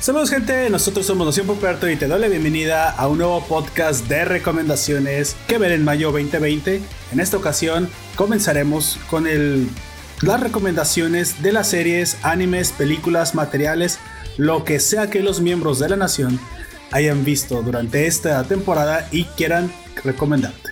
Saludos gente, nosotros somos Noción Puperto y te doy la bienvenida a un nuevo podcast de recomendaciones que ver en mayo 2020. En esta ocasión comenzaremos con el, las recomendaciones de las series, animes, películas, materiales, lo que sea que los miembros de la nación hayan visto durante esta temporada y quieran recomendarte.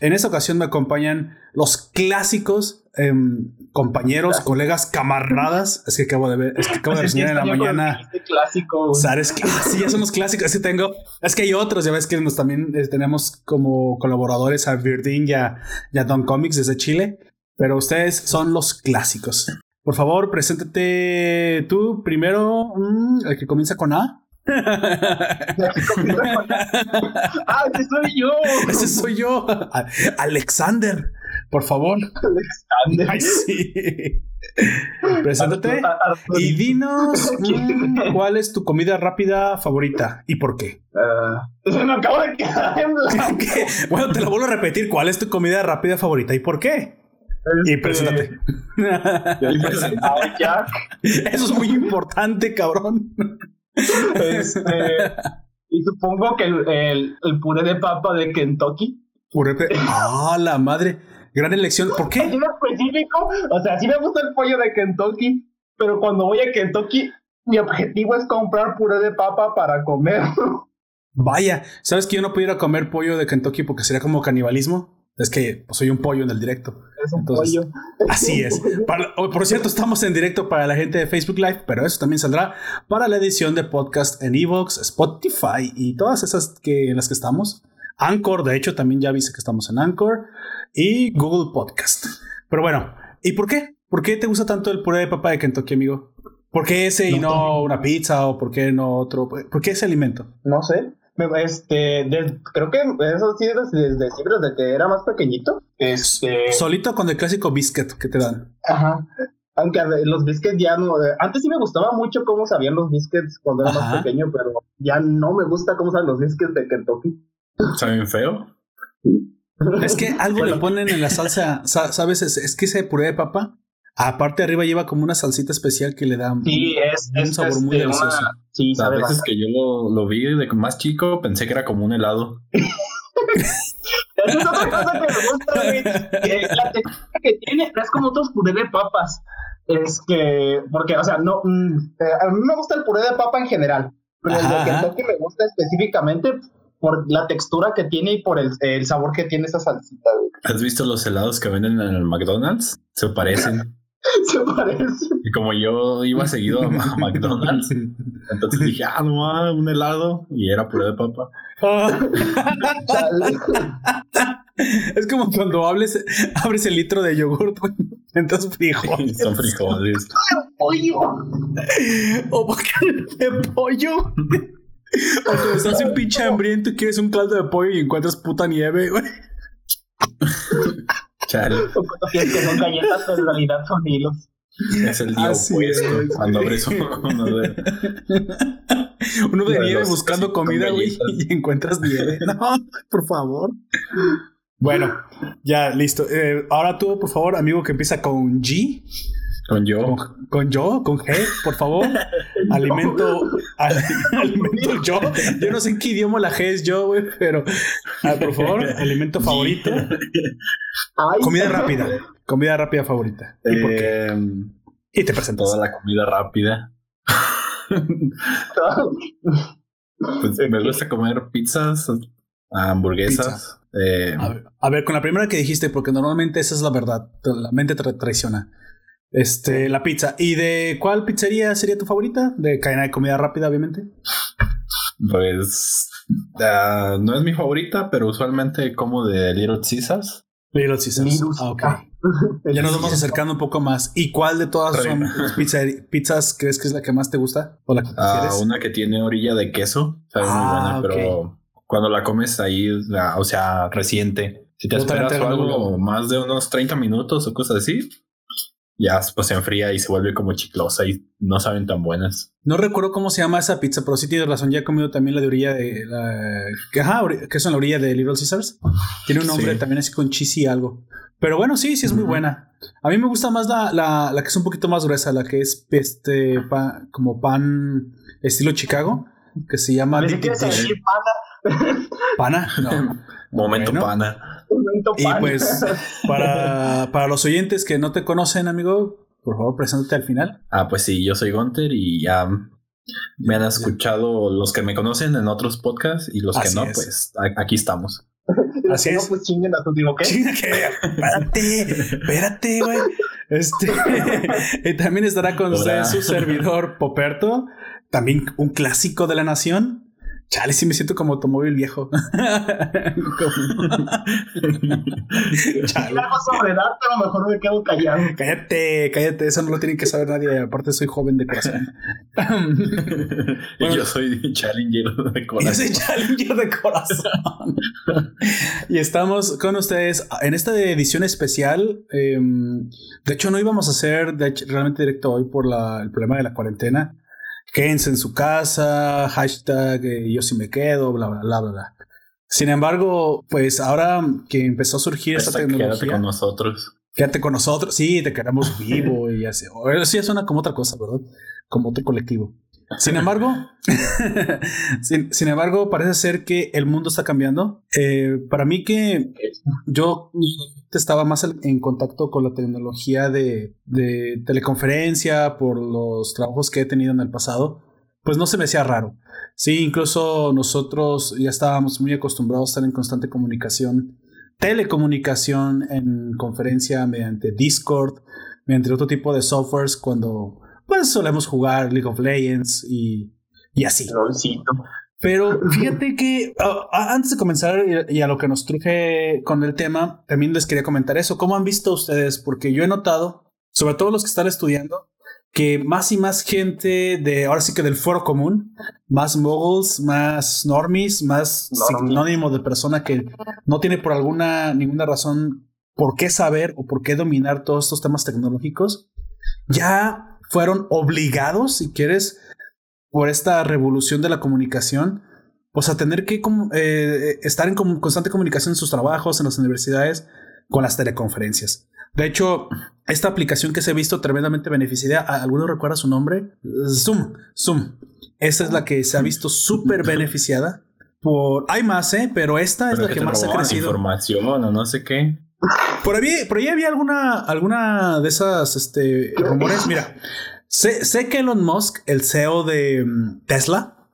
En esta ocasión me acompañan los clásicos em, compañeros, colegas, camaradas. Es que acabo de ver, es que acabo de reseñar en la mañana. clásico. ¿Sabes? Sí, ya somos clásicos. Es que tengo, es que hay otros, ya ves que nos también eh, tenemos como colaboradores a Virdin y a, Don Comics desde Chile. Pero ustedes son los clásicos. Por favor, preséntate tú primero, mm, el que comienza con A ah, ese soy yo. Ese soy yo. Alexander, por favor. Alexander. Ay, sí. Preséntate y dinos cuál es tu comida rápida favorita y por qué. Uh, se me acaba de quedar en blanco. bueno, te lo vuelvo a repetir. ¿Cuál es tu comida rápida favorita y por qué? Y este, preséntate. Eso es muy importante, cabrón. Este, y supongo que el, el, puré de papa de Kentucky. Puré de... ¡Ah, la madre! Gran elección. ¿Por qué? específico. O sea, sí me gusta el pollo de Kentucky, pero cuando voy a Kentucky, mi objetivo es comprar puré de papa para comer. Vaya, ¿sabes que yo no pudiera comer pollo de Kentucky porque sería como canibalismo? Es que pues, soy un pollo en el directo. Es un pollo. Así es. Oh, por cierto, estamos en directo para la gente de Facebook Live, pero eso también saldrá para la edición de podcast en Evox, Spotify y todas esas que, en las que estamos. Anchor, de hecho, también ya viste que estamos en Anchor y Google Podcast. Pero bueno, ¿y por qué? ¿Por qué te gusta tanto el puré de papa de Kentucky, amigo? ¿Por qué ese y no una pizza o por qué no otro? ¿Por qué ese alimento? No sé. Este, creo que eso sí desde, desde siempre, desde que era más pequeñito. Este. Solito con el clásico biscuit que te dan. Ajá. Aunque los biscuits ya no. Eh, antes sí me gustaba mucho cómo sabían los biscuits cuando era más pequeño, pero ya no me gusta cómo saben los biscuits de Kentucky. ¿Saben feo? Es que algo le ponen en la salsa, ¿sabes? Es, es que ese puré de papa Aparte arriba lleva como una salsita especial que le da sí, es, un sabor muy delicioso. Sí, a veces que yo lo, vi de más chico pensé que era como un helado. Esa es otra cosa que me gusta, Que la textura que tiene es como otros puré de papas. Es que, porque, o sea, no, mm, eh, a mí me gusta el puré de papa en general, pero el de Kentucky me gusta específicamente por la textura que tiene y por el, el sabor que tiene esa salsita. ¿Has visto los helados que venden en el McDonald's? Se parecen. Se parece. Y como yo iba seguido a McDonald's, entonces dije, ah, no, un helado. Y era puré de papa. es como cuando hables, abres el litro de yogurt, entonces frijoles. Son frijoles. pollo. O de pollo. O cuando estás en pinche hambriento y quieres un caldo de pollo y encuentras puta nieve, güey. Chale. que son galletas, pero en realidad son hilos. Es el día opuesto cuando abres uno de. Uno de nieve buscando comida, güey, y encuentras nieve. No, por favor. Bueno, ya listo. Eh, ahora tú, por favor, amigo que empieza con G. Con yo. Con, yo, con G, por favor. alimento. alimento yo. Yo no sé en qué idioma la G es yo, güey, pero ah, por favor, alimento favorito. comida rápida. Comida rápida favorita. ¿Y por qué? Em, y te presento Toda la comida rápida. pues me gusta comer pizzas, hamburguesas. Eh, a, ver, con la primera que dijiste, porque normalmente esa es la verdad. La mente te traiciona. Este, la pizza. ¿Y de cuál pizzería sería tu favorita? De cadena de comida rápida, obviamente. Pues ah, no es mi favorita, pero usualmente como de Little Caesars. Little Caesars. Ah, ya nos vamos acercando un poco más. ¿Y cuál de todas son las pizzas crees que es la que más te gusta? ¿O la que ah, una que tiene orilla de queso. Sabe muy buena, pero cuando la comes ahí, o sea, reciente, Si te esperas algo más de unos 30 minutos o cosas así, ya pues se enfría y se vuelve como chiclosa y no saben tan buenas. No recuerdo cómo se llama esa pizza, pero sí tienes razón. Ya he comido también la de orilla de la que, ajá, que es en la orilla de Little Caesars. Tiene un nombre también así con cheesy algo. Pero bueno, sí, sí es muy buena. A mí me gusta más la, la, la, que es un poquito más gruesa, la que es este como pan estilo Chicago, que se llama. pana? ¿Pana? No. Momento pana. Y pues, para, para los oyentes que no te conocen, amigo, por favor, preséntate al final. Ah, pues sí, yo soy Gunter y ya me han escuchado los que me conocen en otros podcasts y los que no, pues aquí estamos. Así es. No, pues chinguen a tu digo, ¿qué? Espérate, espérate, güey. Este, y también estará con usted su servidor Poperto, también un clásico de la nación. Chale, sí me siento como automóvil viejo. Chale. sobre edad, pero mejor me quedo callado. Cállate, cállate, eso no lo tiene que saber nadie. Aparte, soy joven de corazón. y yo soy Challenger de corazón. Yo soy Challenger de corazón. y estamos con ustedes en esta edición especial. Em, de hecho, no íbamos a hacer de hecho, realmente directo hoy por la, el problema de la cuarentena quédense en su casa, hashtag eh, yo sí me quedo, bla, bla, bla, bla. Sin embargo, pues ahora que empezó a surgir esta tecnología. Quédate con nosotros. Quédate con nosotros. Sí, te queremos vivo y así. Eso ya suena como otra cosa, ¿verdad? Como otro colectivo. Sin embargo, sin, embargo, parece ser que el mundo está cambiando. Eh, para mí que yo estaba más en contacto con la tecnología de, de, teleconferencia por los trabajos que he tenido en el pasado, pues no se me hacía raro. Sí, incluso nosotros ya estábamos muy acostumbrados a estar en constante comunicación, telecomunicación en conferencia mediante Discord, mediante otro tipo de softwares cuando pues solemos jugar League of Legends y, y así. Pero fíjate que antes de comenzar y, a lo que nos truje con el tema, también les quería comentar eso. ¿Cómo han visto ustedes? Porque yo he notado, sobre todo los que están estudiando, que más y más gente de, ahora sí que del foro común, más moguls, más normies, más sinónimo de persona que no tiene por alguna, ninguna razón por qué saber o por qué dominar todos estos temas tecnológicos, ya fueron obligados, si quieres, por esta revolución de la comunicación, pues a tener que eh, estar en constante comunicación en sus trabajos, en las universidades, con las teleconferencias. De hecho, esta aplicación que se ha visto tremendamente beneficiada, ¿alguno recuerda su nombre? Zoom, Zoom. Esta es la que se ha visto súper beneficiada. Por... Hay más, ¿eh? Pero esta es la que, más ha crecido. Información o no sé qué. Por ahí, por ahí había alguna, alguna de esas este, rumores. Mira, sé, sé, que Elon Musk, el CEO de mm, Tesla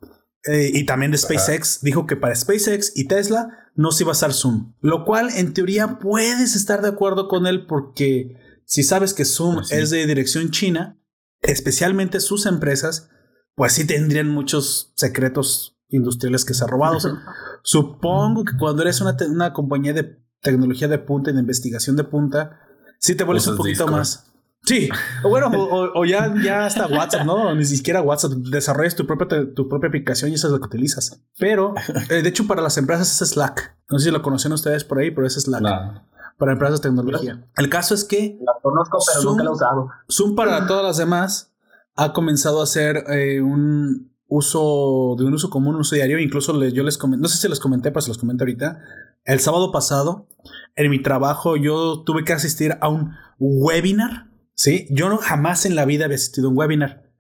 eh, y también de SpaceX, dijo que para SpaceX y Tesla no se iba a usar Zoom. Lo cual, en teoría, puedes estar de acuerdo con él porque si sabes que Zoom pues es de dirección china, especialmente sus empresas, pues sí tendrían muchos secretos industriales que se han robado. Supongo que cuando eres una, una compañía de tecnología de punta y de investigación de punta, sí te vuelves un poquito más. Sí, o bueno, o, ya, ya hasta WhatsApp, ¿no? Ni siquiera WhatsApp, desarrollas tu propia, tu propia aplicación y esa es la que utilizas. Pero, eh, de hecho, para las empresas es Slack. No sé si lo conocen ustedes por ahí, pero es Slack. Para empresas de tecnología. El caso es que... La conozco, pero nunca la he usado. Zoom para todas las demás ha comenzado a hacer eh, un uso de un uso común, un uso diario. Incluso yo les comenté, no sé si les comenté, pero se los comento ahorita. El sábado pasado, en mi trabajo, yo tuve que asistir a un webinar. Sí, yo no, jamás en la vida había asistido a un webinar.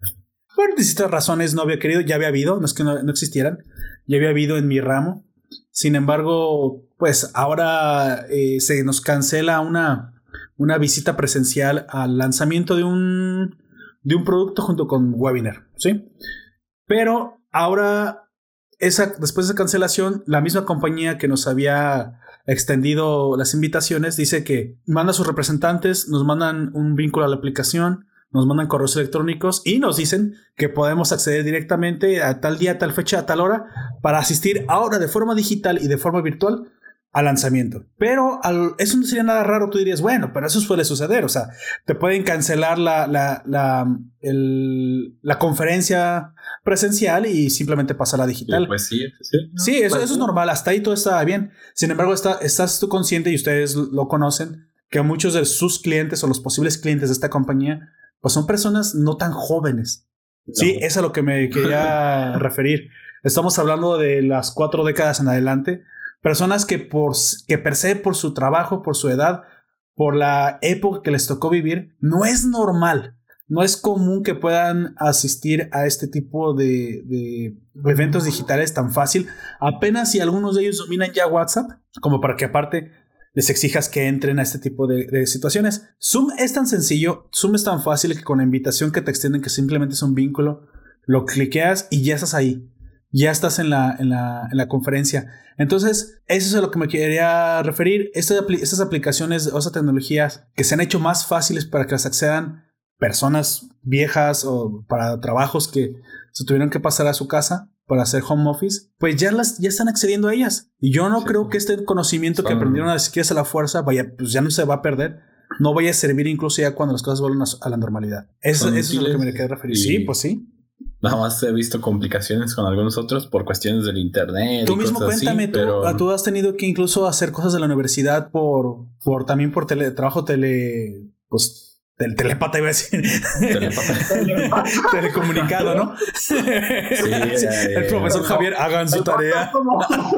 Por distintas razones no había querido, ya había habido, no es que no, existieran, ya había habido en mi ramo. Sin embargo, pues ahora eh, se nos cancela una, una visita presencial al lanzamiento de un, de un producto junto con webinar, ¿sí? Pero ahora esa, después de esa cancelación, la misma compañía que nos había extendido las invitaciones dice que manda a sus representantes, nos mandan un vínculo a la aplicación, nos mandan correos electrónicos y nos dicen que podemos acceder directamente a tal día, a tal fecha, a tal hora para asistir ahora de forma digital y de forma virtual al lanzamiento. Pero eso no sería nada raro, tú dirías, bueno, pero eso suele suceder, o sea, te pueden cancelar la, la, la, la conferencia presencial y simplemente pasar a digital. pues sí, sí. Sí, eso, eso es normal, hasta ahí todo está bien. Sin embargo, está, estás tú consciente y ustedes lo conocen, que muchos de sus clientes o los posibles clientes de esta compañía, pues son personas no tan jóvenes. Sí, eso es a lo que me quería referir. Estamos hablando de las cuatro décadas en adelante Personas que, por, que per se, por su trabajo, por su edad, por la época que les tocó vivir, no es normal. No es común que puedan asistir a este tipo de, eventos digitales tan fácil. Apenas si algunos de ellos dominan ya WhatsApp, como para que aparte les exijas que entren a este tipo de, situaciones. Zoom es tan sencillo, Zoom es tan fácil que con la invitación que te extienden, que simplemente es un vínculo, lo cliqueas y ya estás ahí ya estás en la, en la, en la conferencia. Entonces, eso es a lo que me quería referir. Estas, estas aplicaciones o esas tecnologías que se han hecho más fáciles para que las accedan personas viejas o para trabajos que se tuvieron que pasar a su casa para hacer home office, pues ya las ya están accediendo a ellas. Y yo no creo que este conocimiento que aprendieron a a la fuerza vaya, pues ya no se va a perder. No vaya a servir incluso ya cuando las cosas vuelvan a, la normalidad. Eso, eso es a lo que me quería referir. Sí, pues sí. Nada más he visto complicaciones con algunos otros por cuestiones del internet. Tú mismo cuéntame, tú, ah, tú, has tenido que incluso hacer cosas de la universidad por, por también por tele, trabajo tele, pues del telepata iba a decir. Telecomunicado, ¿no? Sí, el profesor Javier, hagan su tarea.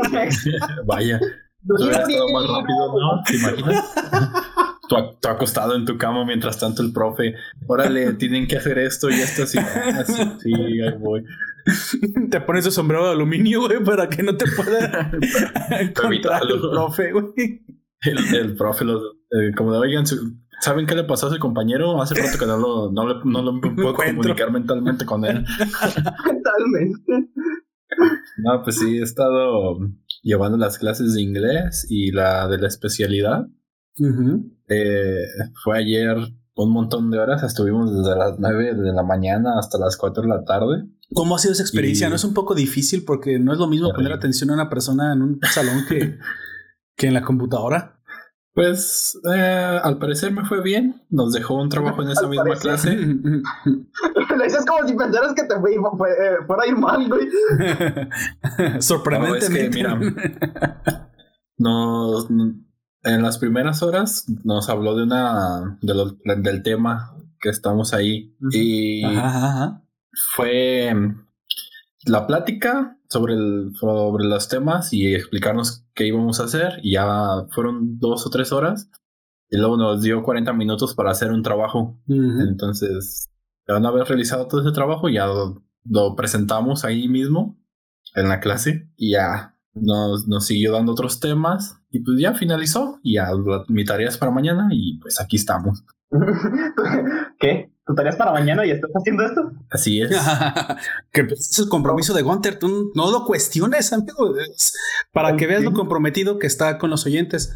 Vaya. Hubiera estado más rápido, ¿no? ¿Te imaginas? Tú, acostado en tu cama mientras tanto el profe, órale, tienen que hacer esto y esto así. sí, ahí voy. Te pones el sombrero de aluminio, güey, para que no te pueda encontrar el profe, güey. El, profe, los, eh, como de, oigan, ¿saben qué le pasó a ese compañero? Hace rato que no lo, no, le, no lo puedo comunicar mentalmente con él. Mentalmente. No, pues sí, he estado llevando las clases de inglés y la de la especialidad. eh, fue ayer un montón de horas, estuvimos desde las 9 de la mañana hasta las 4 de la tarde. ¿Cómo ha sido esa experiencia? ¿No es un poco difícil porque no es lo mismo poner atención a una persona en un salón que, que en la computadora? Pues eh, al parecer me fue bien. Nos dejó un trabajo en esa misma clase. Le dices como si pensaras que te fue, fue, eh, fuera a ir mal, güey. Sorprendentemente. No, es que, mira, nos, en las primeras horas nos habló de una de lo, del tema que estamos ahí y fue la plática sobre, el, sobre los temas y explicarnos qué íbamos a hacer. Y ya fueron dos o tres horas. Y luego nos dio 40 minutos para hacer un trabajo. Entonces, una vez realizado todo ese trabajo, ya lo, presentamos ahí mismo en la clase. Y ya nos, nos siguió dando otros temas. Y pues ya finalizó. Y ya mi tarea es para mañana. Y pues aquí estamos. ¿Qué? ¿Tu tareas para mañana y estás haciendo esto? Así es. que pues, es el compromiso de Gunter. Tú no lo cuestiones, amigo. para que veas lo comprometido que está con los oyentes.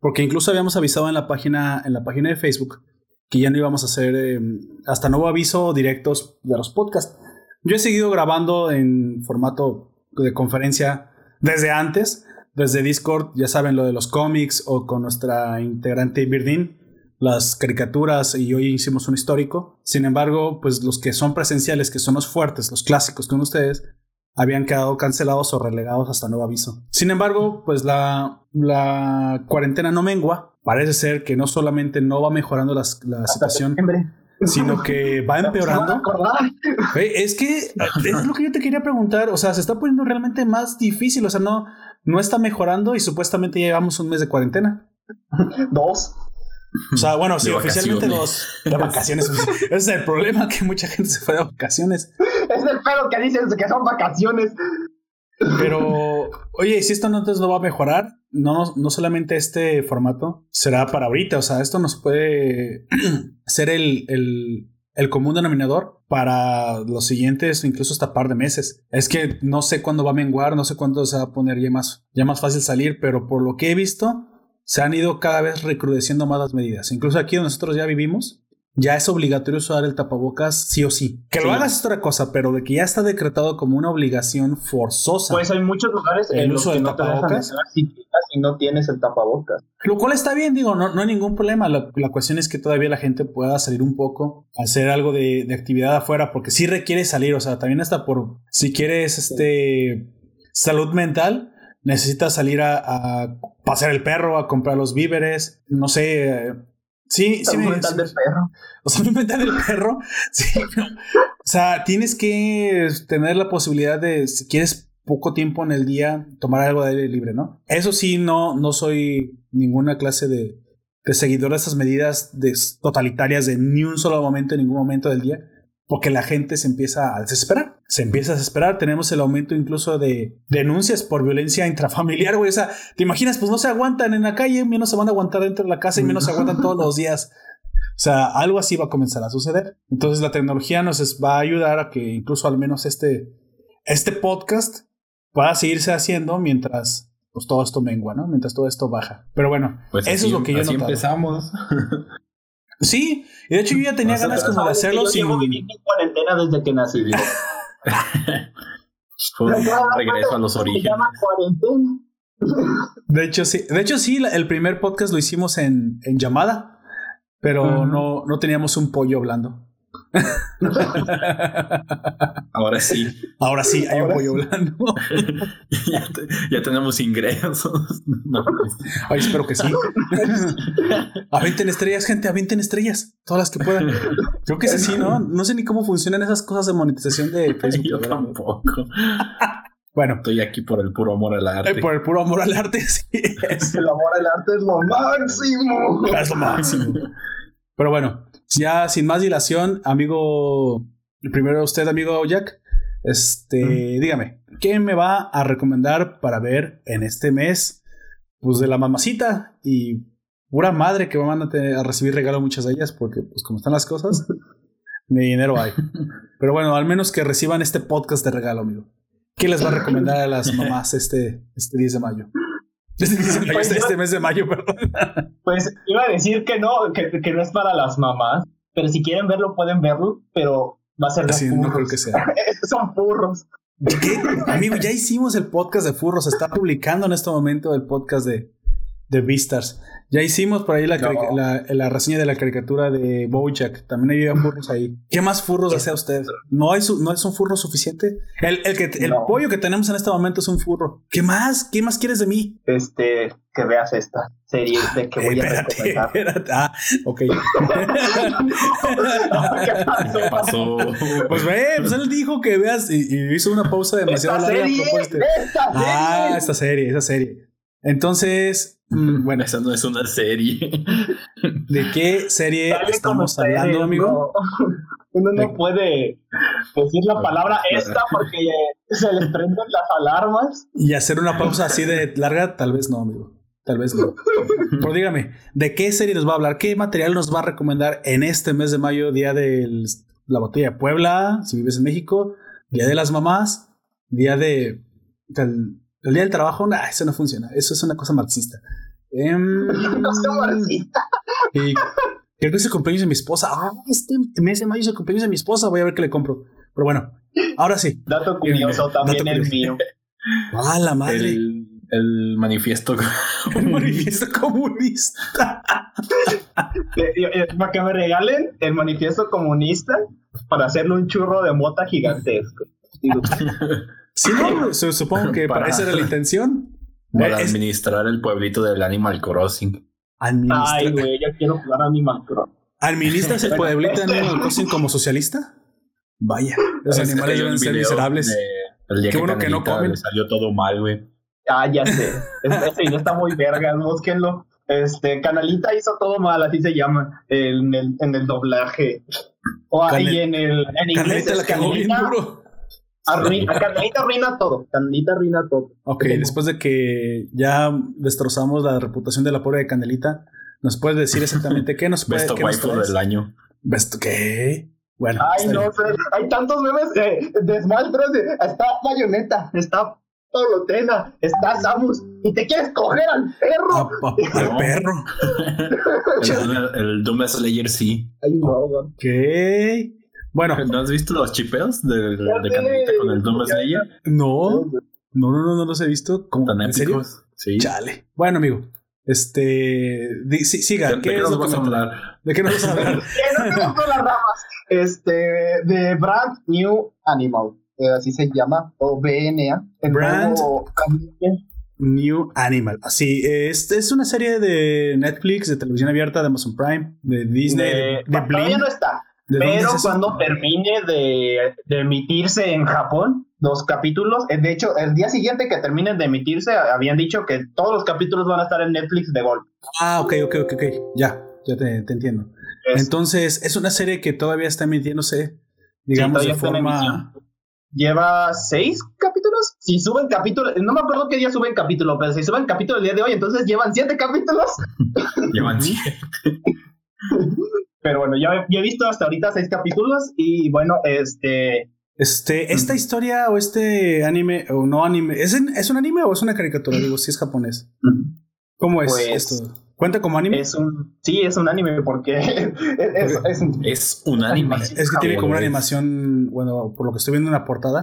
Porque incluso habíamos avisado en la página, en la página de Facebook que ya no íbamos a hacer em, hasta nuevo aviso directos de los podcasts. Yo he seguido grabando en formato de conferencia desde antes, desde Discord, ya saben lo de los cómics o con nuestra integrante Birdin las caricaturas y hoy hicimos un histórico. Sin embargo, pues los que son presenciales, que son los fuertes, los clásicos con ustedes, habían quedado cancelados o relegados hasta nuevo aviso. Sin embargo, pues la, la cuarentena no mengua. Parece ser que no solamente no va mejorando la situación, sino que va empeorando. es que es lo que yo te quería preguntar. O sea, se está poniendo realmente más difícil. O sea, no, no está mejorando y supuestamente ya llevamos un mes de cuarentena. Dos. O sea, bueno, sí, oficialmente dos de vacaciones. Ese es el problema, que mucha gente se fue de vacaciones. Es el pedo que dices que son vacaciones. Pero, oye, si esto no, entonces no va a mejorar, no, no solamente este formato será para ahorita, o sea, esto nos puede ser el, el, el común denominador para los siguientes, incluso hasta par de meses. Es que no sé cuándo va a menguar, no sé cuándo se va a poner ya más, ya más fácil salir, pero por lo que he visto, se han ido cada vez recrudeciendo más las medidas. Incluso aquí donde nosotros ya vivimos, ya es obligatorio usar el tapabocas sí o sí. Que lo hagas es otra cosa, pero de que ya está decretado como una obligación forzosa. Pues hay muchos lugares el en los que no tapabocas. te si no tienes el tapabocas. Lo cual está bien, digo, no, no hay ningún problema. La, cuestión es que todavía la gente pueda salir un poco, hacer algo de, actividad afuera, porque sí requiere salir, o sea, también hasta por, si quieres, este, salud mental, necesitas salir a, a pasear el perro, a comprar los víveres, no sé, Sí, sí. mental del perro. O sea, mental del perro. Sí. O sea, tienes que tener la posibilidad de, si quieres poco tiempo en el día, tomar algo de aire libre, ¿no? Eso sí, no, no soy ninguna clase de, de seguidor de esas medidas de, totalitarias de ni un solo momento, en ningún momento del día porque la gente se empieza a desesperar. Se empieza a desesperar. Tenemos el aumento incluso de denuncias por violencia intrafamiliar, güey. O sea, te imaginas, pues no se aguantan en la calle, menos se van a aguantar dentro de la casa y menos se aguantan todos los días. O sea, algo así va a comenzar a suceder. Entonces la tecnología nos va a ayudar a que incluso al menos este, este podcast pueda seguirse haciendo mientras pues todo esto mengua, ¿no? Mientras todo esto baja. Pero bueno, pues eso es lo que yo así empezamos. Sí, y de hecho yo ya tenía ganas como de hacerlo sin. Yo en cuarentena desde que nací. regreso a los orígenes. De hecho, sí. De hecho, sí, el primer podcast lo hicimos en, en llamada, pero no, no teníamos un pollo hablando. Ahora sí. Ahora sí, hay un pollo blando. ya, tenemos ingresos. Ay, espero que sí. Avienten estrellas, gente, avienten estrellas. Todas las que puedan. Creo que es así, ¿no? No sé ni cómo funcionan esas cosas de monetización de Facebook. Yo tampoco. Bueno. Estoy aquí por el puro amor al arte. Eh, por el puro amor al arte, sí. El amor al arte es lo máximo. Es lo máximo. Pero bueno, ya sin más dilación, amigo, primero usted, amigo Jack, este, dígame, ¿qué me va a recomendar para ver en este mes? Pues de la mamacita y pura madre que van a, a recibir regalo muchas de ellas, porque pues como están las cosas, ni dinero hay. Pero bueno, al menos que reciban este podcast de regalo, amigo. ¿Qué les va a recomendar a las mamás este, este 10 de mayo? Este, pues, este, mes de mayo, perdón. Pues iba a decir que no, que, que, no es para las mamás, pero si quieren verlo, pueden verlo, pero va a ser de sí, no creo que sea. Son furros. ¿Qué? Amigo, ya hicimos el podcast de furros. Está publicando en este momento el podcast de, de Beastars. Ya hicimos por ahí la, la, reseña de la caricatura de Bojack. También había furros ahí. ¿Qué más furros desea usted? ¿No, hay ¿No es un furro suficiente? El, el, que, el pollo que tenemos en este momento es un furro. ¿Qué más? ¿Qué más quieres de mí? Este, que veas esta serie de que voy a recomendar. Espérate. Ah, ok. ¿Qué pasó? Pues ve, pues él dijo que veas y, hizo una pausa demasiado larga. Esta serie. Ah, esta serie, esa serie. Entonces, mm, bueno. Esa no es una serie. ¿De qué serie estamos hablando, amigo? Uno no puede decir la palabra esta porque se le prenden las alarmas. Y hacer una pausa así de larga, tal vez no, amigo. Tal vez no. Pero dígame, ¿de qué serie nos va a hablar? ¿Qué material nos va a recomendar en este mes de mayo, día de la botella de Puebla, si vives en México, día de las mamás, día de el día del trabajo, nah, eso no funciona. Eso es una cosa marxista. Eh, marxista. Y creo que es el cumpleaños de mi esposa. Ah, este mes de mayo es el cumpleaños de mi esposa. Voy a ver qué le compro. Pero bueno, ahora sí. Dato curioso también el mío. Ah, la madre. El, manifiesto. el manifiesto comunista. para que me regalen el manifiesto comunista para hacerle un churro de mota gigantesco. Sí, no, supongo que para, esa era la intención. Para administrar el pueblito del Animal Crossing. Ay, güey, yo quiero jugar Animal Crossing. ¿Administras el pueblito de Animal Crossing como socialista? Vaya, los animales deben ser miserables. el día Qué que bueno que no comen. salió todo mal, güey. Ah, ya sé. Ese video está muy verga, búsquenlo. Este, Canalita hizo todo mal, así se llama, en el, en el doblaje. O ahí en el en inglés Canalita la cagó bien duro. Arruina, Carmelita arruina todo. Candelita arruina todo. Ok, después de que ya destrozamos la reputación de la pobre de Candelita, ¿nos puedes decir exactamente qué nos puede Besto waifu del año. ¿Besto qué? Bueno. Ay, no, sé, hay tantos memes de, de Smash Bros. Está Bayonetta, está Pablo Tena, estás Samus y te quieres coger al perro. al perro. el, el Doom Slayer sí. Ay, no, Ok. Bueno. ¿No has visto los chipeos de, de, con el Doom Slayer? No. No, no, no, no los he visto. ¿Cómo? ¿En serio? Sí. Chale. Bueno, amigo. Este. siga. ¿De, qué, nos vamos a hablar? ¿De qué nos vamos a hablar? no tenemos las ramas. Este. De Brand New Animal. Eh, así se llama. O BNA. El Brand New Animal. Así. Este es una serie de Netflix, de televisión abierta, de Amazon Prime, de Disney. De, de, Todavía no está. Pero cuando termine de, de, emitirse en Japón, los capítulos, eh, de hecho, el día siguiente que terminen de emitirse, habían dicho que todos los capítulos van a estar en Netflix de golpe. Ah, ok, ok, ok, ok. Ya, ya te, te entiendo. Entonces, es una serie que todavía está emitiéndose, digamos, de forma. Lleva seis capítulos. Si suben capítulos, no me acuerdo qué día suben capítulo, pero si suben capítulo el día de hoy, entonces llevan siete capítulos. llevan siete. Pero bueno, ya, he visto hasta ahorita seis capítulos y bueno, este... Este, esta historia o este anime, o no anime, ¿es, ¿es un anime o es una caricatura? Digo, si es japonés. ¿Cómo es pues, esto? ¿Cuenta como anime? Es un, sí, es un anime porque es, es, un anime. Es que tiene como una animación, bueno, por lo que estoy viendo en la portada,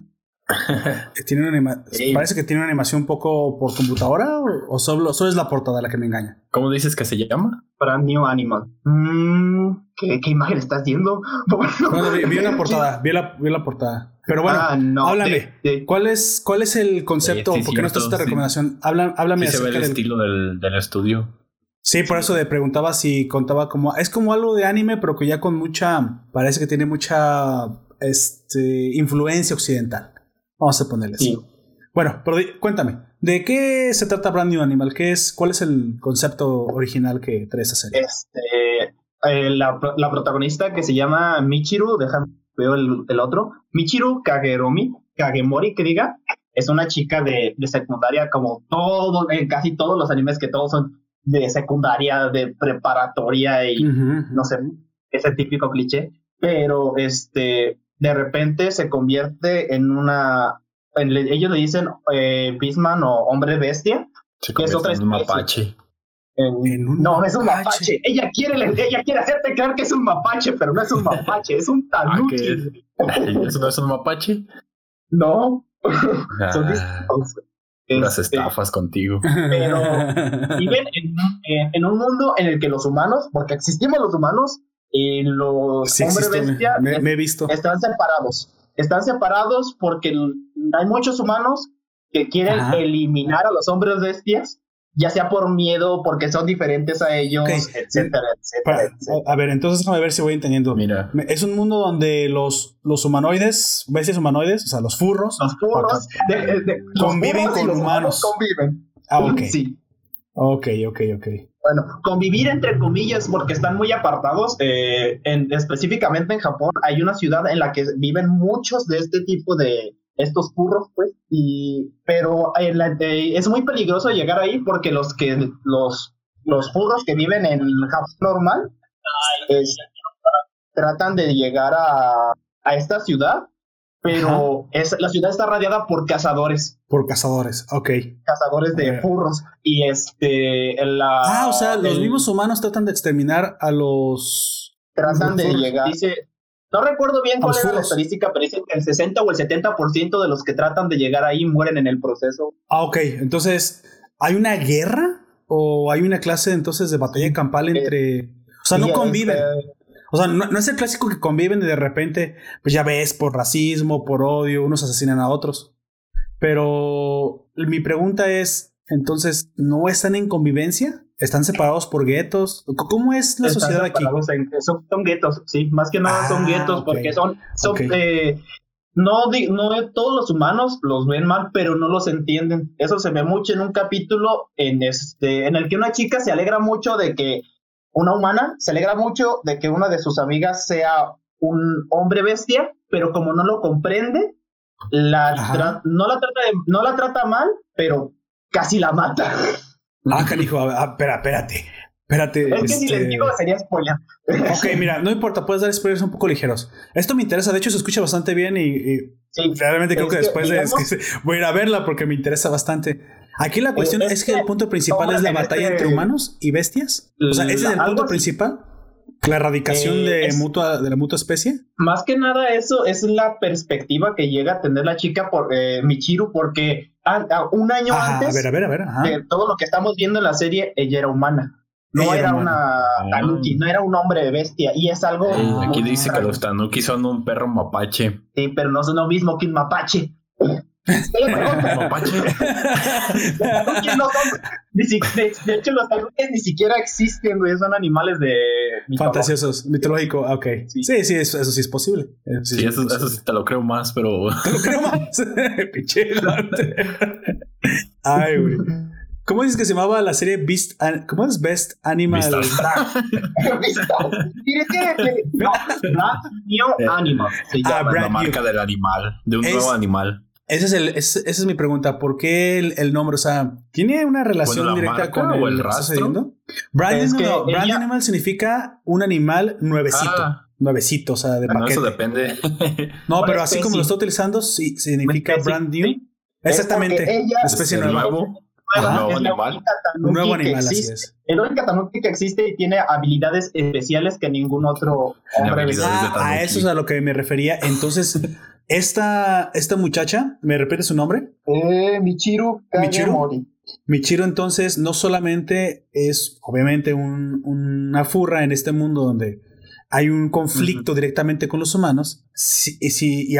tiene una Parece que tiene una animación un poco por computadora o, solo, solo, es la portada la que me engaña. ¿Cómo dices que se llama? Brand New Animal. Mm, ¿qué, imagen estás viendo? vi, una portada, vi la, vi la portada. Pero bueno, ah, háblame. ¿Cuál, es, ¿Cuál es el concepto? ¿Por qué no estás esta recomendación? Habla, háblame sí se ve el estilo del, del estudio. Sí, por eso te preguntaba si contaba como. Es como algo de anime, pero que ya con mucha. Parece que tiene mucha este, influencia occidental. Vamos a ponerle así. Bueno, pero cuéntame, ¿de qué se trata Brand New Animal? ¿Qué es, ¿Cuál es el concepto original que trae esa serie? Este, eh, la, protagonista que se llama Michiru, déjame veo el, otro, Michiru Kageromi, Kagemori que diga, es una chica de, secundaria como todo, en casi todos los animes que todos son de secundaria, de preparatoria y no sé, ese típico cliché, pero este de repente se convierte en una. ellos le dicen eh, Bisman o hombre bestia, que es otra especie. En un mapache. no, es un mapache. Ella quiere, ella quiere hacerte creer que es un mapache, pero no es un mapache, es un ah, tanuki. ¿Eso no es un mapache? No. Ah, Son Las este, estafas contigo. Pero viven en, un mundo en el que los humanos, porque existimos los humanos, y los hombres bestia me, he visto. están separados. Están separados porque hay muchos humanos que quieren eliminar a los hombres bestias, ya sea por miedo, porque son diferentes a ellos, etcétera, etcétera, A ver, entonces déjame ver si voy entendiendo. Mira. Es un mundo donde los, los humanoides, bestias humanoides, o sea, los furros, los furros conviven con humanos. Conviven. Ah, ok. Sí. Ok, ok, ok. Bueno, convivir entre comillas porque están muy apartados. Eh, en, específicamente en Japón hay una ciudad en la que viven muchos de este tipo de estos furros, pues. Y pero es muy peligroso llegar ahí porque los que los los furros que viven en Japón normal tratan de llegar a, a esta ciudad pero es, la ciudad está radiada por cazadores. Por cazadores, ok. Cazadores de furros. Y este. La, ah, o sea, los mismos humanos tratan de exterminar a los. Tratan de llegar. Dice. No recuerdo bien cuál es la estadística, pero dice que el 60 o el 70% de los que tratan de llegar ahí mueren en el proceso. Ah, ok. Entonces, ¿hay una guerra? ¿O hay una clase entonces de batalla campal eh, entre. o sea, no conviven. Este, o sea, no, es el clásico que conviven y de repente, pues ya ves, por racismo, por odio, unos asesinan a otros. Pero mi pregunta es, entonces, ¿no están en convivencia? ¿Están separados por guetos? ¿Cómo es la sociedad aquí? son, guetos, sí, más que nada son ah, guetos porque son, son eh, no, no todos los humanos los ven mal, pero no los entienden. Eso se ve mucho en un capítulo en este, en el que una chica se alegra mucho de que una humana se alegra mucho de que una de sus amigas sea un hombre bestia, pero como no lo comprende, la no, la trata no la trata mal, pero casi la mata. Ah, canijo, ah, espera, espérate. Espérate. Es que si les este digo sería spoiler. Ok, mira, no importa, puedes dar spoilers un poco ligeros. Esto me interesa, de hecho se escucha bastante bien y, Realmente creo que, después de, voy a ir a verla porque me interesa bastante. Aquí la cuestión es, que, el punto principal es la batalla entre humanos y bestias. O sea, ese es el punto principal. La erradicación de, mutua, de la mutua especie. Más que nada eso es la perspectiva que llega a tener la chica por eh, Michiru porque un año antes de todo lo que estamos viendo en la serie, ella era humana. No era, una tanuki, no era un hombre de bestia. Y es algo. aquí dice que los tanuki son un perro mapache. Sí, pero no son lo mismo que un mapache. mapache. de, hecho, los tanuki ni siquiera existen, güey. Son animales de. Fantasiosos, mitológico. Ah, ok. Sí, sí, eso, sí es posible. sí, eso, eso, sí te lo creo más, pero. Te lo creo más. Pinche Ay, güey. ¿Cómo dices que se llamaba la serie Beast? ¿Cómo es Best Animal? no, New Animal. ah, la marca del animal, de un nuevo animal. Ese es el, esa es mi pregunta. ¿Por qué el, nombre? O sea, ¿tiene una relación directa con el, rastro? Brand, Animal significa un animal nuevecito. Ah. Nuevecito, o sea, de paquete. eso depende. no, pero así como lo está utilizando, sí, significa brand new. Exactamente. especie nueva nuevo animal. Un nuevo animal, así es. El único tanuki que existe y tiene habilidades especiales que ningún otro hombre ah, A eso es a lo que me refería. Entonces, esta, esta muchacha, ¿me repite su nombre? Eh, Michiru Michiru. Michiru entonces no solamente es obviamente un, una furra en este mundo donde hay un conflicto directamente con los humanos, sí, y,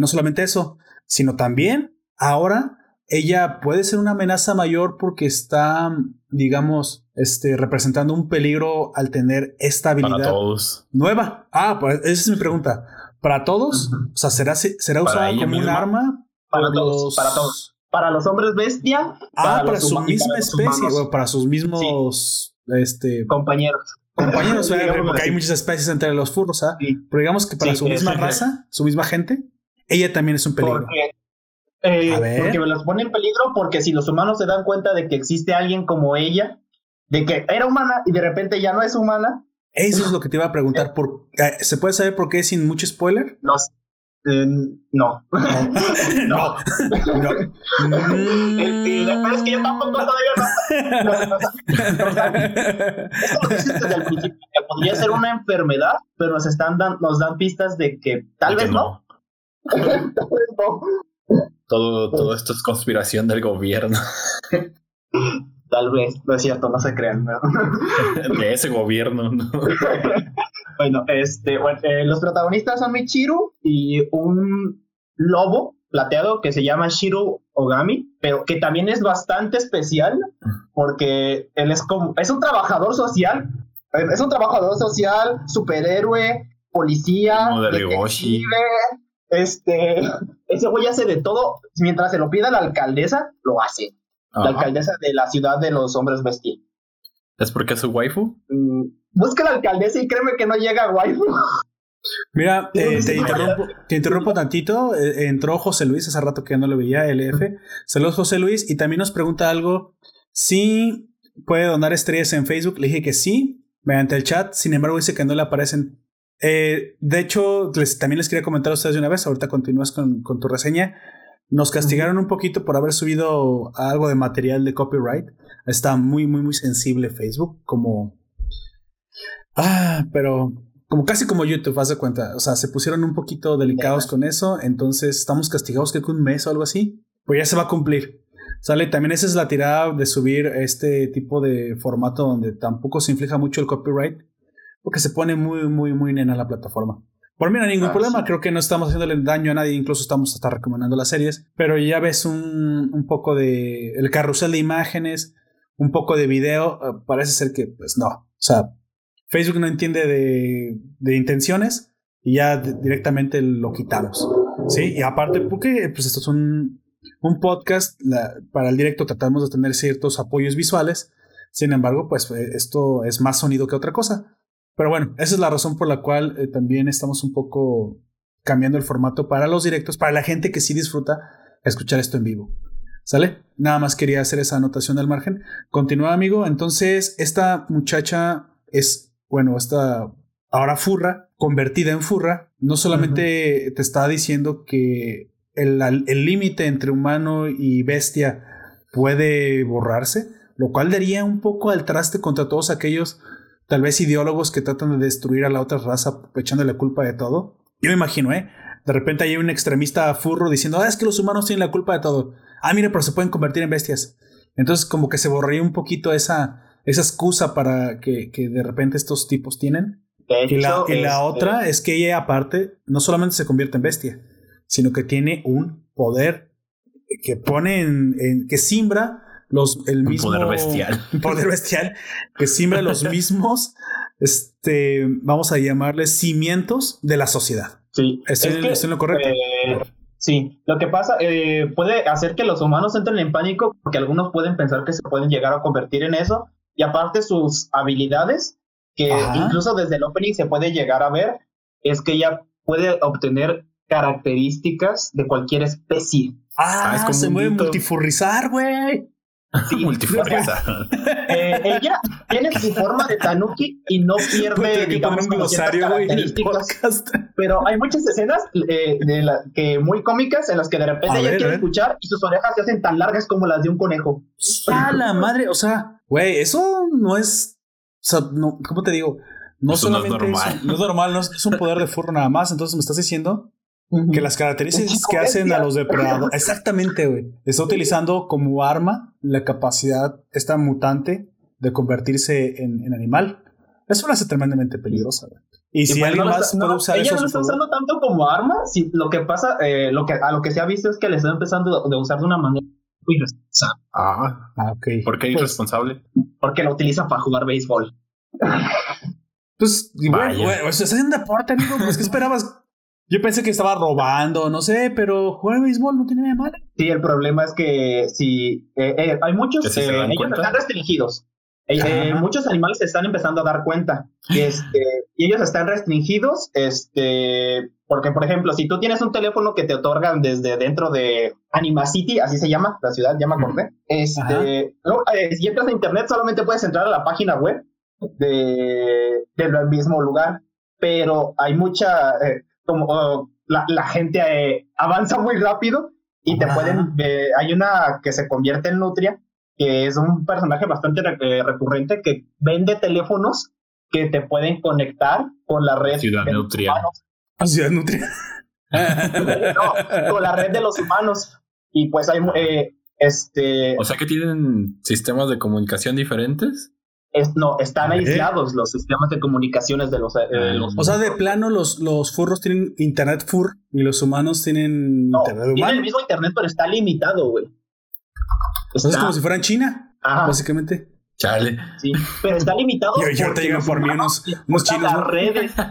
no solamente eso, sino también ahora ella puede ser una amenaza mayor porque está, digamos, este, representando un peligro al tener esta habilidad nueva. Ah, pues esa es mi pregunta. ¿Para todos? O sea, ¿será, será usada como un arma? Para todos, para todos. Para los hombres bestia. Ah, para, su misma especie, para sus mismos este, compañeros. Compañeros, porque hay muchas especies entre los furros, ¿ah? Pero digamos que para su misma raza, su misma gente, ella también es un peligro. Eh, porque me los pone en peligro porque si los humanos se dan cuenta de que existe alguien como ella, de que era humana y de repente ya no es humana. Eso es lo que te iba a preguntar. Por, eh, ¿Se puede saber por qué sin mucho spoiler? No. Eh, no. no. no. es que yo tampoco todavía no. Esto desde el principio, que podría ser una enfermedad, pero nos están dan, nos dan pistas de que tal vez no. tal vez no. Todo, todo esto es conspiración del gobierno. Tal vez, no es cierto, no se crean. De ese gobierno, bueno, este, eh, los protagonistas son Michiru y un lobo plateado que se llama Shiro Ogami, pero que también es bastante especial porque él es como, es un trabajador social, es un trabajador social, superhéroe, policía, detective, este, ese güey hace de todo. Mientras se lo pida la alcaldesa, lo hace. La alcaldesa de la ciudad de los hombres bestia. ¿Es porque es su waifu? Mm, busca la alcaldesa y créeme que no llega a waifu. Mira, eh, te, interrumpo, te, interrumpo, tantito. Eh, entró José Luis hace rato que no lo veía, LF. Saludos, José Luis. Y también nos pregunta algo. Si puede donar estrellas en Facebook. Le dije que sí, mediante el chat. Sin embargo, dice que no le aparecen eh, de hecho, también les quería comentar a ustedes de una vez, ahorita continúas con, tu reseña. Nos castigaron un poquito por haber subido algo de material de copyright. Está muy, muy, muy sensible Facebook, como... Ah, pero como casi como YouTube, haz de cuenta. O sea, se pusieron un poquito delicados con eso, entonces estamos castigados creo que un mes o algo así. Pues ya se va a cumplir. Sale, también esa es la tirada de subir este tipo de formato donde tampoco se inflija mucho el copyright porque se pone muy, muy, muy nena la plataforma. Por mí no hay ningún ah, problema, creo que no estamos haciéndole daño a nadie, incluso estamos hasta recomendando las series, pero ya ves un, un poco de el carrusel de imágenes, un poco de video, eh, parece ser que pues no, o sea, Facebook no entiende de, de intenciones y ya directamente lo quitamos, ¿sí? Y aparte porque pues esto es un, un podcast, para el directo tratamos de tener ciertos apoyos visuales, sin embargo, pues eh, esto es más sonido que otra cosa. Pero bueno, esa es la razón por la cual eh, también estamos un poco cambiando el formato para los directos, para la gente que sí disfruta escuchar esto en vivo. ¿Sale? Nada más quería hacer esa anotación al margen. Continúa, amigo. Entonces, esta muchacha es, bueno, esta Ahora Furra, convertida en Furra, no solamente te está diciendo que el límite entre humano y bestia puede borrarse, lo cual daría un poco al traste contra todos aquellos tal vez ideólogos que tratan de destruir a la otra raza echando la culpa de todo. Yo me imagino, ¿eh? De repente hay un extremista furro diciendo, ah, es que los humanos tienen la culpa de todo. Ah, mire, pero se pueden convertir en bestias. Entonces como que se borraría un poquito esa, esa excusa para que, que de repente estos tipos tienen. y la, y la otra es que ella aparte no solamente se convierte en bestia, sino que tiene un poder que pone en, que simbra los el mismo poder bestial. poder bestial que simbra los mismos este vamos a llamarles cimientos de la sociedad. Sí. ¿Estoy, es en lo correcto eh, sí. Lo que pasa eh, puede hacer que los humanos entren en pánico porque algunos pueden pensar que se pueden llegar a convertir en eso y aparte sus habilidades que incluso desde el opening se puede llegar a ver es que ella puede obtener características de cualquier especie. Ah, ah, es como se mueve multifurrizar, güey. Sí, eh, ella tiene su forma de tanuki y no pierde, digamos, un glosario, características. Pero hay muchas escenas eh, de la, que muy cómicas en las que de repente ella quiere escuchar y sus orejas se hacen tan largas como las de un conejo. ¡Ah, la madre! O sea, güey, eso no es. O sea, no, ¿cómo te digo? No solamente no es normal. no es normal, no es, es un poder de furro nada más. Entonces me estás diciendo que las características que hacen a los depredadores. Exactamente, güey. Está utilizando como arma la capacidad, esta mutante, de convertirse en, animal. Eso lo hace tremendamente peligrosa, güey. Y, si alguien más puede usar ella no lo está usando tanto como arma. Si, lo que pasa, eh, lo que, a lo que se ha visto es que le está empezando a usar de una manera muy irresponsable. Ah, ah ok. ¿Por qué pues, irresponsable? porque lo utiliza para jugar béisbol. Pues, güey, güey, es un deporte, amigo. Pues, ¿qué esperabas? Yo pensé que estaba robando, no sé, pero jugar béisbol no tiene nada malo. Sí, el problema es que si eh, eh, hay muchos, eh, ellos están restringidos. muchos animales se están empezando a dar cuenta este, y ellos están restringidos, este, porque por ejemplo, si tú tienes un teléfono que te otorgan desde dentro de Anima City, así se llama, la ciudad, ya me acordé, este, si entras a internet solamente puedes entrar a la página web de, del mismo lugar, pero hay mucha, como la, gente eh, avanza muy rápido y te pueden, eh, hay una que se convierte en Nutria, que es un personaje bastante eh, recurrente que vende teléfonos que te pueden conectar con la red Ciudad de Nutria. Ah, Ciudad Nutria. no, con la red de los humanos. Y pues hay, este... O sea que tienen sistemas de comunicación diferentes no, están aislados los sistemas de comunicaciones de los, eh, O sea, de plano los, los furros tienen internet fur y los humanos tienen internet humano. Tienen el mismo internet, pero está limitado, güey. Es como si fueran China, básicamente. Chale. Sí, pero está limitado. y ahorita llegan por mí unos, unos chinos. Las redes.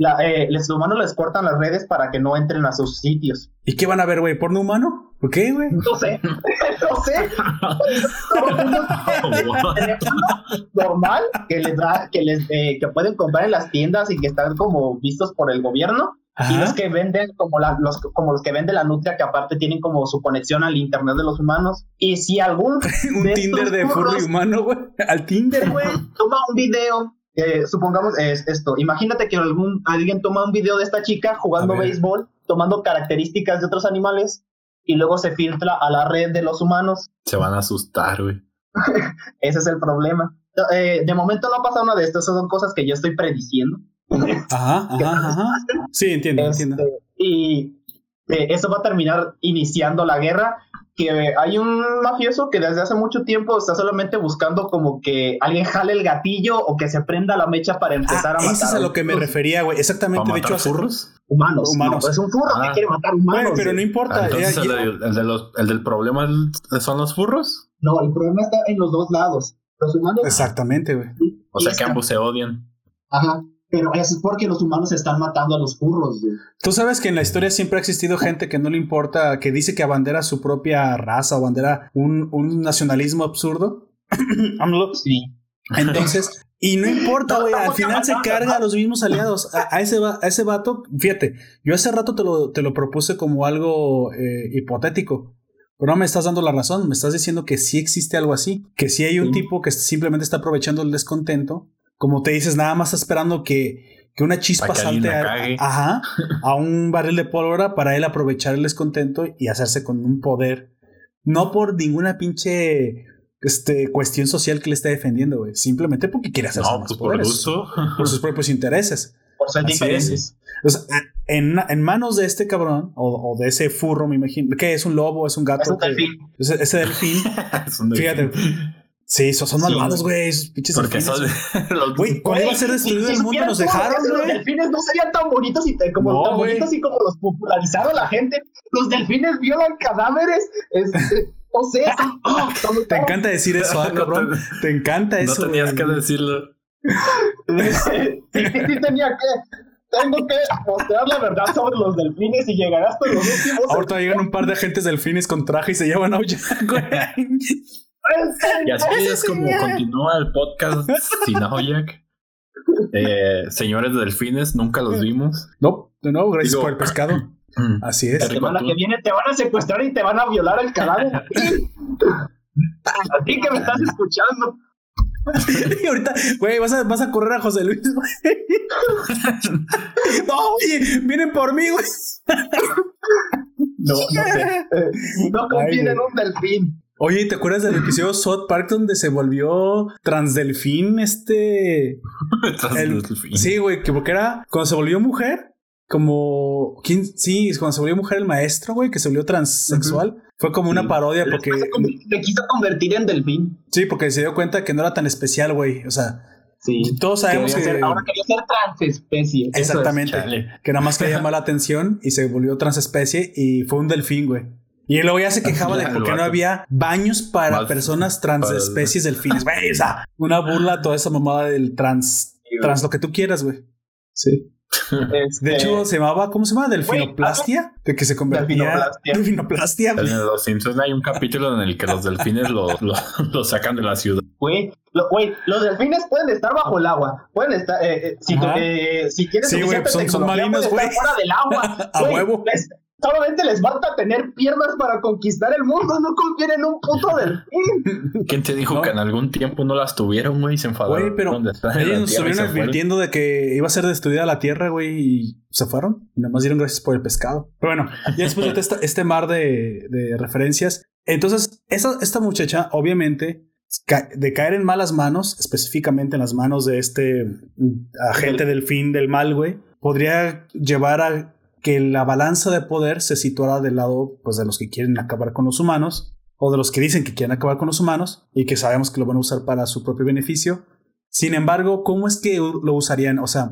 La, eh, los humanos les cortan las redes para que no entren a sus sitios. ¿Y qué van a ver, güey? ¿Porno humano? ¿Por qué, güey? No sé. no sé. normal que les da, que les eh, que pueden comprar en las tiendas y que están como vistos por el gobierno. Y los que venden como la, los como los que venden la nutria que aparte tienen como su conexión al internet de los humanos. Y si algún un Tinder de furro humano, güey, al Tinder, güey, toma un video eh, supongamos es esto, imagínate que algún, alguien toma un video de esta chica jugando béisbol, tomando características de otros animales y luego se filtra a la red de los humanos. Se van a asustar, güey. Ese es el problema. Eh, de momento no pasa nada de esto, son cosas que yo estoy prediciendo. Ajá, ajá, Sí, entiendo, entiendo. Este, y eh, eso va a terminar iniciando la guerra que hay un mafioso que desde hace mucho tiempo está solamente buscando como que alguien jale el gatillo o que se prenda la mecha para empezar ah, a matar. Eso es a lo que me refería, güey. Exactamente. De hecho, furros? Humanos. Humanos. es un furro que ah. quiere matar humanos. pero no importa. entonces, el, del problema son los furros? No, el problema está en los dos lados. Los humanos. Exactamente, güey. O sea que ambos se odian. Ajá. Pero es porque los humanos están matando a los furros. Tú sabes que en la historia siempre ha existido gente que no le importa, que dice que abandera su propia raza o bandera un, un nacionalismo absurdo. sí. Entonces, y no importa, güey, al final se carga a los mismos aliados. A, ese, a ese vato, fíjate, yo hace rato te lo, te lo propuse como algo eh, hipotético. Pero no me estás dando la razón, me estás diciendo que sí existe algo así, que sí hay un tipo que simplemente está aprovechando el descontento como te dices, nada más esperando que, que una chispa salte a, ajá, a un barril de pólvora para él aprovechar el descontento y hacerse con un poder. No por ninguna pinche este, cuestión social que le esté defendiendo, güey. Simplemente porque quiere hacerse no, pues por gusto. Por sus propios intereses. Por sus intereses. en, en, manos de este cabrón, o, de ese furro, me imagino, que es un lobo, es un gato. Es un delfín. Ese, delfín. fíjate. Sí, son, son malvados, güey, esos pinches Porque son los Güey, ¿cuál iba a ser destruido el mundo? Nos dejaron, güey. Los delfines no serían tan bonitos y como tan bonitos y como los popularizaron la gente. Los delfines violan cadáveres. Este, o sea, te encanta decir eso, ¿ah, cabrón. te encanta eso. No tenías que decirlo. sí, sí, tenía que. Tengo que mostrar la verdad sobre los delfines y llegar hasta los últimos. Ahorita llegan un par de agentes delfines con traje y se llevan a güey. Y así es como continúa el podcast sin. Eh, señores delfines, nunca los vimos. No, de nuevo, gracias por el pescado. Mm. Así es. La semana que viene te van a secuestrar y te van a violar el cadáver. a ti que me estás escuchando. y ahorita, güey, vas a, vas a correr a José Luis, no, oye, vienen por mí, güey. no, no sé. no confíen en un delfín. Oye, ¿te acuerdas del episodio South Park donde se volvió transdelfín este? transdelfín. Sí, güey, que porque era cuando se volvió mujer, como ¿quién? sí, cuando se volvió mujer el maestro, güey, que se volvió transexual. Fue como una parodia porque le quiso convertir en delfín. Sí, porque se dio cuenta que no era tan especial, güey. O sea, Sí. Todos sabemos que. ahora quería ser transespecie. Exactamente. que nada más quería llamar la atención y se volvió transespecie y fue un delfín, güey. Y luego ya se quejaba de porque no había baños para personas transespecies delfines. Güey, o sea, una burla toda esa mamada del trans, trans lo que tú quieras, güey. Sí. Este, de hecho, se llamaba, ¿cómo se llama? Delfinoplastia. de que se convertía en delfinoplastia. En los Simpsons hay un capítulo en el que los delfines lo, lo, sacan de la ciudad. Güey, los delfines pueden estar bajo el agua. Pueden estar, eh, eh, si, eh, si quieres sí, güey, son, son marinos, güey. Fuera del agua. A huevo solamente les falta tener piernas para conquistar el mundo, no confíen en un puto delfín. ¿Quién te dijo que en algún tiempo no las tuvieron, güey? Se enfadaron. Güey, pero ellos nos estuvieron advirtiendo de que iba a ser destruida la tierra, güey, y se fueron. Y nada más dieron gracias por el pescado. Pero bueno, ya después de este, este mar de, de, referencias. Entonces, esta, esta muchacha, obviamente, de caer en malas manos, específicamente en las manos de este agente del fin del mal, güey, podría llevar a que la balanza de poder se situara del lado pues, de los que quieren acabar con los humanos o de los que dicen que quieren acabar con los humanos y que sabemos que lo van a usar para su propio beneficio. Sin embargo, ¿cómo es que lo usarían? O sea,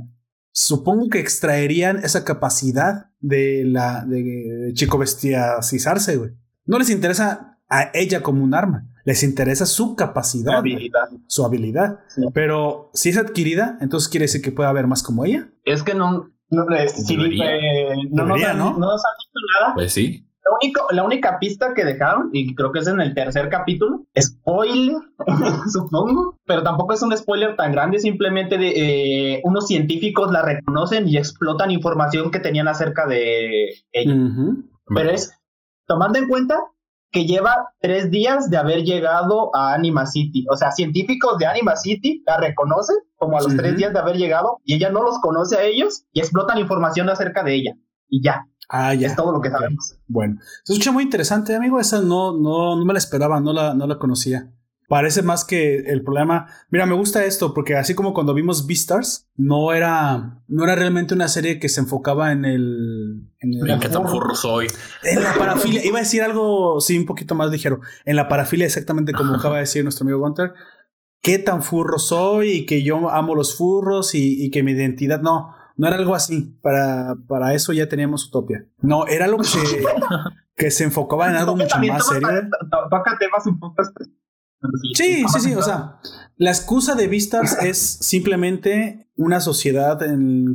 supongo que extraerían esa capacidad de la de, chico bestiacizarse, güey. No les interesa a ella como un arma, les interesa su capacidad, su habilidad. Su habilidad. Pero si es adquirida, entonces quiere decir que puede haber más como ella. Es que no, no, sí, eh, no, nos han, ¿no? nos han dicho nada. Pues sí. Lo único, la única pista que dejaron, y creo que es en el tercer capítulo, spoiler, supongo, pero tampoco es un spoiler tan grande, simplemente de, eh, unos científicos la reconocen y explotan información que tenían acerca de ella. Pero es, tomando en cuenta que lleva tres días de haber llegado a Anima City. O sea, científicos de Anima City la reconocen como a los tres días de haber llegado y ella no los conoce a ellos y explotan información acerca de ella. Y ya. Ah, ya. Es todo lo que sabemos. Bueno, se escucha muy interesante, amigo. Esa no, no, no me la esperaba, no la, no la conocía. Parece más que el problema. Mira, me gusta esto porque así como cuando vimos Beastars, no era, no era realmente una serie que se enfocaba en el. En el qué tan furro soy. En la parafilia. Iba a decir algo, sí, un poquito más ligero. En la parafilia, exactamente como acaba de decir nuestro amigo Gunter. Qué tan furro soy y que yo amo los furros y, que mi identidad. No, no era algo así. Para, para eso ya teníamos Utopia. No, era algo que se, que se enfocaba en algo mucho más serio. Toca temas un poco Sí, sí, sí. O sea, la excusa de Vistars es simplemente una sociedad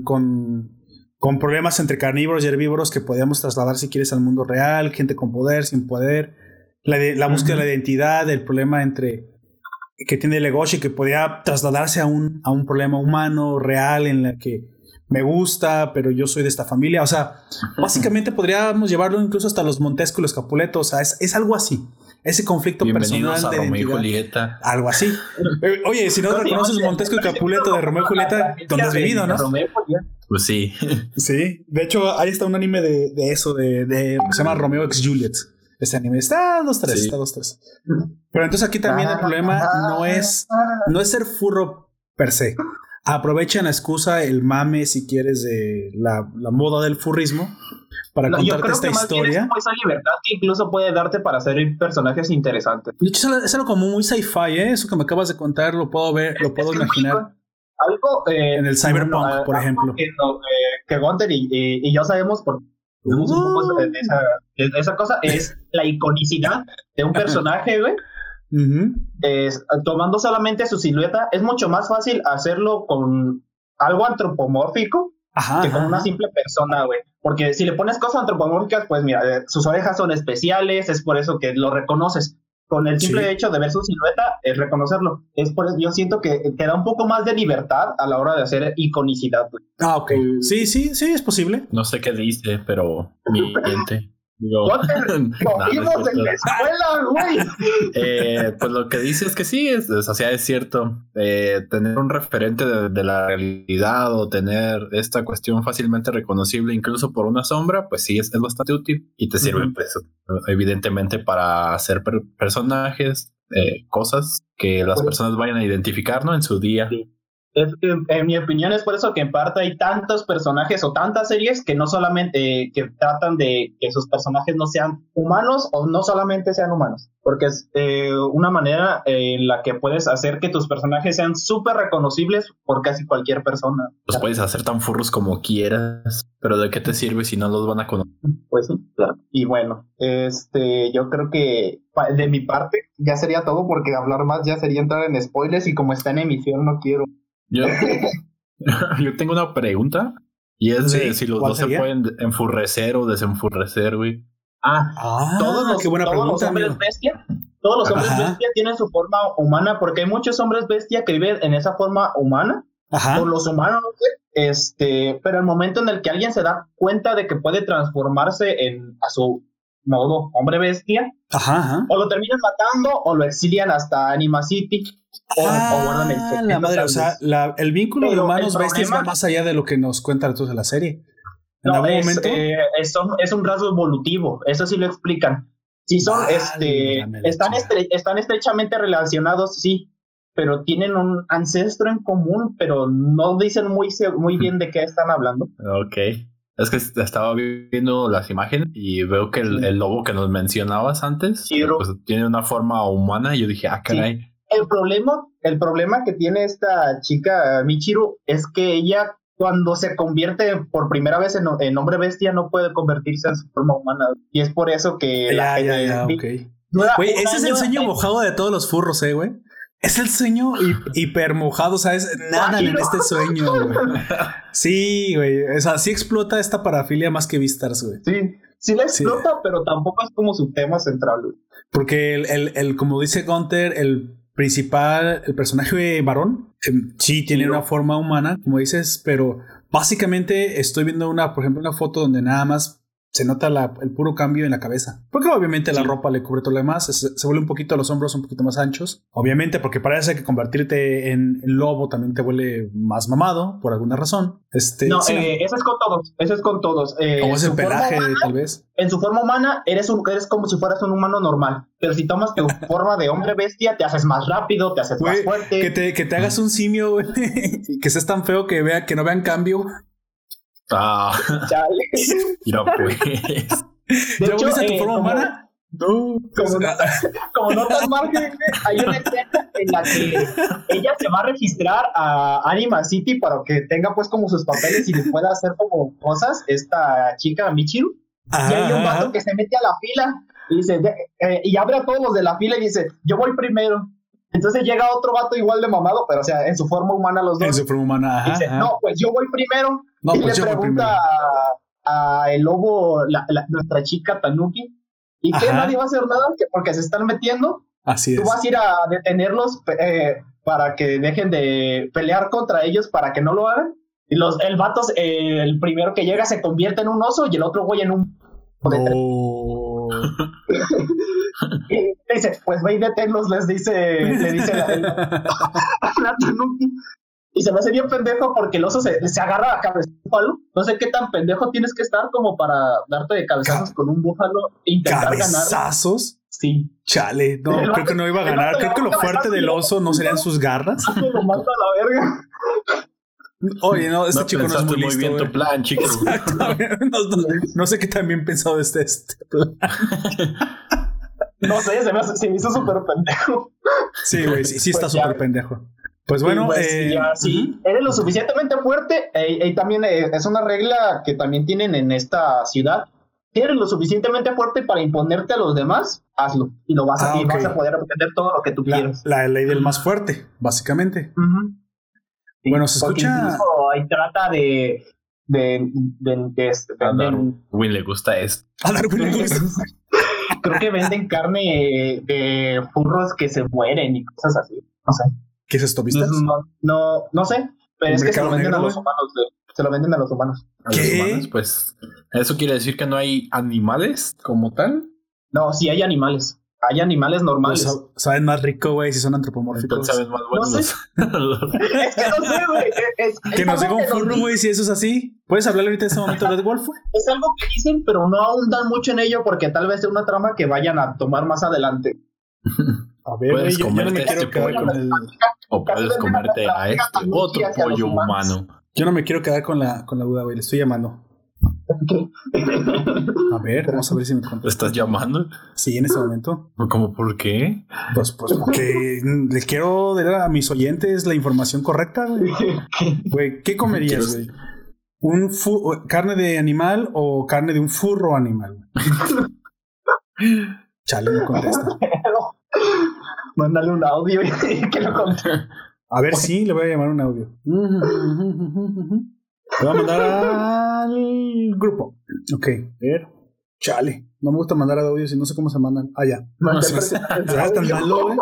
con, con problemas entre carnívoros y herbívoros que podíamos trasladar, si quieres, al mundo real, gente con poder, sin poder, la, la búsqueda de la identidad, el problema entre que tiene Legoshi que podía trasladarse a un, a un problema humano real en la que me gusta, pero yo soy de esta familia. O sea, básicamente podríamos llevarlo incluso hasta los Montesco y los Capuletos. O sea, es, es algo así. Ese conflicto personal de Romeo y Julieta. Algo así. Eh, oye, si no reconoces Montesco y Capuleto de Romeo y Julieta, ¿dónde has vivido, no? Pues sí. Sí. De hecho, ahí está un anime de, de eso, de, de, se llama Romeo x Juliet. Este anime está dos tres, está dos tres. Pero entonces aquí también el problema no es no es ser furro per se. Aprovechan la excusa, el mame, si quieres, de la, la moda del furrismo para contarte esta historia. es esa libertad que incluso puede darte para hacer personajes interesantes. De hecho, es algo como muy sci-fi, ¿eh? Eso que me acabas de contar, lo puedo ver, lo puedo imaginar. Algo eh, en el cyberpunk, por ejemplo. Que, eh, que Gunter y, y, yo sabemos por uh. esa, esa, cosa es la iconicidad de un personaje, güey tomando solamente su silueta, es mucho más fácil hacerlo con algo antropomórfico que con una simple persona, güey. Porque si le pones cosas antropomórficas, pues mira, eh, sus orejas son especiales, es por eso que lo reconoces. Con el simple hecho de ver su silueta, es reconocerlo. Es por eso, yo siento que te da un poco más de libertad a la hora de hacer iconicidad. Ah, ok. Sí, sí, sí, es posible. No sé qué dice, pero mi gente. Digo, vimos en la escuela, güey. Eh, pues lo que dice es que sí, es, o sea, es cierto. Eh, tener un referente de, la realidad o tener esta cuestión fácilmente reconocible, incluso por una sombra, pues sí, es, bastante útil y te sirve, pues, evidentemente, para hacer personajes, eh, cosas que las personas vayan a identificar, ¿no? En su día. Es, en mi opinión es por eso que en parte hay tantos personajes o tantas series que no solamente que tratan de que sus personajes no sean humanos o no solamente sean humanos, porque es eh, una manera en la que puedes hacer que tus personajes sean súper reconocibles por casi cualquier persona. Los puedes hacer tan furros como quieras, pero ¿de qué te sirve si no los van a conocer? Pues sí, claro. Y bueno, este, yo creo que de mi parte ya sería todo porque hablar más ya sería entrar en spoilers y como está en emisión no quiero. Yo, yo tengo una pregunta. Y es si los dos se pueden enfurrecer o desenfurrecer, güey. Ah, ah, todos los, hombres bestia, todos los hombres bestia tienen su forma humana, porque hay muchos hombres bestia que viven en esa forma humana, Ajá. por los humanos, este, pero el momento en el que alguien se da cuenta de que puede transformarse en a su modo hombre bestia, ajá, o lo terminan matando o lo exilian hasta Anima City ah, la madre, o sea, el vínculo de humanos bestias va más allá de lo que nos cuenta entonces de la serie. En algún es, momento. Eh, es, un rasgo evolutivo, eso sí lo explican. Sí, son, este, están, están estrechamente relacionados, sí, pero tienen un ancestro en común, pero no dicen muy, muy bien de qué están hablando. Ok. Es que estaba viendo las imágenes y veo que el, lobo que nos mencionabas antes pues, tiene una forma humana y yo dije, ah, caray. El problema, el problema que tiene esta chica Michiru es que ella cuando se convierte por primera vez en, hombre bestia no puede convertirse en su forma humana y es por eso que ya, ya, ya, Güey, ese es el sueño mojado de todos los furros, eh, güey. Es el sueño hiper mojado, ¿sabes? Nada en este sueño, güey. Sí, güey. O sea, sí explota esta parafilia más que Vistas, güey. Sí, sí la explota, pero tampoco es como su tema central, güey. Porque el, el, el, como dice Gunter, el principal, el personaje varón, em, sí tiene una forma humana, como dices, pero básicamente estoy viendo una, por ejemplo, una foto donde nada más se nota el puro cambio en la cabeza. Porque obviamente la ropa le cubre todo lo demás, se, vuelve un poquito los hombros un poquito más anchos. Obviamente porque parece que convertirte en, lobo también te vuelve más mamado, por alguna razón. Este, no, eh, eso es con todos, eso es con todos. Eh, como es el pelaje, tal vez. En su forma humana eres, un, eres como si fueras un humano normal, pero si tomas tu forma de hombre bestia, te haces más rápido, te haces más fuerte. Que te, que te hagas un simio, güey, que seas tan feo que, vea, que no vean cambio. Ah. Chale. No, pues. De ¿Ya hecho, tu eh, forma humana? No. Como, no, como notas margen, hay una escena en la que ella se va a registrar a Anima City para que tenga pues como sus papeles y le pueda hacer como cosas esta chica Michiru. y hay un vato que se mete a la fila y dice, eh, y abre a todos los de la fila y dice, yo voy primero. Entonces llega otro vato igual de mamado, pero o sea, en su forma humana los dos. En su forma humana, dice, no, pues yo voy primero. y pues le pregunta a, el lobo, la, nuestra chica Tanuki, ¿y qué? Nadie va a hacer nada porque se están metiendo. Así Tú vas a ir a detenerlos eh, para que dejen de pelear contra ellos para que no lo hagan. Y los, el vato, eh, el primero que llega se convierte en un oso y el otro güey en un... No. Dice, pues ve y deténlos, les dice, le dice la. Y se me hace bien pendejo porque el oso se, se agarra a cabeza un búfalo. No sé qué tan pendejo tienes que estar como para darte de cabezazos con un búfalo e intentar ¿Cabezazos? Sí. Chale, no, creo que no iba a ganar. Creo que lo fuerte del oso no serían sus garras. Lo mata a la verga. Oye, no, este chico no es muy, muy bien tu plan, chico. no, no, sé qué tan bien pensado este, este plan. no sé, se me, hace, se me hizo súper pendejo. Sí, güey, sí, sí está pues súper pendejo. Pues bueno, pues, eh, ya, sí, eres lo suficientemente fuerte eh, y también eh, es una regla que también tienen en esta ciudad. Si eres lo suficientemente fuerte para imponerte a los demás, hazlo y lo vas, a, ah, vas a poder obtener todo lo que tú quieras. La ley del más fuerte, básicamente. Bueno, se escucha. ahí trata de. de, de, de, este, a Darwin le gusta esto. A Darwin le gusta. Creo que venden carne de furros que se mueren y cosas así. No sé. ¿Qué es esto, viste? No, no, no sé, pero es que se lo venden a los humanos, se lo venden a los humanos. ¿Qué? Pues, ¿eso quiere decir que no hay animales como tal? No, sí hay animales. Hay animales normales. Pues, saben más rico, güey, si son antropomórficos. saben más buenos. No sé. es que no sé, güey. que nos diga un furro, güey, si eso es así. ¿Puedes hablarle ahorita en este momento de Wolf, güey? Es algo que dicen, pero no ahondan mucho en ello porque tal vez sea una trama que vayan a tomar más adelante. A ver, puedes yo, comerte no me este quedar con el. O puedes comerte a este otro pollo humano. Yo no me quiero quedar con la, con la duda, güey. Le estoy llamando. A ver, vamos a ver si me contesta. ¿Estás llamando? Sí, en ese momento. ¿Cómo por qué? Pues, pues porque le quiero dar a mis oyentes la información correcta, güey. ¿qué comerías, güey? ¿Un carne de animal o carne de un furro animal? Chale, no contesta. Mándale un audio y que lo conte. A ver, sí, le voy a llamar un audio. Le voy a mandar al grupo. Ok, a ver. Chale, no me gusta mandar audios y no sé cómo se mandan. Ah, ya. No, tan malo, güey.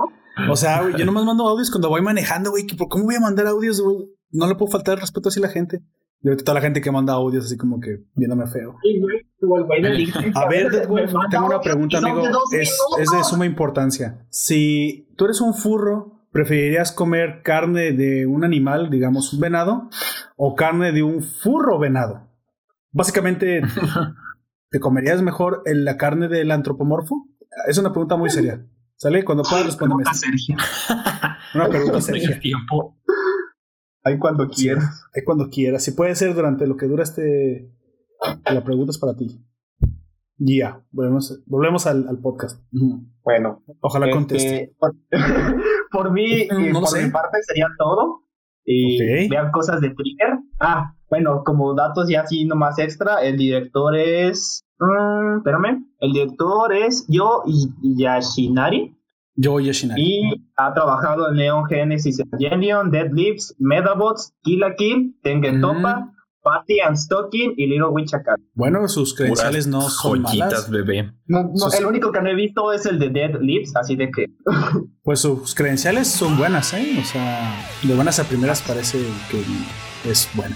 O sea, güey, yo nomás mando audios cuando voy manejando, güey. ¿Cómo voy a mandar audios, güey? No le puedo faltar el respeto así a la gente. Y ahorita toda la gente que manda audios así como que viéndome feo. A ver, tengo una pregunta, amigo. Es, es de suma importancia. Si tú eres un furro, ¿preferirías comer carne de un animal, digamos un venado, o carne de un furro venado? Básicamente, ¿te comerías mejor la carne del antropomorfo? Es una pregunta muy seria. ¿Sale? Cuando puedas responderme. Una pregunta seria. Ahí cuando quieras. ahí cuando quieras. Si puede ser durante lo que dura este. La pregunta es para ti. Ya, volvemos, volvemos al, al podcast. Bueno. Ojalá este, conteste. Por, mí, por mi parte sería todo. Y vean cosas de Trigger. Ah, bueno, como datos ya así nomás extra, el director es. Mm, espérame. El director es Yo Yashinari. Yo Yoshinari. Y ha trabajado en Neon Genesis Evangelion, Dead Leaves, Medabots, Kill la Kill, Tengen Topa, Patty and Stocking y Little Witch Academy. Bueno, sus credenciales no son malas. bebé. No, El único que no he visto es el de Dead Leaves, así de que... pues sus credenciales son buenas, ¿eh? O sea, de buenas a primeras parece que es bueno.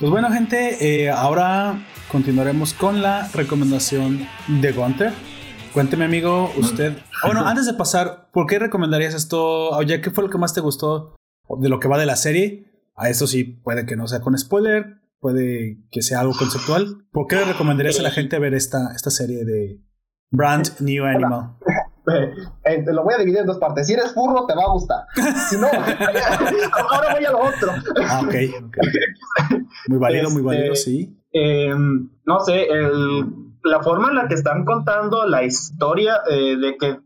Pues bueno, gente, eh, ahora continuaremos con la recomendación de Gunter. Cuénteme, amigo, usted. Bueno, antes de pasar, ¿por qué recomendarías esto? Oye, ¿qué fue lo que más te gustó de lo que va de la serie? A esto sí, puede que no sea con spoiler, puede que sea algo conceptual. ¿Por qué le recomendarías a la gente ver esta, esta serie de Brand New Animal? Eh, lo voy a dividir en dos partes. Si eres furro, te va a gustar. Si no, ahora voy a lo otro. Ah, ok. Muy válido, muy válido, este, sí. Em, no sé, el, la forma en la que están contando la historia eh, de que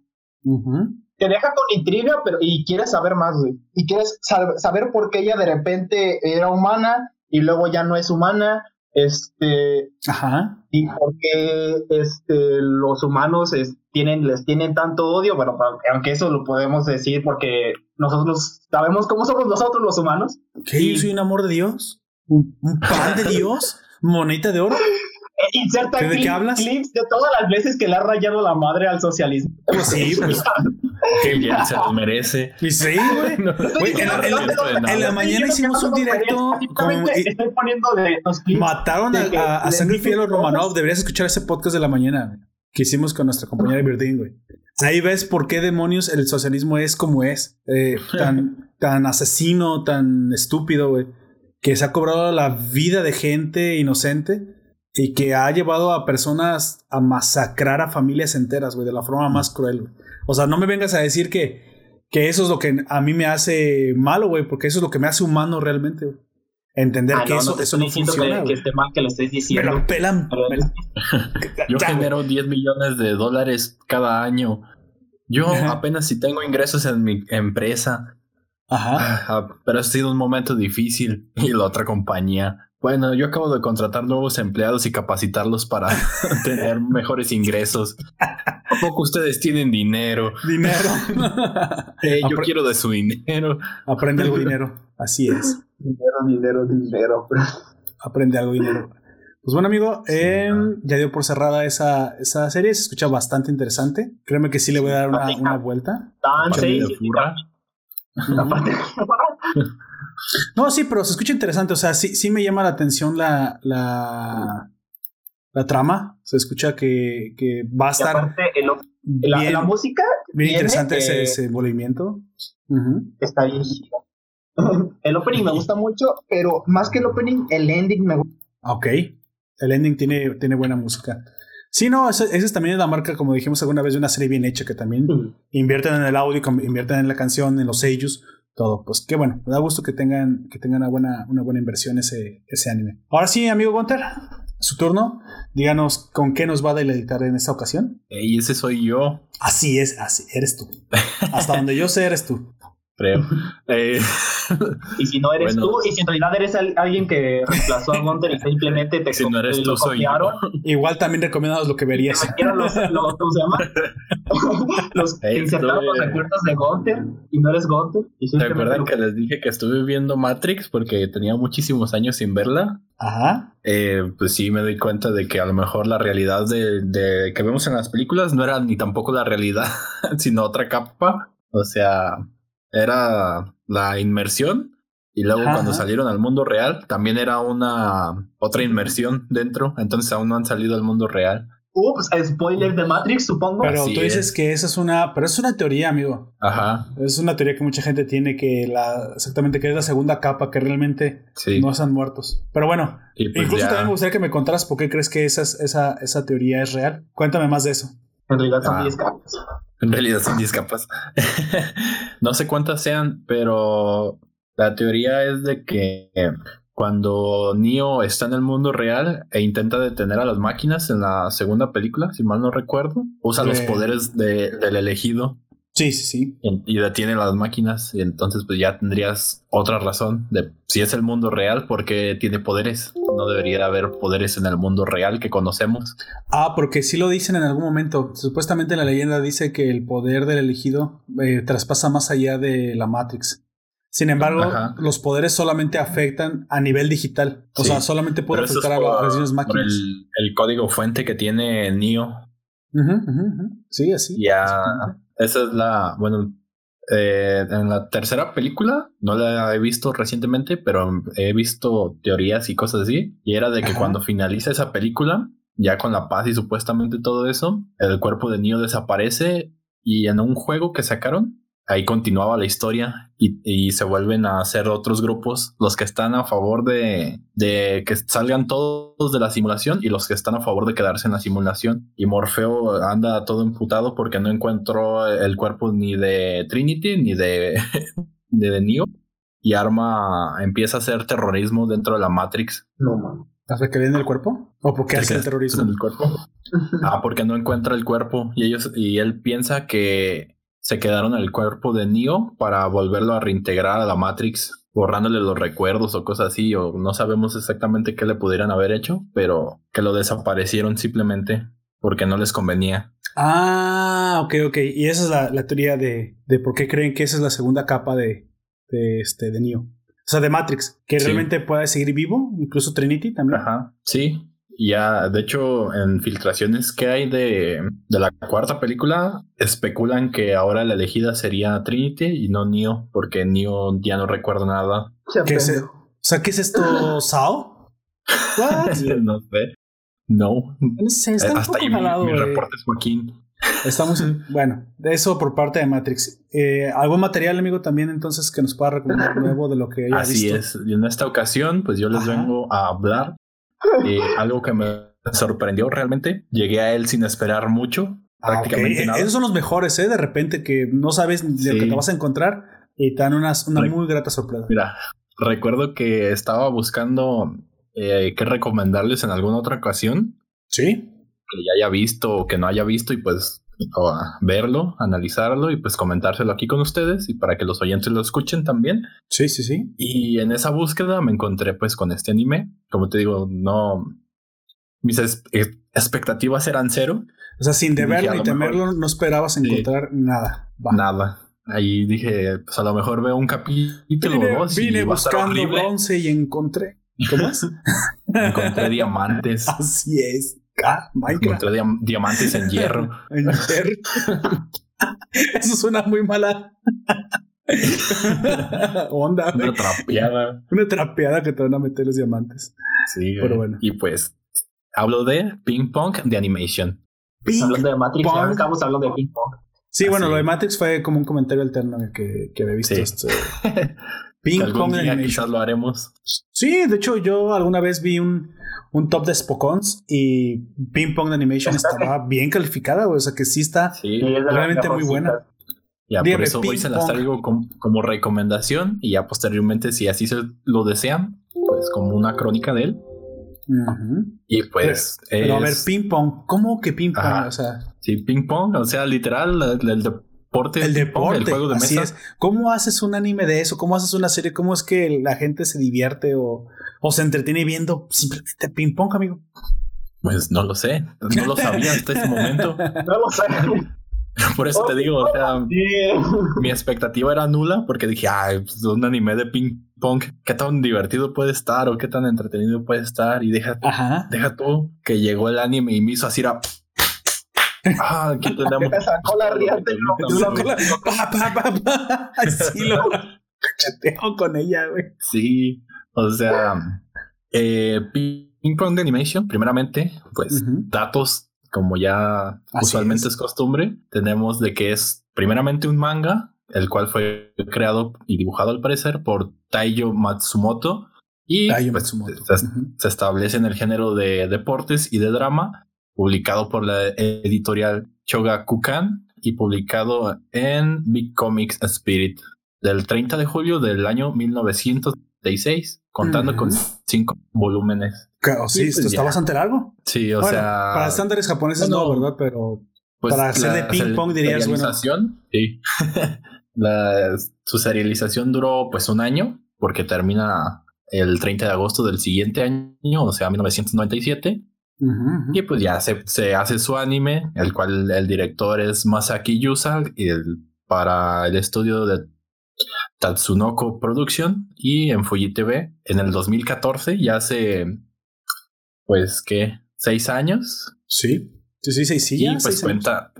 te deja con intriga pero y quieres saber más, Y quieres saber por qué ella de repente era humana y luego ya no es humana este, Ajá. Y porque este, los humanos tienen, les tienen tanto odio, bueno, aunque eso lo podemos decir porque nosotros sabemos cómo somos nosotros los humanos. ¿Qué? ¿Yo soy un amor de Dios? ¿Un, pan de Dios? ¿Moneta de oro? inserta ¿De qué hablas? clips de todas las veces que le ha rayado la madre al socialismo. Pues sí, pues. Qué bien, se lo merece. Y sí, güey. Güey, en, la- en la- en la mañana hicimos un directo con- y- Estoy poniendo de los clips. Mataron de a, a, a Sangre Fiel o Romanov. Deberías escuchar ese podcast de la mañana que hicimos con nuestra compañera Birdín, güey. Ahí ves por qué demonios el socialismo es como es. eh, tan, tan asesino, tan estúpido, güey. Que se ha cobrado la vida de gente inocente y que ha llevado a personas a masacrar a familias enteras, güey, de la forma más cruel, güey. O sea, no me vengas a decir que, que eso es lo que a mí me hace malo, güey, porque eso es lo que me hace humano realmente. Entender Ah, que no, eso, no te eso estoy no funciona, que, que esté mal que lo estés Me diciendo. lo pelan. Me la- Yo Ya, genero 10 millones de dólares cada año. Yo Ajá. apenas si tengo ingresos en mi empresa, Ajá. Ah, pero ha sido un momento difícil. Y la otra compañía. Bueno, yo acabo de contratar nuevos empleados y capacitarlos para tener mejores ingresos. ¿A poco ustedes tienen dinero? Dinero. Eh, yo quiero de su dinero. Aprende algo dinero. Así es. Dinero, dinero, dinero. Aprende algo dinero. Pues bueno, amigo, eh, ya dio por cerrada esa, esa serie. Se escucha bastante interesante. Créeme que sí le voy a dar una, una vuelta. Tan seis. No, sí, pero se escucha interesante. O sea, sí, sí me llama la atención la, la, la trama. Se escucha que, que va a estar aparte, el- la, bien, la música bien viene, interesante ese, ese movimiento. Está bien. El opening me gusta mucho, pero más que el opening, el ending me gusta. Ok. El ending tiene, tiene buena música. Sí, no, esa, esa también es la marca, como dijimos alguna vez, de una serie bien hecha que también invierten en el audio, invierten en la canción, en los sellos, todo. Pues qué bueno, me da gusto que tengan, que tengan una buena, una buena inversión ese, ese anime. Ahora sí, amigo Gunter, su turno. Díganos con qué nos va a deleitar en esta ocasión. Y ese soy yo, Así es, así, eres tú. Hasta donde yo sé, eres tú. Creo. Eh, Y si no eres Bueno. tú, y si en realidad eres al- alguien que reemplazó a Gunter y simplemente te, si no eres te tú, lo soy yo. copiaron, Igual también recomendamos lo que te verías. los, los- ¿cómo se llama? los que insertaron los recuerdos de Gunter y no eres Gunter. Y ¿Se simplemente acuerdan lo- que les dije que estuve viendo Matrix porque tenía muchísimos años sin verla? Ajá. Eh, pues sí me doy cuenta de que a lo mejor la realidad de, de que vemos en las películas no era ni tampoco la realidad, sino otra capa. O sea, era la inmersión y luego Ajá. cuando salieron al mundo real también era una otra inmersión dentro. Entonces aún no han salido al mundo real. Ups, spoiler de Matrix, supongo. Pero Así tú dices es. que esa es una, pero es una teoría, amigo. Ajá, Es una teoría que mucha gente tiene que la exactamente que es la segunda capa que realmente sí. no están muertos. Pero bueno, Y pues incluso ya- también me gustaría que me contaras por qué crees que esa, esa, esa teoría es real. Cuéntame más de eso. En realidad son Ah. 10 capas. En realidad son 10 capas. no sé cuántas sean, pero la teoría es de que cuando Neo está en el mundo real e intenta detener a las máquinas en la segunda película, si mal no recuerdo, usa los poderes de- del elegido Sí, sí, sí. y, detiene las máquinas. Y entonces pues ya tendrías otra razón de si es el mundo real, porque tiene poderes. No debería haber poderes en el mundo real que conocemos. Ah, porque sí lo dicen en algún momento. Supuestamente la leyenda dice que el poder del elegido eh, traspasa más allá de la Matrix. Sin embargo, Ajá. los poderes solamente afectan a nivel digital. O Sí. sea, solamente puede es afectar a, la- a las máquinas. el, el código fuente que tiene ujú. Sí, así. Ya. Esa es la, bueno, eh, en la tercera película, no la he visto recientemente, pero he visto teorías y cosas así, y era de que Ajá. cuando finaliza esa película, ya con la paz y supuestamente todo eso, el cuerpo de Neo desaparece y en un juego que sacaron, ahí continuaba la historia y, y se vuelven a hacer otros grupos, los que están a favor de, de que salgan todos de la simulación y los que están a favor de quedarse en la simulación. Y Morfeo anda todo emputado porque no encontró el cuerpo ni de Trinity ni de, de, de Neo. Y Arma empieza a hacer terrorismo dentro de la Matrix. No, man. ¿Hasta que viene el cuerpo? ¿O por qué hace el terrorismo? El cuerpo. Ah, porque no encuentra el cuerpo y ellos y él piensa que se quedaron el cuerpo de Neo para volverlo a reintegrar a la Matrix, borrándole los recuerdos o cosas así, o no sabemos exactamente qué le pudieran haber hecho, pero que lo desaparecieron simplemente porque no les convenía. Ah, ok, ok. Y esa es la, la teoría de, de por qué creen que esa es la segunda capa de, de, este, de Neo. O sea, de Matrix, que Sí. realmente puede seguir vivo, incluso Trinity también. Ajá, sí. Ya, de hecho, en filtraciones que hay de, de, la cuarta película, especulan que ahora la elegida sería Trinity y no Neo, porque Neo ya no recuerda nada. ¿Qué es, o sea, ¿qué es esto, Sao? no sé. No. no sé, está Hasta ahí mi, mi reporte es Joaquín. Estamos en, bueno, de eso por parte de Matrix. Eh, ¿Algún material, amigo, también entonces que nos pueda recomendar nuevo de lo que haya Así visto? es. Y en esta ocasión, pues yo les Ajá. vengo a hablar de algo que me sorprendió realmente. Llegué a él sin esperar mucho. Prácticamente okay. nada. Esos son los mejores, ¿eh? De repente que no sabes de sí. lo que te vas a encontrar y te dan una, una Re muy grata sorpresa. Mira, recuerdo que estaba buscando eh, qué recomendarles en alguna otra ocasión. Sí que ya haya visto o que no haya visto y pues o verlo, analizarlo y pues comentárselo aquí con ustedes y para que los oyentes lo escuchen también. Sí, sí, sí. Y en esa búsqueda me encontré pues con este anime. Como te digo, no... Mis es expectativas eran cero. O sea, sin deberlo ni temerlo, no esperabas encontrar sí. nada. Va. Nada. Ahí dije, pues a lo mejor veo un capítulo vine, dos vine y buscando bronce y encontré. ¿Cómo es? encontré diamantes. Así es. Ah, Encontré diam diamantes en hierro. en hierro. Eso suena muy mala. Onda. Una trapeada. Una trapeada que te van a meter los diamantes. Sí, pero bueno. Y pues hablo de ping pong de animation. Ping hablando de Matrix, pong. estamos hablando de ping pong. Sí, bueno, lo de Matrix fue como un comentario alterno que, que había visto. Sí. Este, ping pong de animation. Quizás lo haremos. Sí, de hecho, yo alguna vez vi un, un top de Spokons y Ping Pong de Animation estaba bien calificada, o sea que sí está sí, realmente muy buena. Ya, Dígame, por eso hoy se las traigo como, como, recomendación y ya posteriormente, si así se lo desean, pues como una crónica de él. Uh -huh. Y pues. Pero, pero a ver, ping pong, ¿cómo que ping pong? Ajá. O sea, sí, ping pong, o sea, literal, el, el deporte. El deporte, el juego de así mesa. es. ¿Cómo haces un anime de eso? ¿Cómo haces una serie? ¿Cómo es que la gente se divierte o, o se entretiene viendo simplemente ping pong, amigo? Pues no lo sé, no lo sabía hasta ese momento. No lo sé. Por eso te digo, o sea, Yeah. mi expectativa era nula porque dije, ay, pues un anime de ping pong, qué tan divertido puede estar o qué tan entretenido puede estar. Y deja, deja tú que llegó el anime y me hizo así, era, ah, aquí tenemos. Te sacó la riata y lo sacó la- pa, pa, pa, pa. Así lo cacheteo con ella, güey. Sí, o sea, eh, ping pong de animation, primeramente, pues Ujú. datos, como ya Así usualmente es. es. costumbre, tenemos de que es primeramente un manga, el cual fue creado y dibujado al parecer por Taiyo Matsumoto y pues, se, se establece en el género de deportes y de drama, publicado por la editorial Shogakukan y publicado en Big Comics Spirit del 30 de julio del año 1936, contando Ujú. con cinco volúmenes. O sí, Y pues esto está ya. bastante largo. Sí, o Bueno, sea, para estándares japoneses no, bueno, ¿verdad? Pero pues, para hacer de la ping pong dirías, bueno. serialización, Sí. La- su serialización duró pues un año porque termina el 30 de agosto del siguiente año, o sea, 1997. Y pues ya se, se hace su anime, el cual el director es Masaki Yusa y el, para el estudio de Tatsunoko Production y en Fuji TV en el 2014, ya hace pues que seis años. Sí, sí, sí, sí, sí. y pues seis años. cuenta,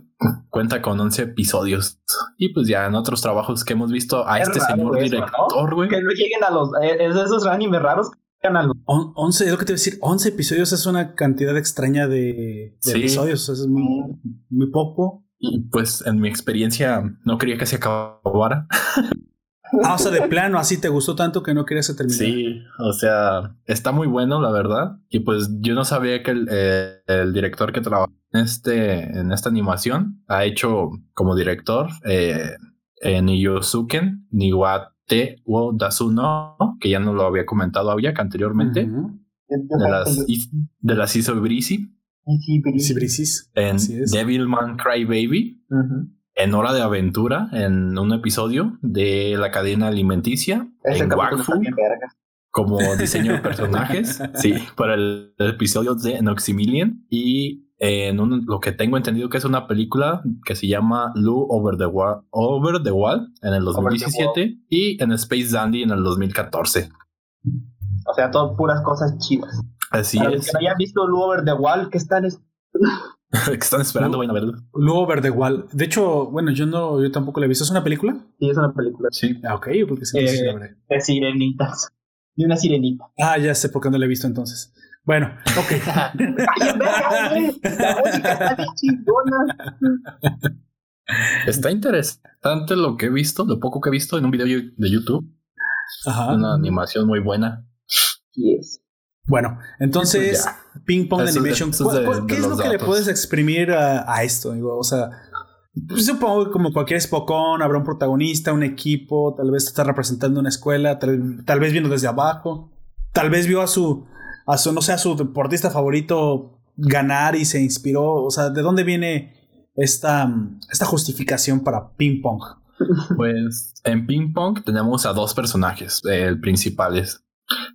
cuenta con 11 episodios. Y pues ya en otros trabajos que hemos visto a Es este señor eso, director, güey. Que no lleguen a los. eh, Es de esos animes raros que llegan a los. On- 11, es lo que te iba a decir, 11 episodios es una cantidad extraña de, de Sí. episodios, es muy, muy poco. Y pues en mi experiencia no quería que se acabara. Ah, o sea, de plano, así te gustó tanto que no querías que terminara. Sí, o sea, está muy bueno, la verdad. Y pues yo no sabía que el, eh, el director que trabaja en, este, en esta animación ha hecho como director eh, en Yosuken Niwate wo Dasuno, que ya no lo había comentado Aviak anteriormente, de las, de las Iso Brisi, Sí, Brisis. en. Devilman Cry Baby, Ujú. en Hora de Aventura, en un episodio de la cadena alimenticia, Ese en Wakfu. como diseño de personajes, sí, para el, el episodio de Noximilian y en un- lo que tengo entendido que es una película que se llama Lou Over the Wall, Over the Wall en el Over the 2017 y en Space Dandy en el 2014. O sea, todo puras cosas chidas. Así Para es. los que no hayan visto Lu Over the Wall, que están es- que están esperando, vayan a verlo. Luego Verde igual. De hecho, bueno, yo no, yo tampoco la he visto. ¿Es una película? Sí, es una película Sí. Ah, ok, yo creo que sí. Eh, sí la veré. de sirenitas. De una sirenita. Ah, ya sé por qué no la he visto entonces. Bueno, ok. Está bien chingona. Está interesante lo que he visto, lo poco que he visto en un video de YouTube. Ajá. Una animación muy buena. Yes. Bueno, entonces, Pues Ping Pong Eso de- Animation. eso es ¿cuál- de- cuál- ¿Qué de es lo que le puedes exprimir a, a esto? Digo, o sea, pues supongo que como cualquier Spokon, habrá un protagonista, un equipo, tal vez está representando una escuela, tal, tal vez viendo desde abajo, tal vez vio a su, a su, no sé, a su deportista favorito ganar y se inspiró. O sea, ¿de dónde viene esta, esta justificación para Ping Pong? Pues en Ping Pong tenemos a dos personajes eh, principales,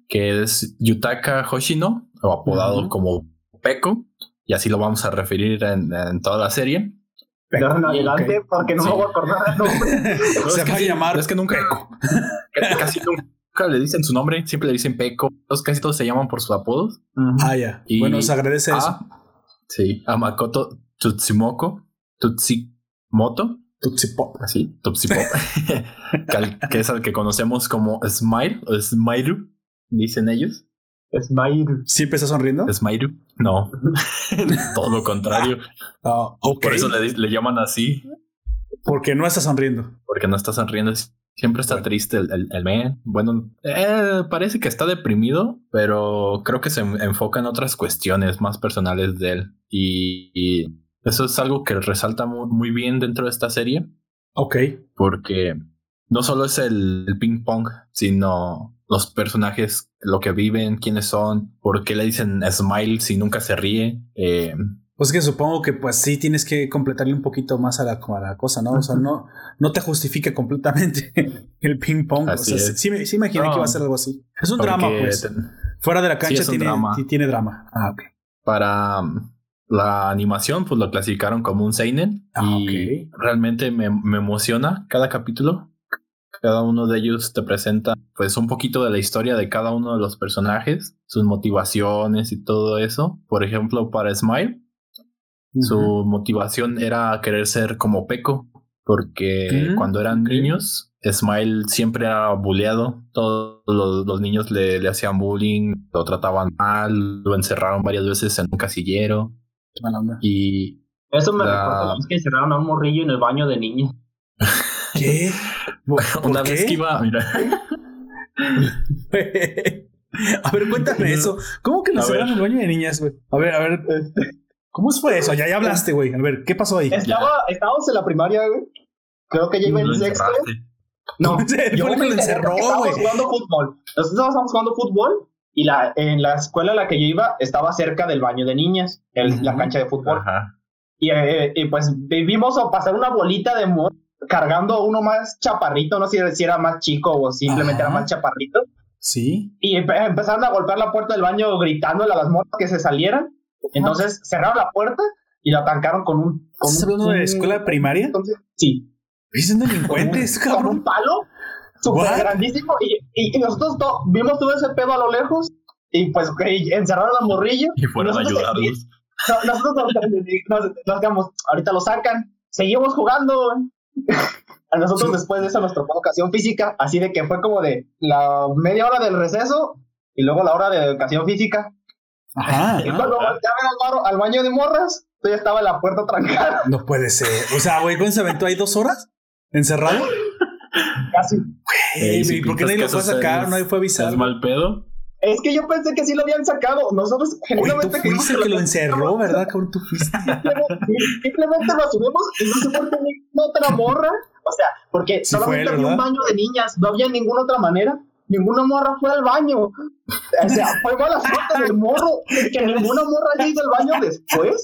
que es Yutaka Hoshino, o apodado como Peko, y así lo vamos a referir en, en toda la serie. Pero en Ok. adelante, porque no Sí. me voy a acordar el nombre. Se va a llamar es que nunca-. Casi nunca le dicen su nombre, siempre le dicen Peko. Entonces casi todos se llaman por sus apodos. Ah, ya. Y- Bueno, se agradece eso. Sí, a Makoto Tutsimoko, Tutsimoto, Tootsie Pop. así, Tutsipop, que, al- que es el que conocemos como Smile o Smairu, dicen ellos. Smile. ¿Siempre está sonriendo? Smairu, no, todo lo contrario. Ah. Por eso le, le llaman así, Porque no está sonriendo. porque no está sonriendo. Siempre está triste el, el, el man. Bueno, eh, parece que está deprimido, pero creo que se en- enfoca en otras cuestiones más personales de él. Y, y eso es algo que resalta muy, muy bien dentro de esta serie, Ok. porque no solo es el, el ping pong, sino los personajes, lo que viven, quiénes son, por qué le dicen smile si nunca se ríe. Eh, Pues que supongo que pues sí tienes que completarle un poquito más a la, a la cosa, ¿no? O sea, no, no te justifica completamente el ping pong. Así o sea, es. sí, me- sí imaginé No. que iba a ser algo así. Es un drama, pues. Fuera de la cancha tiene, drama. sí tiene drama. Ah, ok. para um, la animación, pues lo clasificaron como un Seinen. Ah, y realmente me, me emociona cada capítulo. Cada uno de ellos te presenta pues un poquito de la historia de cada uno de los personajes, sus motivaciones y todo eso. Por ejemplo, para Smile, su motivación era querer ser como Peco, porque Mm, cuando eran niños, Smile siempre era bulleado. Todos los, los niños le, le hacían bullying, lo trataban mal, lo encerraron varias veces en un casillero. Qué mala onda. Y Eso me La- recuerda vez que encerraron a un morrillo en el baño de niños. ¿Qué? ¿Por una qué? vez que iba, mira, a ver, cuéntame eso. ¿Cómo que lo cerraron ver. el baño de niñas, güey? A ver, a ver. ¿Cómo fue eso? Ya, ya hablaste, güey. A ver, ¿qué pasó ahí? Estaba, estábamos en la primaria, güey. Creo que ya iba en sexto. No, yo me encerró, güey. jugando fútbol. Nosotros estábamos jugando fútbol y la, en la escuela a la que yo iba estaba cerca del baño de niñas, el- la cancha de fútbol. Ajá. Y, eh, y pues vimos a pasar una bolita de amor cargando a uno más chaparrito, no sé si era más chico o simplemente Ajá. era más chaparrito. Sí. Y empe- empezaron a golpear la puerta del baño gritándole a las morras que se salieran. Entonces cerraron la puerta y la atacaron con un... Con ¿Estás un- hablando de un- escuela primaria? Entonces, sí, Son delincuentes, con un cabrón. palo súper grandísimo y, y- y nosotros to- vimos todo ese pedo a lo lejos y pues y encerraron al morrillo Y fueron a Nosotros- ayudarlos. No, nosotros nos, nos- ahorita lo sacan, seguimos jugando. A nosotros Sí. después de eso nos tocó educación física, así de que fue como de la media hora del receso y luego la hora de educación física. Ajá. Y cuando ver al, baño de morras, todavía estaba la puerta trancada. No puede ser. O sea, güey, ¿cuándo se aventó ahí dos horas? ¿Encerrado? Casi. Ey, si ¿Y por qué nadie lo fue a sacar? es- Nadie fue a avisar. ¿Es mal pedo? Es que yo pensé que sí lo habían sacado. Nosotros Oye, tú genuinamente fuiste el que lo encerró, ¿verdad, cabrón? Tú fuiste. Simplemente lo asumimos y no sé por qué ninguna otra morra. O sea, porque Sí solamente fue había un baño de niñas, no había ninguna otra manera. Ninguna morra fue al baño. O sea, fue mala suerte del morro de que ninguna morra haya ido al baño después.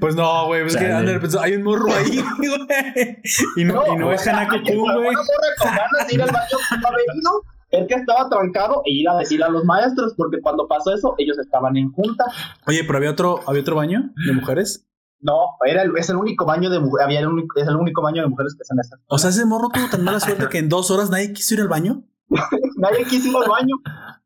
Pues no, güey, es que. Ander pensó, hay un morro ahí, güey. Y no, y no o es sea, Hanako Kun, una güey. morra con ganas de ir al baño no haber ido, es que estaba trancado e ir a decir a los maestros, porque cuando pasó eso, ellos estaban en junta. Oye, pero había otro, había otro baño de mujeres. No, era el, es el único baño de mujeres, había el único, es el único baño de mujeres que se necesita. O sea, ese morro tuvo tan mala suerte que en dos horas nadie quiso ir al baño. nadie quiso ir al baño.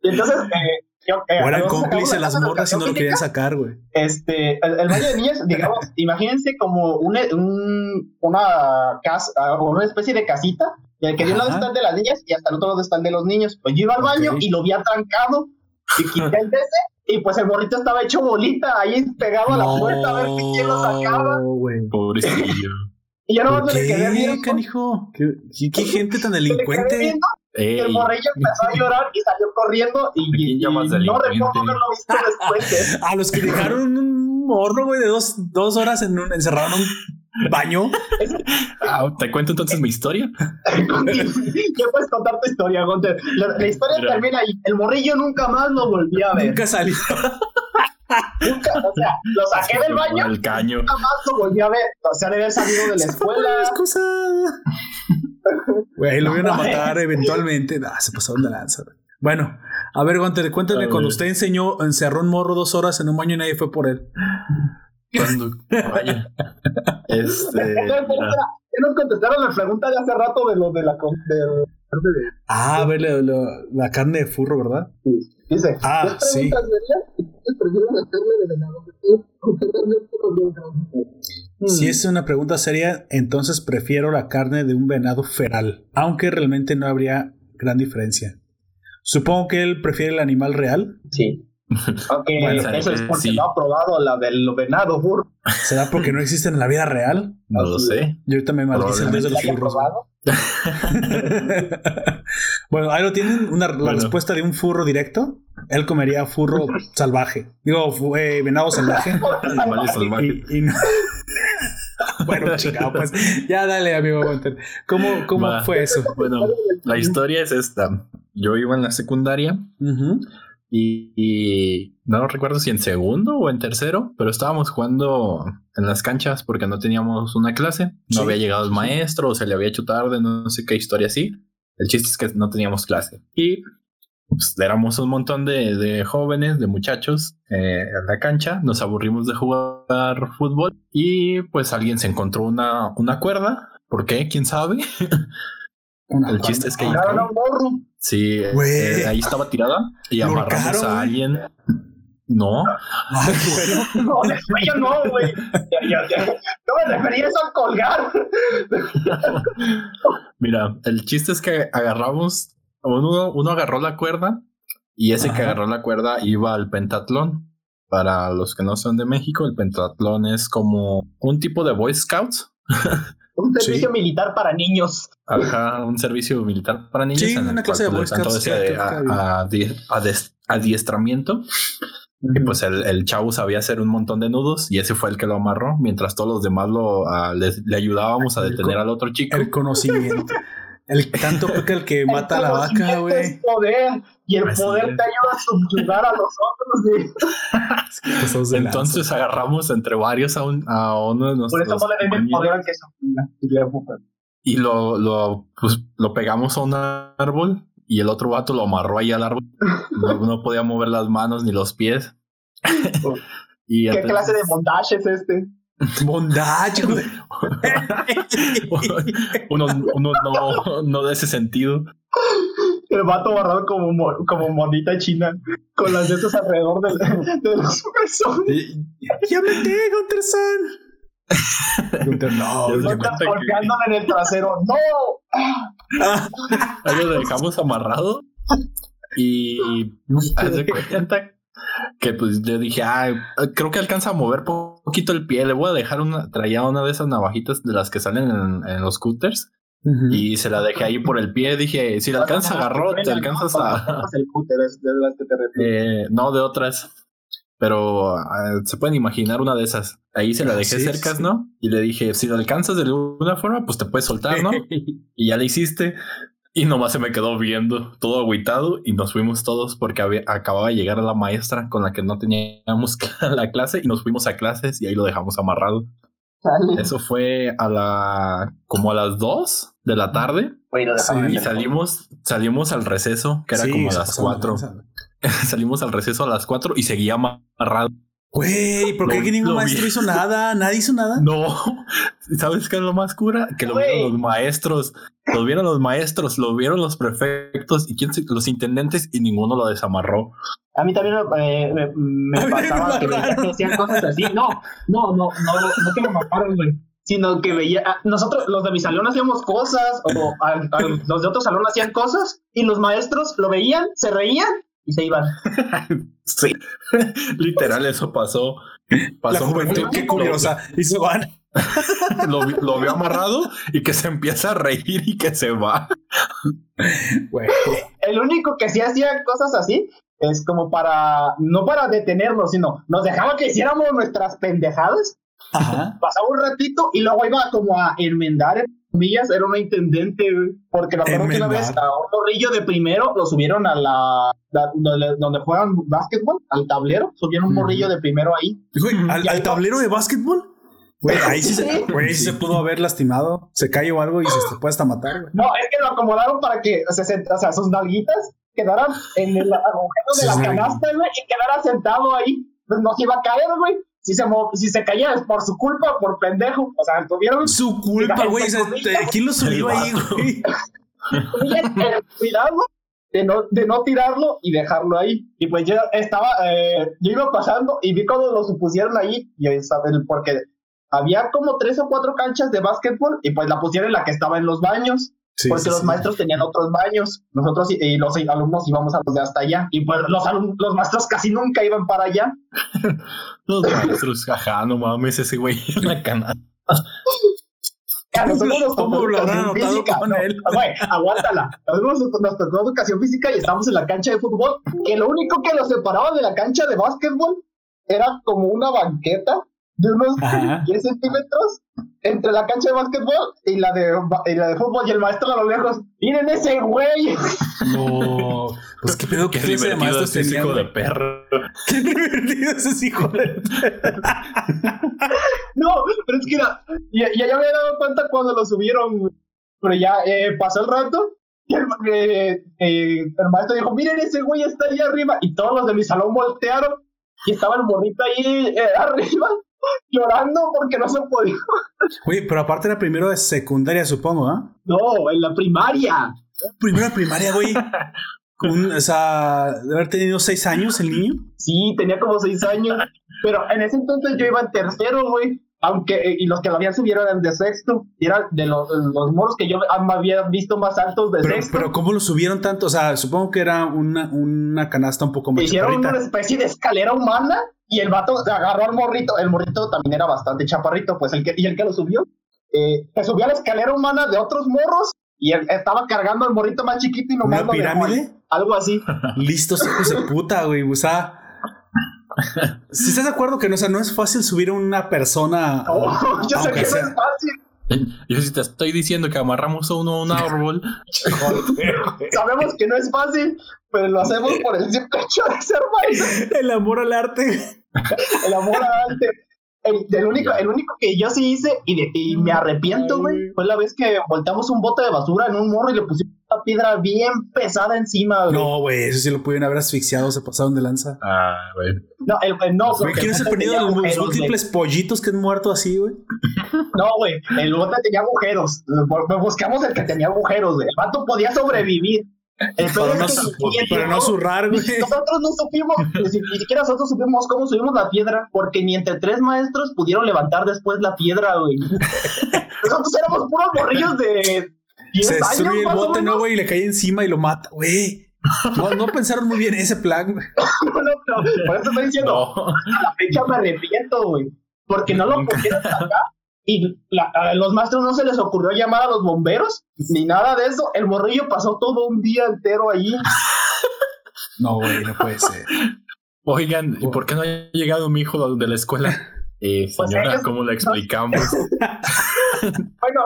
Y entonces, eh, Eh, o eran cómplices las morras y no lo querían sacar, güey. Este, el, baño de niñas, digamos, imagínense como una, un, una casa, o una especie de casita, en el que de un lado están de las niñas y hasta el otro lado están de los niños. Pues yo iba al baño y lo vi atrancado y quité el DC y pues el morrito estaba hecho bolita ahí pegado a la puerta a ver quién lo sacaba. Pobrecillo. Y yo no me le quedé viendo. canijo? ¿Qué, qué, gente tan delincuente? Y el morrillo empezó a llorar y salió corriendo y, y, no recuerdo haberlo visto después. a los que dejaron un morro, güey, de dos, dos horas en un, encerrado en un baño. Ah, ¿Te cuento entonces mi historia? ¿Qué puedes contar tu historia, Gunter? La, historia termina ahí. El morrillo nunca más lo volví a ver. Nunca salió. nunca, o sea, lo saqué del baño. El caño. Nunca más lo volví a ver. O sea, de haber salido de la escuela. Güey, lo iban a matar eventualmente. Ah, se pasaron de lanza. Bueno, a ver, Gunter, cuéntame, cuando usted enseñó, encerró un morro dos horas en un baño y nadie fue por él. Cuando vaya. Este. ¿Qué nos contestaron la pregunta de hace rato de lo de la de, Ah, a ver, la carne de furro, ¿verdad? Sí. Dice, ah, sí. Si es una pregunta seria, entonces prefiero la carne de un venado feral, aunque realmente no habría gran diferencia. Supongo que él prefiere el animal real. Sí. Aunque eso es porque no ha probado la del venado burro. ¿Será porque no existe en la vida real? No lo sé. Yo también maldice el dios de los furros. bueno, ahí lo tienen, una, la respuesta de un furro directo. Él comería furro salvaje. Digo, eh, venado salvaje. salvaje. Y, no... bueno, chica, pues ya dale, amigo ¿Cómo, cómo fue eso? Bueno, la historia es esta. Yo iba en la secundaria y, no recuerdo si en segundo o en tercero, pero estábamos jugando en las canchas porque no teníamos una clase. No había llegado el maestro o se le había hecho tarde, no sé qué historia así. El chiste es que no teníamos clase. Y pues, éramos un montón de, jóvenes, de muchachos eh, en la cancha. Nos aburrimos de jugar fútbol y pues alguien se encontró una, una cuerda. ¿Por qué? ¿Quién sabe? el chiste es que... Sí, eh, ahí estaba tirada y amarramos a alguien. No. no, yo no, güey. No me refería eso al colgar. Mira, el chiste es que agarramos, uno, uno agarró la cuerda y ese que agarró la cuerda iba al pentatlón. Para los que no son de México, el pentatlón es como un tipo de Boy Scouts. Un servicio militar para niños. Ajá, un servicio militar para niños. Sí, una clase de Boy Scouts. adiestramiento. Y pues el, el, chavo sabía hacer un montón de nudos y ese fue el que lo amarró, mientras todos los demás lo, le ayudábamos a detener al otro chico. El conocimiento. El tanto que el que mata a la vaca, güey. poder y el poder te ayuda a subyugar a los otros. Entonces agarramos entre varios a, un, a uno de nuestros. Por eso no le den el poder al que Y lo, lo, pues, lo pegamos a un árbol y el otro vato lo amarró ahí al árbol. No, podía mover las manos ni los pies. y ¿Qué clase de montaje es este? Bondage, uno, uno no, no de ese sentido. El vato barrado como, como monita china, con las yetas alrededor de, de los. ¡Ya me tengo, Gunter Gunter, no. Golpeándome en el trasero. ¡No! Ahí lo dejamos amarrado. Y haz de cuenta que pues yo dije, ah, creo que alcanza a mover poquito el pie, le voy a dejar una, traía una de esas navajitas de las que salen en, los scooters. Y se la dejé ahí por el pie. Dije, si la alcanzas a agarrar, te alcanzas a. Eh, no, de otras. Pero ah, se pueden imaginar una de esas. Ahí se la dejé cerca, ¿no? Y le dije, si la alcanzas de alguna forma, pues te puedes soltar, ¿no? y ya le hiciste. Y nomás se me quedó viendo, todo agüitado, y nos fuimos todos porque acababa de llegar la maestra con la que no teníamos la clase y nos fuimos a clases y ahí lo dejamos amarrado. Eso fue a la como a las 2 de la tarde. y salimos, salimos al receso, que era como a las 4. salimos al receso a las 4 y seguía amarrado. Güey, ¿por qué ningún maestro hizo nada? ¿Nadie hizo nada? No. ¿Sabes qué es lo más cura? Que lo vieron los maestros. Lo vieron los maestros, lo vieron los prefectos y quién los intendentes y ninguno lo desamarró. A mí también me, me pasaba que hacían cosas así. No, no, no, no, no que lo mataron, güey sino que veía, ah, nosotros los de mi salón hacíamos cosas, o los de otro salón hacían cosas, y los maestros lo veían, se reían y se iban. sí, literal eso pasó. Pasó juventud, qué curiosa, y se van. lo, lo veo amarrado y que se empieza a reír y que se va. El único que sí hacía cosas así es como para, no para detenernos, sino nos dejaba que hiciéramos nuestras pendejadas Pasaba un ratito y luego iba como a enmendar, en comillas, era una intendente, porque la acuerdo que una vez a un morrillo de primero lo subieron a la, donde, juegan básquetbol, al tablero, subieron un morrillo de primero ahí. ¿al, tablero de básquetbol? ahí sí, Se, se pudo haber lastimado, se cayó algo y se, puede hasta matar, No, es que lo acomodaron para que, o sea, sus nalguitas quedaran en el agujero de la canasta, y quedara sentado ahí. Pues no se iba a caer, güey si se, si se caía es por su culpa, por pendejo. O sea, tuvieron. Su culpa, güey. ¿Quién lo subió ahí, güey? Cuidado de no, de no tirarlo y dejarlo ahí. Y pues yo estaba, eh, yo iba pasando y vi cuando lo supusieron ahí, y porque había como tres o cuatro canchas de básquetbol y pues la pusieron en la que estaba en los baños porque los maestros tenían otros baños, nosotros y, los alumnos íbamos a los de hasta allá, y pues los, los maestros casi nunca iban para allá. los maestros, jaja, no mames, ese güey en la tocó educación física. Con él? Güey, aguántala. Nosotros nos tocó educación física y estábamos en la cancha de fútbol, que lo único que nos separaba de la cancha de básquetbol era como una banqueta de unos 10 centímetros entre la cancha de básquetbol y la de, y la de fútbol y el maestro a lo lejos. ¡Miren ese güey! No, pues qué pedo que qué divertido ese hijo de perro. Qué divertido ese hijo de perro. no, pero es que ya, ya, ya, me había dado cuenta cuando lo subieron, pero ya eh, pasó el rato. Y el, eh, eh, el maestro dijo, miren ese güey está ahí arriba. Y todos los de mi salón voltearon y estaba el morrito ahí arriba llorando porque no se podía. Oye, pero aparte era primero de secundaria, supongo, ¿ah? No, en la primaria. Primero de primaria, güey. o sea, de haber tenido seis años el niño. Sí, tenía como seis años. Pero en ese entonces yo iba en tercero, güey. Aunque, eh, y los que lo habían subido eran de sexto. Y eran de los, los moros que yo había visto más altos de sexto. Pero, ¿cómo lo subieron tanto? O sea, supongo que era una, una canasta un poco más. Hicieron una especie de escalera humana y el vato agarró al morrito, el morrito también era bastante chaparrito, pues el que, y el que lo subió, eh, que subió a la escalera humana de otros morros y él estaba cargando al morrito más chiquito y no ¿Una pirámide? algo así. Listos hijos de puta, güey. O sea, si estás de acuerdo que no, o sea, no es fácil subir a una persona. yo sé que no es fácil. Yo si te estoy diciendo que amarramos a uno a un árbol. Sabemos que no es fácil, pero lo hacemos por el simple hecho de ser. El amor al arte. el amor al arte. El, único, el único que yo sí hice y, me arrepiento, güey, fue la vez que volteamos un bote de basura en un morro y le pusimos una piedra bien pesada encima, güey. No, güey, eso sí lo pudieron haber asfixiado, se pasaron de lanza. Ah, güey. No, el, no, güey. ¿Quién se ha perdido los múltiples pollitos que han muerto así, güey? No, güey, el bote tenía agujeros. Buscamos el que tenía agujeros, güey. El vato podía sobrevivir. Pero no, pero no zurrar, güey. Nosotros no supimos, ni siquiera nosotros supimos cómo subimos la piedra, porque ni entre tres maestros pudieron levantar después la piedra, güey. nosotros éramos puros morrillos de 10 Se sube el bote, ¿no, güey? Y le cae encima y lo mata, güey. No, no pensaron muy bien ese plan, güey. no, no, por eso estoy diciendo, a la fecha me arrepiento, güey. Porque no lo pudieron sacar y a los maestros no se les ocurrió llamar a los bomberos ni nada de eso. El morrillo pasó todo un día entero allí. No, güey, no puede ser. Oigan, ¿y por qué no ha llegado mi hijo de la escuela? Eh, pues señora, ¿cómo le explicamos? bueno,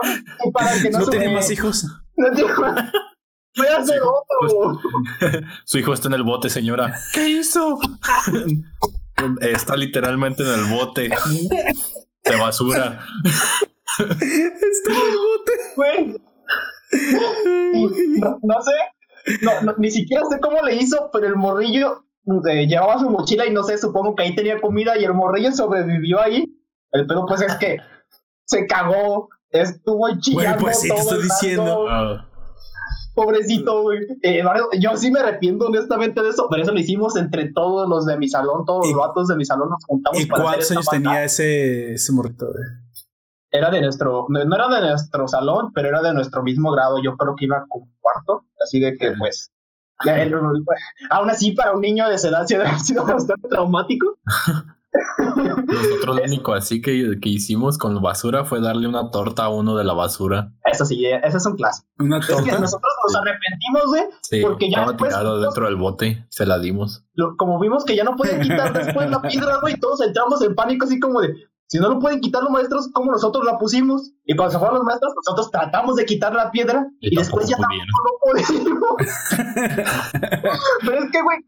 para que no, ¿No tiene más hijos. Voy a hacer otro. Su hijo está en el bote, señora. ¿Qué hizo? Está literalmente en el bote de basura. Está el bote. No, sé, no, ni siquiera sé cómo le hizo, pero el morrillo eh, llevaba su mochila y no sé, supongo que ahí tenía comida y el morrillo sobrevivió ahí. El pedo pues es que se cagó, estuvo chillando. pues sí, te estoy diciendo. Ah. Pobrecito, güey. Eh, yo sí me arrepiento honestamente de eso, pero eso lo hicimos entre todos los de mi salón, todos los vatos de mi salón nos juntamos. ¿Y cuántos años tenía ese, ese morrito, güey? Era de nuestro, no era de nuestro salón, pero era de nuestro mismo grado. Yo creo que iba como cuarto, así de que pues aún así, para un niño de esa edad, ha sido bastante traumático. Nosotros lo único así que, que hicimos con basura fue darle una torta a uno de la basura. Eso sí, ese es un clásico. ¿Una torta? Es que nosotros nos arrepentimos, güey. Sí, porque ya estaba tirado dentro del bote, se la dimos. como vimos que ya no pueden quitar después la piedra, güey, todos entramos en pánico así como de, si no lo pueden quitar los maestros, como nosotros la pusimos. Y cuando se fueron los maestros, nosotros tratamos de quitar la piedra y, después ya tampoco lo. Pero es que, güey,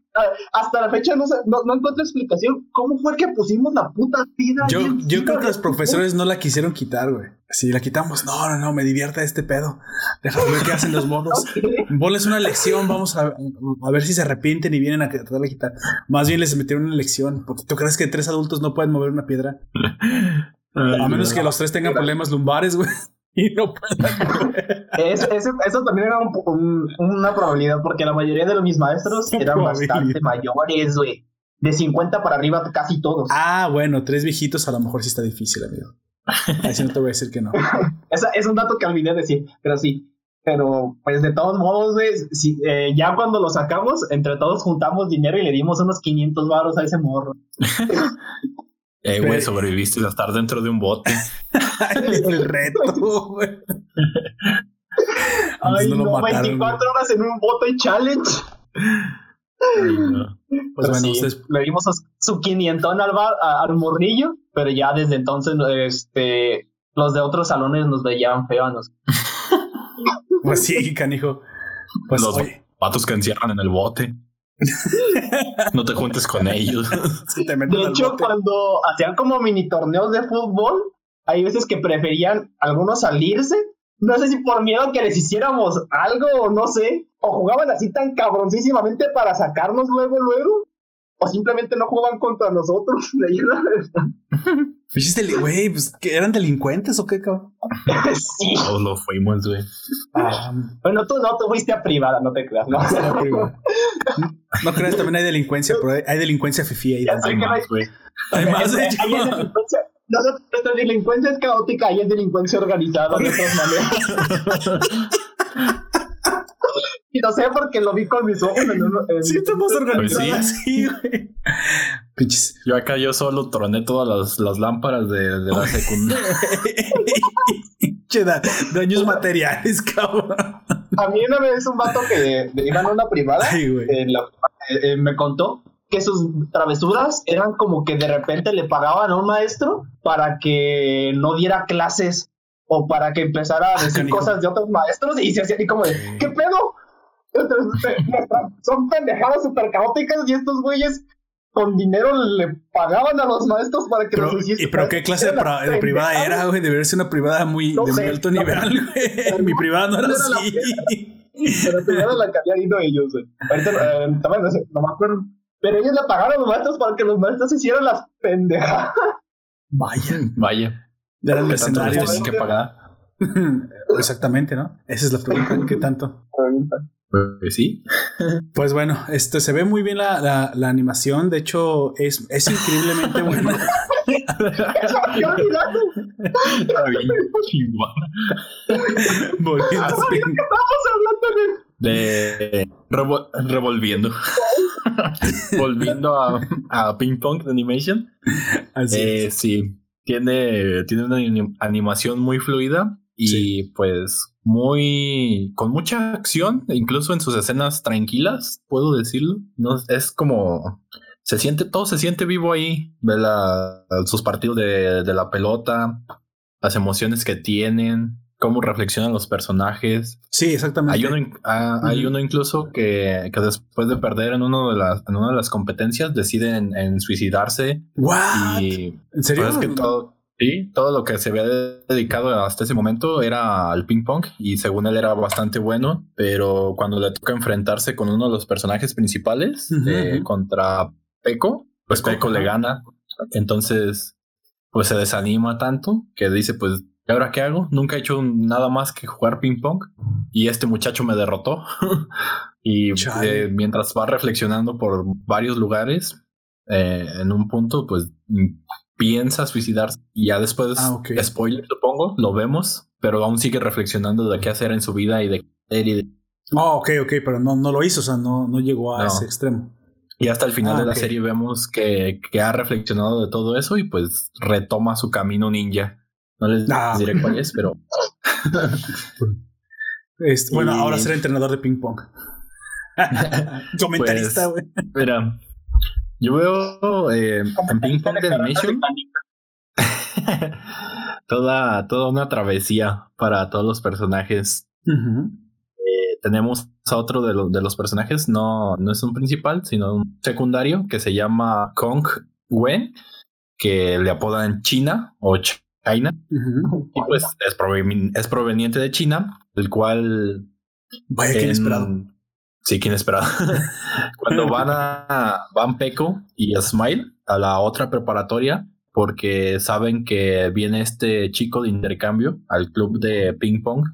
hasta la fecha no, no, encuentro explicación. ¿Cómo fue que pusimos la puta piedra? Yo, yo creo que los profesores no la quisieron quitar, güey. Si la quitamos, no, no, no, me divierta este pedo. Déjame ver qué hacen los monos. Ponles una lección, vamos a, a, ver si se arrepienten y vienen a tratar de quitar. Más bien les metieron una lección. Porque tú crees que tres adultos no pueden mover una piedra. a menos que los tres tengan problemas lumbares, güey. Y no puedan. eso, eso, también era una probabilidad, porque la mayoría de mis maestros eran bastante mayores, güey. De 50 para arriba, casi todos. Ah, bueno, tres viejitos a lo mejor sí está difícil, amigo. Así no te voy a decir que no. es un dato que olvidé decir, pero sí. Pero, pues de todos modos, eh, ya cuando lo sacamos, entre todos juntamos dinero y le dimos unos 500 baros a ese morro. Eh, güey, sobreviviste a estar dentro de un bote. el reto, güey. Ay, no, 24 horas en un bote challenge. Pues bueno, le dimos su 500 al, al morrillo pero ya desde entonces este los de otros salones nos veían feos. pues sí, canijo. Pues los patos que encierran en el bote. no te juntes con ellos. de hecho, cuando hacían como mini torneos de fútbol, hay veces que preferían algunos salirse. No sé si por miedo que les hiciéramos algo o no sé. O jugaban así tan cabroncísimamente para sacarnos luego, luego o simplemente no jugaban contra nosotros. Pues güey, pues que eran delincuentes o qué, cabrón. sí. Todos lo fuimos, güey. Ah, bueno, tú no, tú fuiste a privada, no te creas, ¿no? no creas, también hay delincuencia, pero hay, delincuencia fifi ahí. Hay más, güey. Hay más, de hecho. nuestra delincuencia es caótica y es delincuencia organizada de otras maneras. Y no sé porque lo vi con mis ojos. En en sí, estamos organizados. sí, güey. Pinches. Yo acá yo solo troné todas las, las lámparas de, de la secundaria. da, daños materiales, cabrón. A mí una vez un vato que iba en una privada eh, eh, me contó que sus travesuras eran como que de repente le pagaban a un maestro para que no diera clases o para que empezara a ah, decir cosas de otros maestros y se hacía así como de, ¿qué pedo? son pendejadas súper caóticas y estos güeyes con dinero le pagaban a los maestros para que los hiciesen. ¿Y pero qué clase de, privada era, güey? Debería ser una privada muy de muy alto nivel, güey. Mi privada no era así. pero primero la que habían ido ellos, güey. Ahorita eh, no, sé, no me acuerdo. Pero ellos le pagaron a los maestros para que los maestros hicieran las pendejadas. Vaya. Vaya. Era el escenario. que pagar. Exactamente, ¿no? Esa es la pregunta. ¿Qué tanto? Sí. Pues bueno, este se ve muy bien la, la, la animación. De hecho, es, es increíblemente buena. de revolviendo. Volviendo a, a Ping Pong de Animation. Así eh, Sí, tiene, tiene una animación muy fluida y pues muy con mucha acción, incluso en sus escenas tranquilas, puedo decirlo. No es como se siente todo se siente vivo ahí, ve la, sus partidos de, de la pelota, las emociones que tienen, cómo reflexionan los personajes. Sí, exactamente. Hay uno, ah, hay uno incluso que, que, después de perder en, uno de las, en una de las competencias deciden en, suicidarse. ¿What? Y ¿En serio? Pues que todo, Sí, todo lo que se había dedicado hasta ese momento era al ping pong y según él era bastante bueno, pero cuando le toca enfrentarse con uno de los personajes principales eh, contra Peco, pues Peco le gana. Entonces, pues se desanima tanto que dice, pues, ¿y ahora qué hago? Nunca he hecho nada más que jugar ping pong y este muchacho me derrotó. y eh, mientras va reflexionando por varios lugares, eh, en un punto, pues piensa suicidarse y ya después, ah, spoiler supongo, lo vemos, pero aún sigue reflexionando de qué hacer en su vida y de qué y de... Oh, ok, ok, pero no, no lo hizo, o sea, no, no llegó a ese extremo. Y hasta el final ah, de la serie vemos que, que, ha reflexionado de todo eso y pues retoma su camino ninja. No les diré cuál es, pero... Este, bueno, ahora será entrenador de ping pong. Comentarista, pues, güey. mira, yo veo eh, en Ping Pong de Animation toda, toda una travesía para todos los personajes. Eh, tenemos a otro de, de, los personajes, no, no es un principal, sino un secundario que se llama Kong Wen, que le apodan China o China. Y pues es, es, proveniente de China, el cual. Vaya, que inesperado. Sí, quién esperaba. Cuando van a van Peco y Smile a la otra preparatoria, porque saben que viene este chico de intercambio al club de ping pong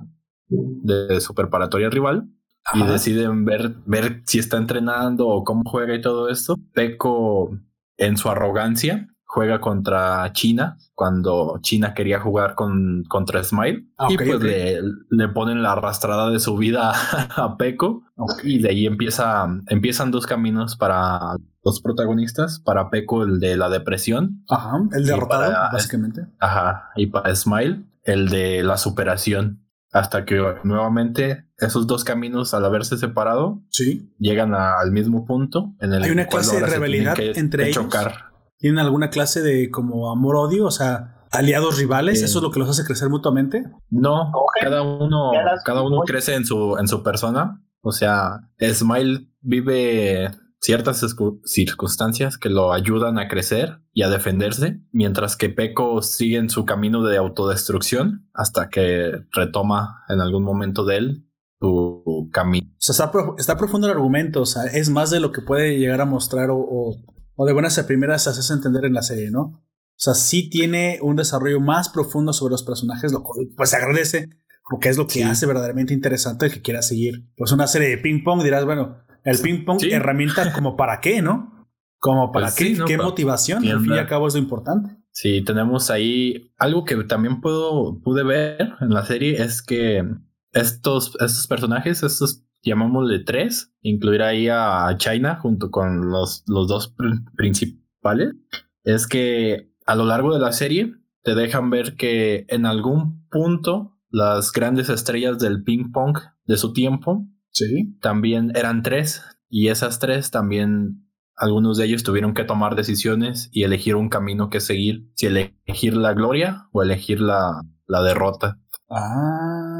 de su preparatoria rival y deciden ver, ver si está entrenando o cómo juega y todo esto. Peco, en su arrogancia, juega contra China cuando China quería jugar con, contra Smile ah, y pues le, le, ponen la arrastrada de su vida a Peco y de ahí empieza, empiezan dos caminos para los protagonistas, para Peco el de la depresión. Ajá, el derrotado, básicamente. Ajá, y para Smile el de la superación. Hasta que nuevamente esos dos caminos, al haberse separado, sí. llegan al mismo punto. En el Hay una clase de rivalidad entre ellos. Chocar tienen alguna clase de como amor-odio, o sea, aliados rivales, ¿eso es lo que los hace crecer mutuamente? No, cada uno, cada uno crece en su, en su persona. O sea, Smile vive ciertas circunstancias que lo ayudan a crecer y a defenderse, mientras que Peco sigue en su camino de autodestrucción hasta que retoma en algún momento de él su camino. O sea, está, está, profundo el argumento, o sea, es más de lo que puede llegar a mostrar o o de buenas a primeras se hace entender en la serie, ¿no? O sea, sí tiene un desarrollo más profundo sobre los personajes, lo cual pues se agradece, porque es lo que hace verdaderamente interesante el que quiera seguir. Pues una serie de ping pong, dirás, bueno, el ping pong, herramienta como para qué, ¿no? Como para pues qué, qué motivación, al fin y al cabo es lo importante. Sí, tenemos ahí algo que también puedo, pude ver en la serie es que estos, estos personajes, estos llamámosle tres, incluir ahí a China junto con los, los dos principales, es que a lo largo de la serie te dejan ver que en algún punto las grandes estrellas del ping pong de su tiempo sí. también eran tres y esas tres también algunos de ellos tuvieron que tomar decisiones y elegir un camino que seguir, si elegir la gloria o elegir la, la derrota. Ah.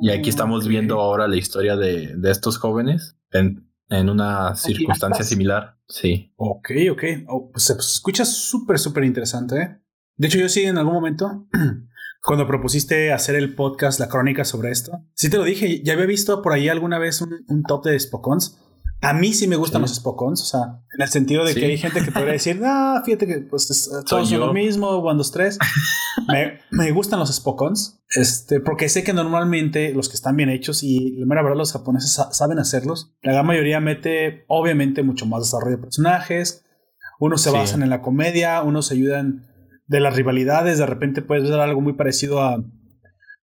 Y aquí estamos viendo ahora la historia de, de estos jóvenes en, en una circunstancia similar. Sí. Ok, ok. Oh, pues se escucha súper, súper interesante. ¿eh? De hecho, yo sí en algún momento, cuando propusiste hacer el podcast, la crónica sobre esto, sí te lo dije, ya había visto por ahí alguna vez un, un top de Spokons a mí sí me gustan los Spokons, o sea, en el sentido de que hay gente que podría decir, ah, fíjate que pues todos son lo mismo, One, dos, tres. me, me, gustan los Spokons, este, porque sé que normalmente los que están bien hechos y la mera verdad los japoneses saben hacerlos, la gran mayoría mete obviamente mucho más desarrollo de personajes, unos se basan en la comedia, unos se ayudan de las rivalidades, de repente puedes ver algo muy parecido a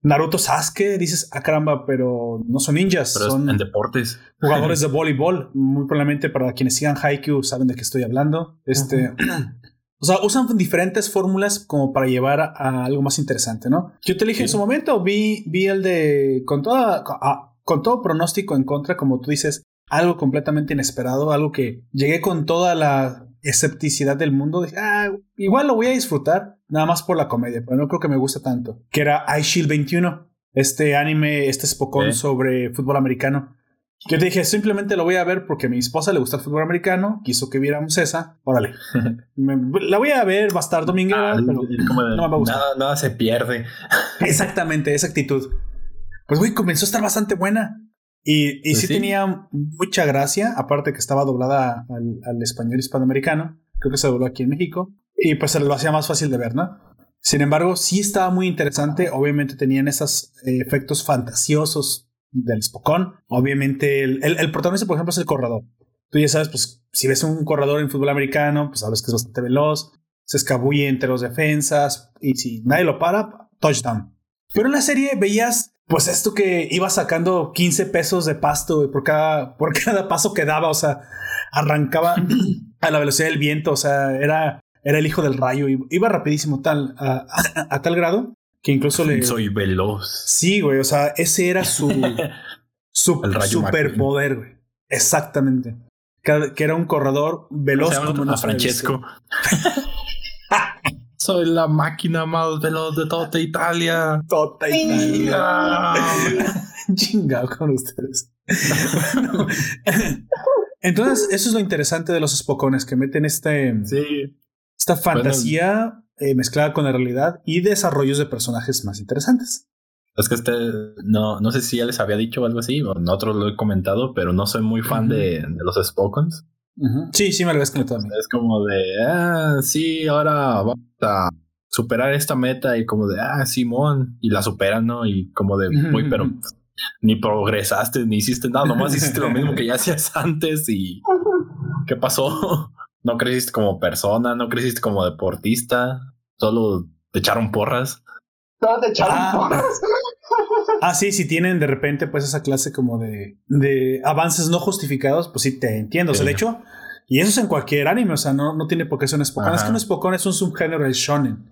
Naruto Sasuke, dices, ah caramba, pero no son ninjas, son en deportes. Jugadores de voleibol, muy probablemente para quienes sigan Haikyuu saben de qué estoy hablando. Este, o sea, usan diferentes fórmulas como para llevar a algo más interesante, ¿no? Yo te dije en su momento, vi, vi el de con toda con todo pronóstico en contra, como tú dices, algo completamente inesperado, algo que llegué con toda la escepticidad del mundo. Dije, ah, igual lo voy a disfrutar nada más por la comedia, pero no creo que me guste tanto. Que era iShield 21, este anime, este Spokon sobre fútbol americano. Yo te dije, simplemente lo voy a ver porque a mi esposa le gusta el fútbol americano, quiso que viéramos esa. Órale. la voy a ver, va a estar dominguera, ah, pero no me gusta. Nada, nada se pierde. Exactamente, esa actitud. Pues, güey, comenzó a estar bastante buena. Y, y pues sí, tenía mucha gracia, aparte que estaba doblada al, al, español hispanoamericano. Creo que se dobló aquí en México. Y pues se lo hacía más fácil de ver, ¿no? Sin embargo, sí estaba muy interesante. Obviamente tenían esos eh, efectos fantasiosos del Spokon. Obviamente, el, el, protagonista, por ejemplo, es el corredor. Tú ya sabes, pues, si ves un corredor en fútbol americano, pues sabes que es bastante veloz, se escabulle entre los defensas, y si nadie lo para, touchdown. Pero en la serie veías, pues, esto que iba sacando 15 pesos de pasto por cada, por cada paso que daba, o sea, arrancaba a la velocidad del viento, o sea, era, era el hijo del rayo, iba rapidísimo tal, a tal grado que incluso le. Soy veloz. Sí, güey. O sea, ese era su. su superpoder, güey. Exactamente. Que, era un corredor veloz como no Francesco. Soy la máquina más veloz de toda Italia. Toda Italia. Chingado con ustedes. Entonces, eso es lo interesante de los espocones, que meten este. Sí. Esta fantasía eh, mezclada con la realidad y desarrollos de personajes más interesantes. Es que este, no, no sé si ya les había dicho algo así, o nosotros lo he comentado, pero no soy muy fan de, de, los Spokons. Sí, sí me lo habías comentado. Es como de, ah, sí, ahora vamos a superar esta meta y como de, ah, Simón, y la superan, ¿no? Y como de, muy, pero ni progresaste, ni hiciste nada, nomás hiciste lo mismo que ya hacías antes y ¿qué pasó? No creciste como persona, no creciste como deportista, solo te echaron porras. Solo te echaron ah. porras. ah, sí, si tienen de repente pues esa clase como de, de avances no justificados, pues sí te entiendo. O sea, de hecho, y eso es en cualquier anime, o sea, no, no tiene por qué ser un Spokon. Es que un Spokon es un subgénero del shonen.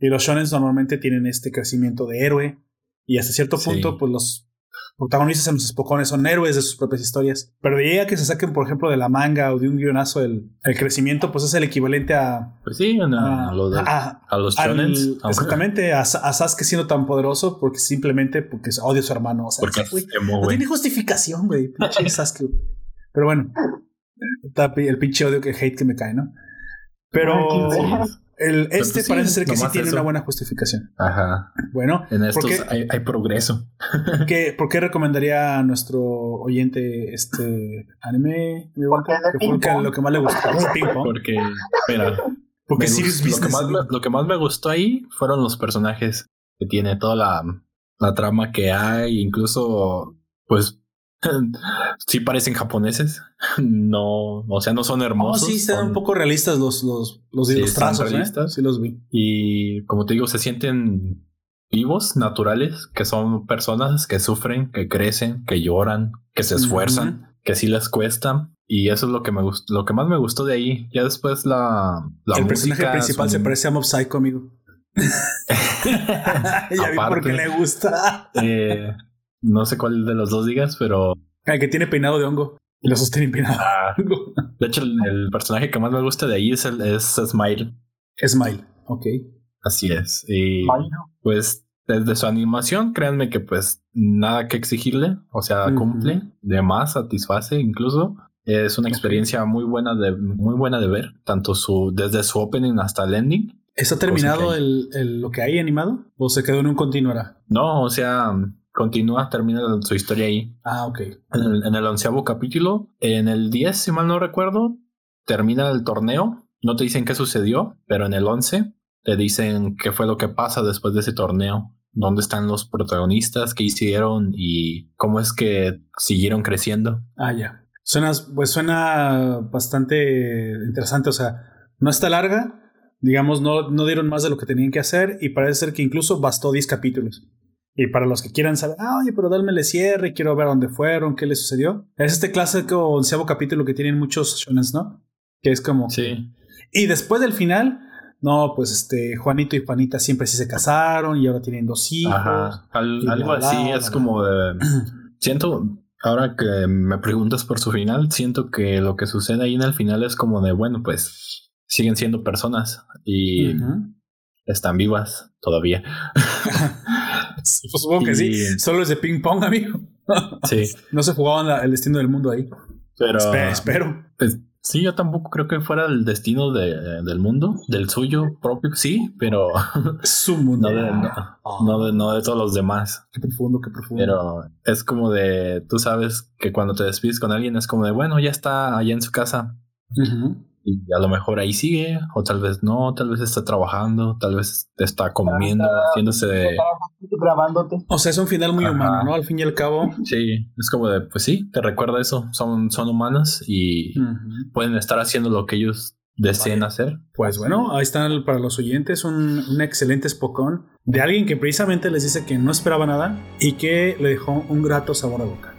Y los shonen normalmente tienen este crecimiento de héroe. Y hasta cierto punto, pues los protagonistas en los espocones son héroes de sus propias historias. Pero de ahí a que se saquen, por ejemplo, de la manga o de un guionazo el, el crecimiento, pues es el equivalente a. Pues sí, a, los shonen. Exactamente, a, a, Sasuke siendo tan poderoso porque simplemente porque odia a su hermano. O sea, porque no tiene justificación, güey. Pinche Sasuke. Pero bueno, el pinche odio que hate que me cae, ¿no? Pero. El, este pues parece ser que sí tiene una buena justificación. Ajá. Bueno, en estos hay, hay, progreso. ¿qué, ¿Por qué recomendaría a nuestro oyente este anime? Porque que lo que más le gustó. Porque, espera. Porque lo, que más me, lo que más me gustó ahí fueron los personajes que tiene toda la, la trama que hay, incluso pues sí parecen japoneses. No, o sea, no son hermosos. sí, están un poco realistas los, los, los, ¿eh? realistas. Sí, los vi. Y como te digo, se sienten vivos, naturales, que son personas que sufren, que crecen, que lloran, que se esfuerzan, que sí les cuesta. Y eso es lo que me gustó, lo que más me gustó de ahí. Ya después la, la El personaje principal se parece a Mob Psycho, amigo. ya vi por qué le gusta. eh, no sé cuál de los dos digas, pero. El que tiene peinado de hongo. Y lo sostiene peinado. Ah, de hecho, el, personaje que más me gusta de ahí es, el, es Smile. Smile, ok. Así es. Y pues desde su animación, créanme que pues nada que exigirle. O sea, cumple, de más, satisface incluso. Es una experiencia muy buena de, muy buena de ver, tanto su, desde su opening hasta el ending. ¿Está terminado el, el, lo que hay animado? ¿O se quedó en un continuará? No, o sea, continúa, termina su historia ahí. Ah, ok. En el, onceavo capítulo, en el 10, si mal no recuerdo, termina el torneo. No te dicen qué sucedió, pero en el 11 te dicen qué fue lo que pasa después de ese torneo. Dónde están los protagonistas, qué hicieron y cómo es que siguieron creciendo. Ah, ya. Suena, pues suena bastante interesante. O sea, no está larga. Digamos, no, no dieron más de lo que tenían que hacer y parece ser que incluso bastó 10 capítulos. Y para los que quieran saber, ah, oye, pero dálmele cierre, quiero ver dónde fueron, qué les sucedió. Es este clásico onceavo capítulo que tienen muchos shonens, ¿no? Que es como. Sí. Y después del final, no, pues este, Juanito y Juanita siempre sí se casaron y ahora tienen dos hijos. Ajá. algo así, es como de. siento, ahora que me preguntas por su final, siento que lo que sucede ahí en el final es como de, bueno, pues siguen siendo personas y están vivas todavía. pues supongo que sí. Solo es de ping pong, amigo. Sí. no se jugaban el destino del mundo ahí. Pero. espero. Pues, sí, yo tampoco creo que fuera el destino de, del mundo, del suyo propio, sí, pero. Su mundo. No de, no, de, no de todos los demás. Qué profundo, qué profundo. Pero es como de. Tú sabes que cuando te despides con alguien es como de, bueno, ya está allá en su casa. Y a lo mejor ahí sigue, o tal vez no, tal vez está trabajando, tal vez está comiendo, haciéndose. Grabándote. O sea, es un final muy humano, ¿no? Al fin y al cabo. Sí, es como de, pues sí, te recuerda eso. Son, son humanos y pueden estar haciendo lo que ellos deseen hacer. Pues bueno, ahí están para los oyentes un, un excelente espocón de alguien que precisamente les dice que no esperaba nada y que le dejó un grato sabor de boca.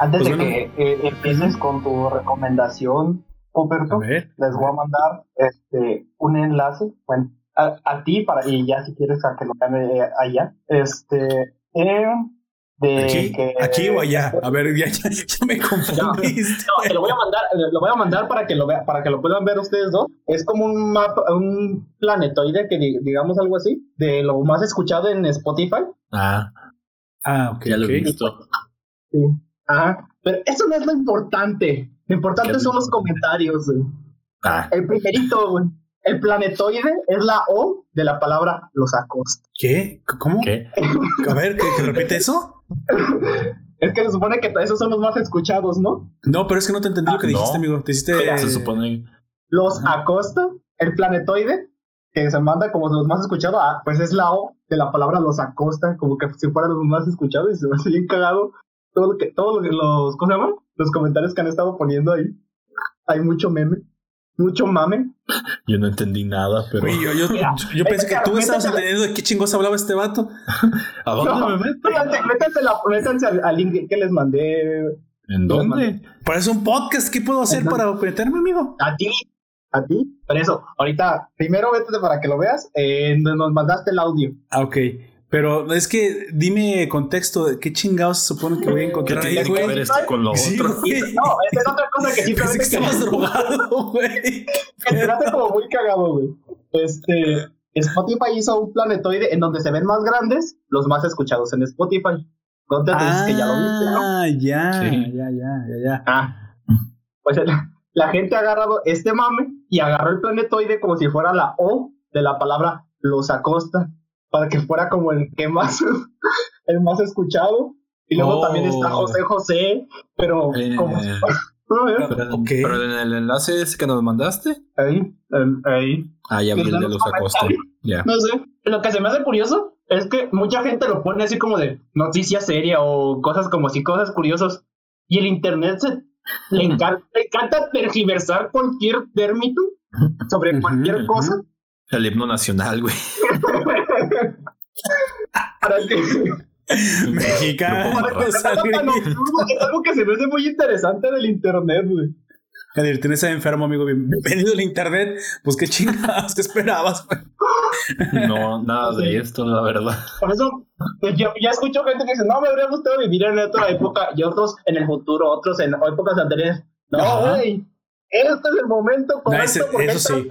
Antes pues de que eh, empieces con tu recomendación, Operto, les voy a mandar este un enlace bueno, a, ti para y ya si quieres a que lo vean eh, allá. Este eh, de aquí, que, aquí o allá. A ver, ya, ya, me confundiste. No, lo voy a mandar, lo voy a mandar para que lo vea, para que lo puedan ver ustedes dos. Es como un mapa, un planetoide que digamos algo así, de lo más escuchado en Spotify. Ah. Ah, ok. Ya lo he visto. Sí. Ajá. Pero eso no es lo importante. Lo importante son los comentarios, Ah. El primerito, güey. El planetoide es la O de la palabra los acosta. ¿Qué? ¿Cómo? ¿Qué? A ver, ¿que, repite eso? es que se supone que esos son los más escuchados, ¿no? No, pero es que no te entendí lo que ah, dijiste, amigo. Te hiciste. Se supone. Los acosta, el planetoide, que se manda como los más escuchados, ah, pues es la O de la palabra los acosta, como que si fueran los más escuchados y se me hace bien cagado todo lo que, todos los, ¿cómo se llama? Los comentarios que han estado poniendo ahí. Hay mucho meme, mucho mame. Yo no entendí nada, pero. yo, yo, yo, pensé que tú estabas entendiendo de qué chingos hablaba este vato. ¿A dónde me meto? Métanse, la, métanse al, link que les mandé. ¿En dónde? Parece un podcast. ¿Qué puedo hacer para meterme, amigo? A ti. A ti. Por eso, ahorita, primero vete para que lo veas. Eh, nos mandaste el audio. Ah, ok. Pero es que dime contexto, ¿qué chingados se supone que voy a encontrar ¿Qué tiene que ver esto con lo otro? No, esa es otra cosa que simplemente... Pensé que estabas drogado, güey. Que te hace como muy cagado, güey. Este... Spotify hizo un planetoide en donde se ven más grandes los más escuchados en Spotify. ¿No te ah, que ya lo viste, no? Ah, ya, ya, ya, ya, ya. Ah. Pues la, la gente ha agarrado este mame y agarró el planetoide como si fuera la O de la palabra los acosta para que fuera como el que más, el más escuchado. Y luego también está oh. José José, pero eh, como... pero, en el enlace ese que nos mandaste. Ahí, ahí. Ah, ya vi el de los Acosta. No sé. Lo que se me hace curioso es que mucha gente lo pone así como de noticia seria o cosas como si cosas curiosas. Y el internet se, le, encanta, le encanta tergiversar cualquier término sobre cualquier cosa. El himno nacional, güey. Mexicano. es algo que se me hace muy interesante del internet, güey. Jadir, tienes a enfermo, amigo. Bienvenido al internet. Pues qué chingados, ¿qué esperabas, güey? No, nada de esto, la verdad. Por eso, pues, yo ya escucho gente que dice, no, me habría gustado vivir en otra época, y otros en el futuro, otros en épocas anteriores. No, güey. Este es el momento correcto no, porque eso sí.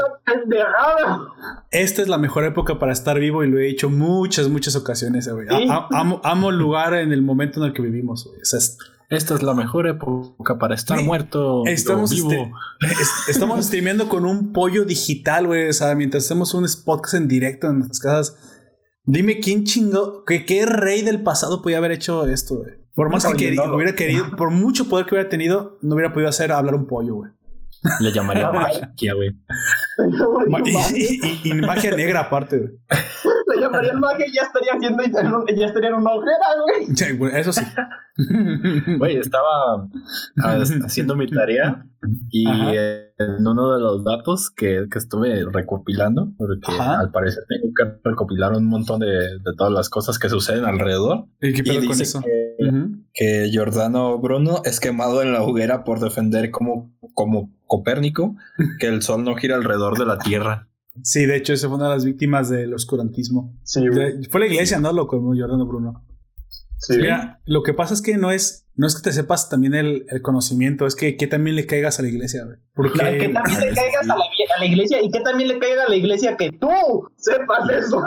Esta es la mejor época para estar vivo y lo he dicho muchas, muchas ocasiones, güey. amo, amo, el lugar en el momento en el que vivimos, güey. esta es la mejor época para estar muerto estamos vivo. Este, estamos streameando con un pollo digital, güey. O sea, mientras hacemos un podcast en directo en nuestras casas. Dime quién chingó, que qué rey del pasado podía haber hecho esto, güey. Por más que hubiera querido, por mucho poder que hubiera tenido, no hubiera podido hacer hablar un pollo, güey. Le llamaría magia, güey. y, magia negra aparte, güey. Le llamaría magia y ya estaría haciendo ya estaría en una ojera, güey. Eso sí. Güey, estaba haciendo mi tarea y en uno de los datos que, que estuve recopilando, porque al parecer tengo que recopilar un montón de, de, todas las cosas que suceden alrededor. ¿Y qué pedo con eso? Que, que Giordano Bruno es quemado en la hoguera por defender como, como Copérnico que el sol no gira alrededor de la Tierra. Sí, de hecho, esa fue una de las víctimas del oscurantismo. Sí, fue la iglesia, ¿no? Lo como Giordano Bruno. Sí. Mira, lo que pasa es que no es, no es que te sepas también el, conocimiento, es que, que, también le caigas a la iglesia, güey. Porque... Que también le caigas a la, iglesia y que también le caiga a la iglesia que tú sepas eso.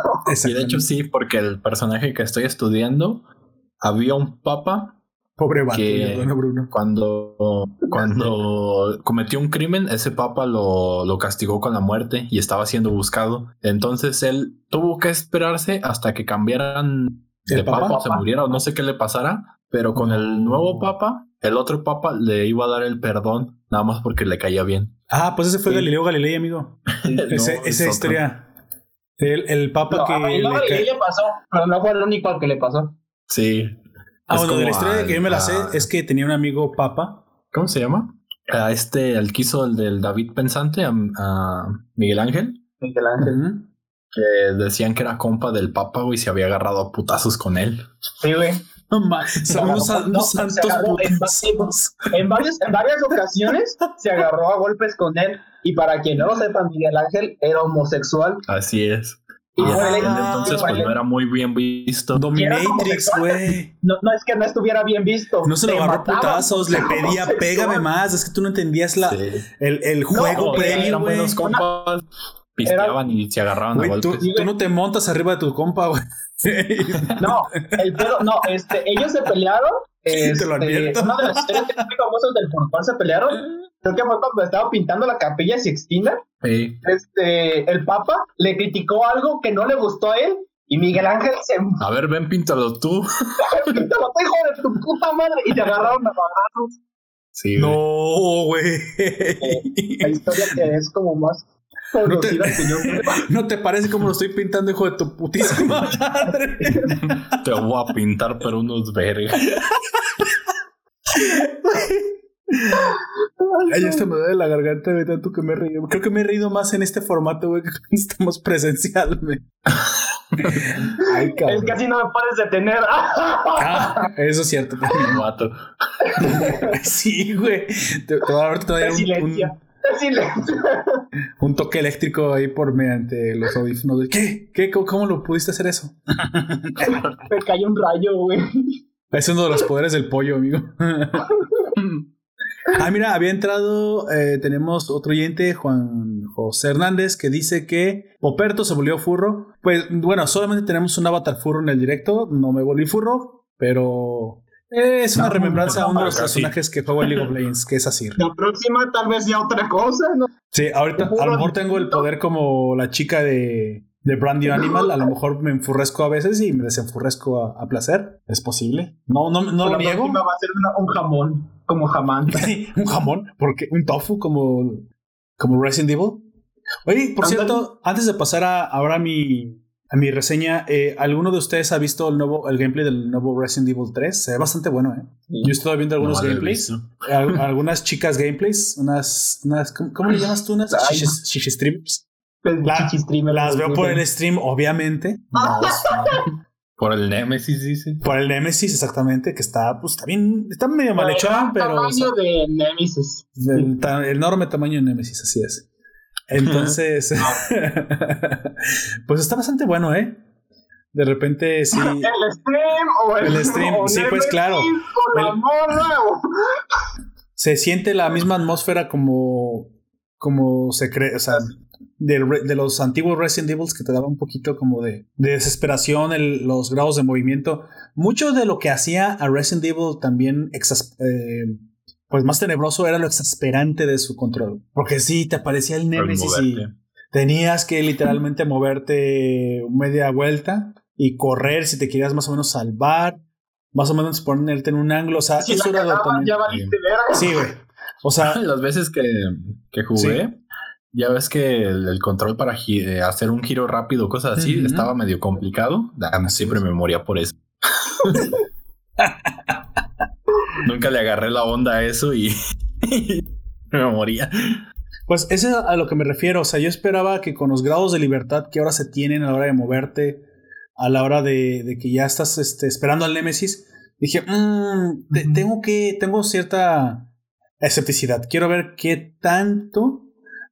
Y de hecho sí, porque el personaje que estoy estudiando, había un papa Pobre vato, Bruno. Cuando, cuando cometió un crimen, ese papa lo, lo, castigó con la muerte y estaba siendo buscado. Entonces él tuvo que esperarse hasta que cambiaran de papa? o se muriera o no sé qué le pasara. Pero con el nuevo papa, el otro papa le iba a dar el perdón, nada más porque le caía bien. Ah, pues ese fue Galileo Galilei, amigo. esa historia. El, el papa que. A Galileo Galilei le pasó, pero no fue el único al que le pasó. Sí, Ah, bueno, de la historia que yo me la sé es que tenía un amigo papa. ¿Cómo se llama? A este, al que hizo el del David Pensante, a, Miguel Ángel. Miguel Ángel. Que decían que era compa del papa, güey, y se había agarrado a putazos con él. Sí, güey. No unos, santos en, varias, en varias ocasiones se agarró a golpes con él. Y para quien no lo sepa, Miguel Ángel era homosexual. Así es. Ah, entonces pues no era muy bien visto. Dominatrix, güey. No, no es que no estuviera bien visto. No se lo agarró putazos, le pedía, pégame más. Es que tú no entendías la, el, el juego premio, güey. pisteaban y se agarraban a golpes. Tú, tú, no te montas arriba de tu compa, güey. no, el pedo, no, este, ellos se pelearon. Este, te lo advierto. Una de las historias que famosas del por cual se pelearon creo que fue cuando estaba pintando la capilla Sixtina. Sí. Este, el Papa le criticó algo que no le gustó a él y Miguel Ángel se. A ver, ven, píntalo tú. píntalo tú, hijo de tu puta madre. Y te agarraron a abrazos. Sí. No, güey. la historia que es como más. No te, no te parece como lo estoy pintando, hijo de tu putísima madre. te voy a pintar, pero unos vergas. Ay, esto me duele la garganta de tanto que me he reído. Creo que me he reído más en este formato, güey, que cuando estamos presencialmente. Ay, cabrón. casi no me puedes detener. ah, eso es cierto. mato. sí, güey. Te, te voy a dar todavía un, un, un, toque eléctrico ahí por mediante los audífonos. ¿Qué? ¿Qué? ¿Cómo lo pudiste hacer eso? me cayó un rayo, güey. Es uno de los poderes del pollo, amigo. Ah, mira, había entrado, eh, tenemos otro oyente, Juan José Hernández, que dice que Poperto se volvió furro. Pues bueno, solamente tenemos un avatar furro en el directo, no me volví furro, pero es una remembranza a uno de los personajes que juega en League of Legends, que es Asir. La próxima tal vez ya otra cosa, ¿no? Sí, ahorita a lo mejor tengo el poder como la chica de, de Brandy Animal, a lo mejor me enfurrezco a veces y me desenfurrezco a, placer. Es posible. No, no, no lo niego. va a ser un jamón, como jamán. un jamón, porque un tofu como, como Resident Evil. Oye, por cierto, antes de pasar a, ahora a mi, a mi reseña, eh, ¿alguno de ustedes ha visto el nuevo el gameplay del nuevo Resident Evil 3? Se ve bastante bueno, ¿eh? Yo estoy viendo algunos gameplays. algunas chicas gameplays, unas, unas ¿cómo, le llamas tú? Unas shish streams las veo por el stream, obviamente. por el Nemesis, dice. Por el Nemesis, exactamente, que está, pues, está bien, está medio mal hecho, pero. El tamaño de Nemesis. El, enorme tamaño de Nemesis, así es. Entonces, pues está bastante bueno, ¿eh? De repente sí. El stream o el, el stream, sí, pues claro. Se siente la misma atmósfera como como se cree, o sea, de, los antiguos Resident Evil que te daba un poquito como de, desesperación, los grados de movimiento. Mucho de lo que hacía a Resident Evil también eh, pues más tenebroso era lo exasperante de su control. Porque sí, te aparecía el Nemesis y tenías que literalmente moverte media vuelta y correr si te querías más o menos salvar, más o menos ponerte en un ángulo. O sea, eso era Sí, güey. O sea, las veces que, que jugué, ya ves que el, control para eh, hacer un giro rápido, cosas así, estaba medio complicado. siempre me moría por eso. Nunca le agarré la onda a eso y me moría. Pues eso es a lo que me refiero. O sea, yo esperaba que con los grados de libertad que ahora se tienen a la hora de moverte, a la hora de, que ya estás este, esperando al Némesis, dije, mmm, tengo que, tengo cierta escepticidad. Quiero ver qué tanto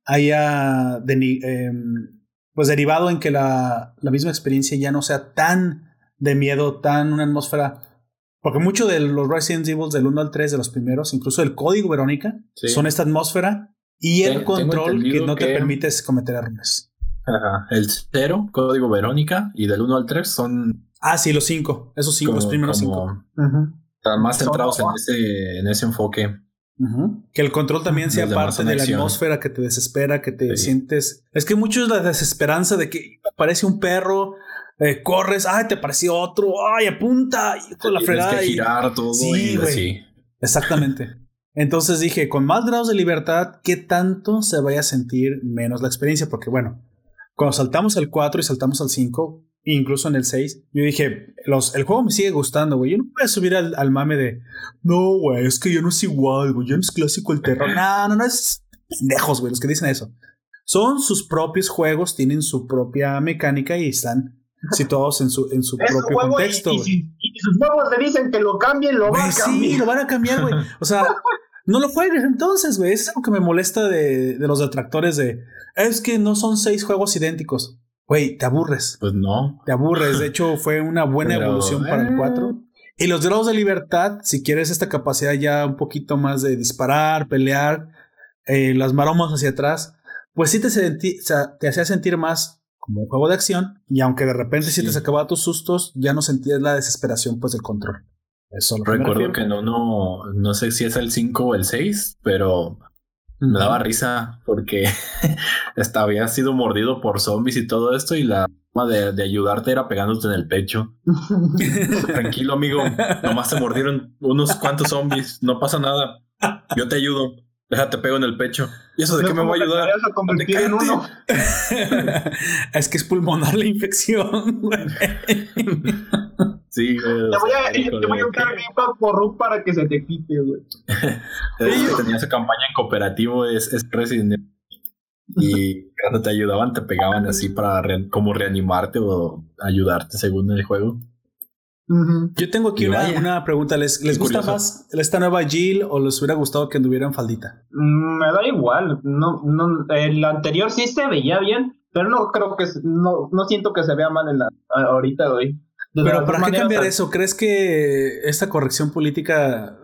haya em, pues derivado en que la, la, misma experiencia ya no sea tan de miedo, tan una atmósfera Porque mucho de los Resident Evil del 1 al 3, de los primeros, incluso el código Verónica, son esta atmósfera y el control que no te permite cometer errores. Ajá. El 0, código Verónica, y del 1 al 3 son. Ah, sí, los 5. Esos 5, los primeros 5. Están más centrados en ese, en ese enfoque. Que el control también sea parte de la atmósfera que te desespera, que te sientes. Es que mucho es la desesperanza de que aparece un perro, eh, corres, ay, te pareció otro, ay, apunta, y con la fregada. Que girar todo sí. Exactamente. Entonces dije, con más grados de libertad, ¿qué tanto se vaya a sentir menos la experiencia? Porque bueno, cuando saltamos al 4 y saltamos al 5, incluso en el 6, yo dije, los, el juego me sigue gustando, güey. Yo no voy a subir al, mame de, no, güey, es que yo no es igual, güey, yo no es clásico el terror. no, no, no es pendejos, güey, los que dicen eso. Son sus propios juegos, tienen su propia mecánica y están situados en su, en su propio contexto. Y, y, sus huevos le dicen que lo cambien, lo van a cambiar. Sí, lo van a cambiar, güey. O sea, no lo juegues entonces, güey. Es algo que me molesta de, de los detractores de. Es que no son seis juegos idénticos. Güey, te aburres. Pues no. Te aburres. De hecho, fue una buena evolución para el 4. Eh. Y los grados de libertad, si quieres esta capacidad ya un poquito más de disparar, pelear, eh, las maromas hacia atrás, pues sí te, sea, te hacía sentir más como un juego de acción. Y aunque de repente sí, te sacaba tus sustos, ya no sentías la desesperación pues del control. Eso Recuerdo que no, no, no sé si es el 5 o el 6, pero me daba risa porque estaba, había sido mordido por zombies y todo esto y la forma de, de ayudarte era pegándote en el pecho. Tranquilo amigo, nomás te mordieron unos cuantos zombies, no pasa nada, yo te ayudo. Déjate pego en el pecho. ¿Y eso de qué me va a ayudar? A convertir en uno. es que es pulmonar la infección. Sí, Te voy a, te voy a por para que se te quite, güey. tenía su campaña en cooperativo, es, es Resident Y cuando te ayudaban, te pegaban así para como reanimarte o ayudarte según el juego. Yo tengo aquí una, pregunta. ¿Les, les gusta más esta nueva Jill o les hubiera gustado que anduviera en faldita? Mm, me da igual. No, no, el anterior sí se veía bien, pero no creo que no, no siento que se vea mal en la ahorita de hoy. Pero ¿para qué cambiar eso? ¿Crees que esta corrección política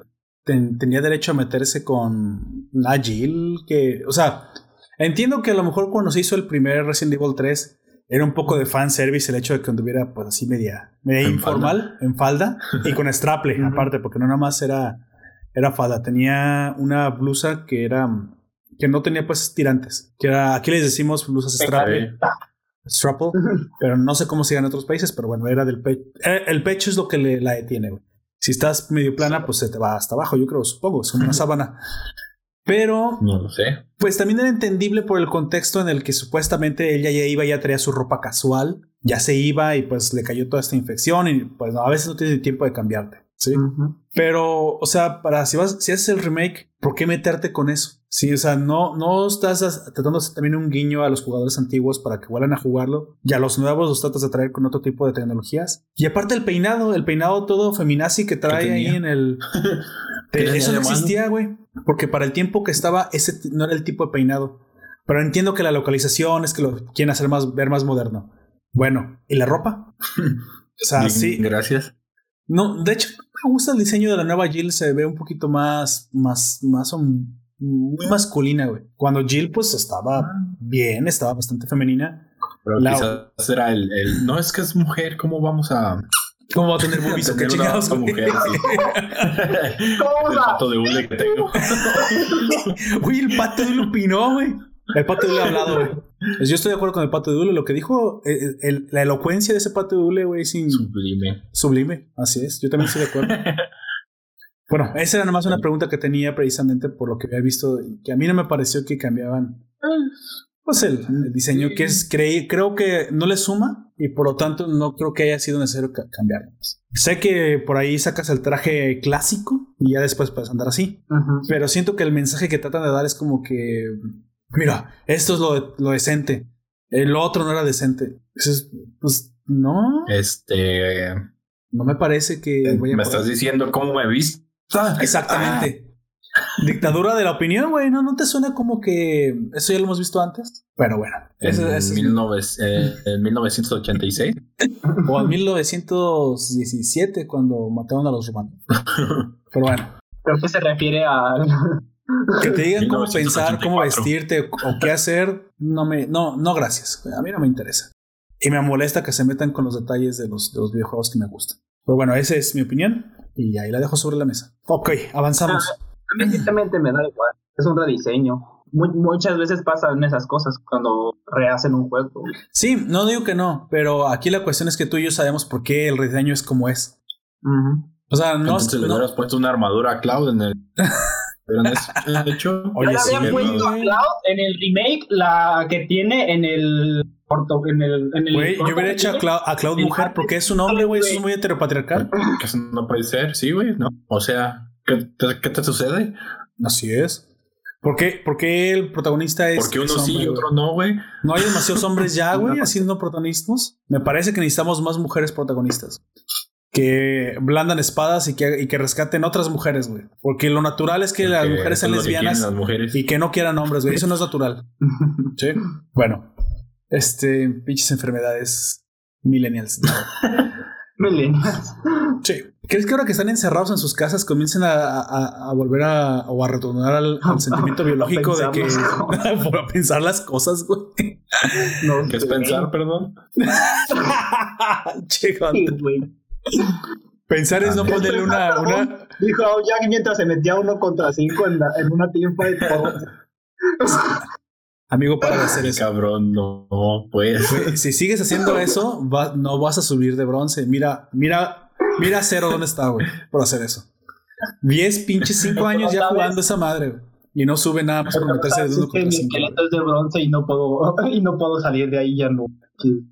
tenía derecho a meterse con Jill? Que, o sea, entiendo que a lo mejor cuando se hizo el primer Resident Evil 3 era un poco de fanservice el hecho de que anduviera pues así media, media informal, en falda y con straple aparte, porque no nada más era, era falda. Tenía una blusa que era que no tenía pues tirantes, que era, aquí les decimos blusas straple. Strapple, pero no sé cómo se en otros países, pero bueno, era del pecho. Eh, el pecho es lo que le, la detiene, Si estás medio plana, pues se te va hasta abajo, yo creo, supongo, es como una sábana. Pero. No lo sé. Pues también era entendible por el contexto en el que supuestamente ella ya iba, ya traía su ropa casual, ya se iba y pues le cayó toda esta infección y pues a veces no tienes tiempo de cambiarte. Sí. Pero, o sea, para si vas, si haces el remake, ¿por qué meterte con eso? Sí, o sea, no, no estás tratando de también un guiño a los jugadores antiguos para que vuelvan a jugarlo. Y a los nuevos los tratas de traer con otro tipo de tecnologías. Y aparte el peinado, el peinado todo feminazi que trae ahí en el. eso no existía, güey. Porque para el tiempo que estaba, ese no era el tipo de peinado. Pero entiendo que la localización es que lo quieren hacer más, ver más moderno. Bueno, ¿y la ropa? o sea, sí. Gracias. No, de hecho, me gusta el diseño de la nueva Jill, se ve un poquito más, más, más muy masculina, güey. Cuando Jill, pues, estaba ah. bien, estaba bastante femenina. Pero quizás era el, el, no es que es mujer, ¿cómo vamos a ¿Cómo va a tener boobies? ¿Qué chingados? Como mujer, el pato de hule que tengo. Güey, el pato de opinó, güey. El pato de hule ha hablado, güey. Pues yo estoy de acuerdo con el pato de hule. Lo que dijo, eh, eh, la elocuencia de ese pato de hule, güey, sin... Sublime. Sublime, así es. Yo también estoy de acuerdo. bueno, esa era nomás una pregunta que tenía precisamente por lo que había visto, que a mí no me pareció que cambiaban pues el, diseño que es, creo que no le suma y por lo tanto no creo que haya sido necesario cambiarlo. Sé que por ahí sacas el traje clásico y ya después puedes andar así, pero siento que el mensaje que tratan de dar es como que, mira, esto es lo, lo decente, el otro no era decente. pues no. Este... No me parece que... me estás diciendo cómo me viste. Exactamente. Dictadura de la opinión, güey. No, no te suena como que eso ya lo hemos visto antes. Pero bueno. En, eh, en 1986. o en 1917, cuando mataron a los romanos. Pero bueno. Creo que se refiere a. Que te digan cómo pensar, cómo vestirte o qué hacer, no me, no, no gracias. A mí no me interesa. Y me molesta que se metan con los detalles de los, de los videojuegos que me gustan. Pero bueno, esa es mi opinión y ahí la dejo sobre la mesa. Ok, avanzamos. Ah, a mí simplemente me da igual. Es un rediseño. muchas veces pasan esas cosas cuando rehacen un juego. Sí, no digo que no, pero aquí la cuestión es que tú y yo sabemos por qué el rediseño es como es. O sea, no. Entonces le hubieras puesto una armadura a Cloud en el. Pero de hecho. Oye, sí, había puesto a Cloud en el remake, la que tiene en el. En el, en el güey, yo hubiera hecho a Cloud, a Cloud mujer porque es un hombre, güey. Eso es muy heteropatriarcal. Que eso no puede ser, sí, güey. No. O sea, ¿qué te, qué te sucede? Así es. ¿Por qué, ¿Por qué el protagonista es.? Porque uno sí y otro no, güey. No hay demasiados hombres ya, güey, haciendo protagonistas. Me parece que necesitamos más mujeres protagonistas que blandan espadas y que, y que rescaten otras mujeres, güey. Porque lo natural es que las mujeres sean lesbianas y que no quieran hombres, güey. Eso no es natural. sí. Bueno, este, pinches enfermedades millennials. millennials. Sí. ¿Crees que ahora que están encerrados en sus casas comiencen a, a, volver a o a retornar al, sentimiento biológico de que a pensar las cosas, güey? No, ¿Qué es pensar, perdón? che, güey. Pensar es no ponerle una, una... Dijo Jack mientras se metía uno contra cinco en, en una teamfight. Amigo, para de hacer eso. Cabrón, no, pues. Si sigues haciendo eso, no vas a subir de bronce. Mira, mira, mira cero dónde está, güey, por hacer eso. Diez pinches cinco años ya jugando esa madre, Y no sube nada más por meterse de uno contra cinco. de bronce y no puedo, y no puedo salir de ahí ya no.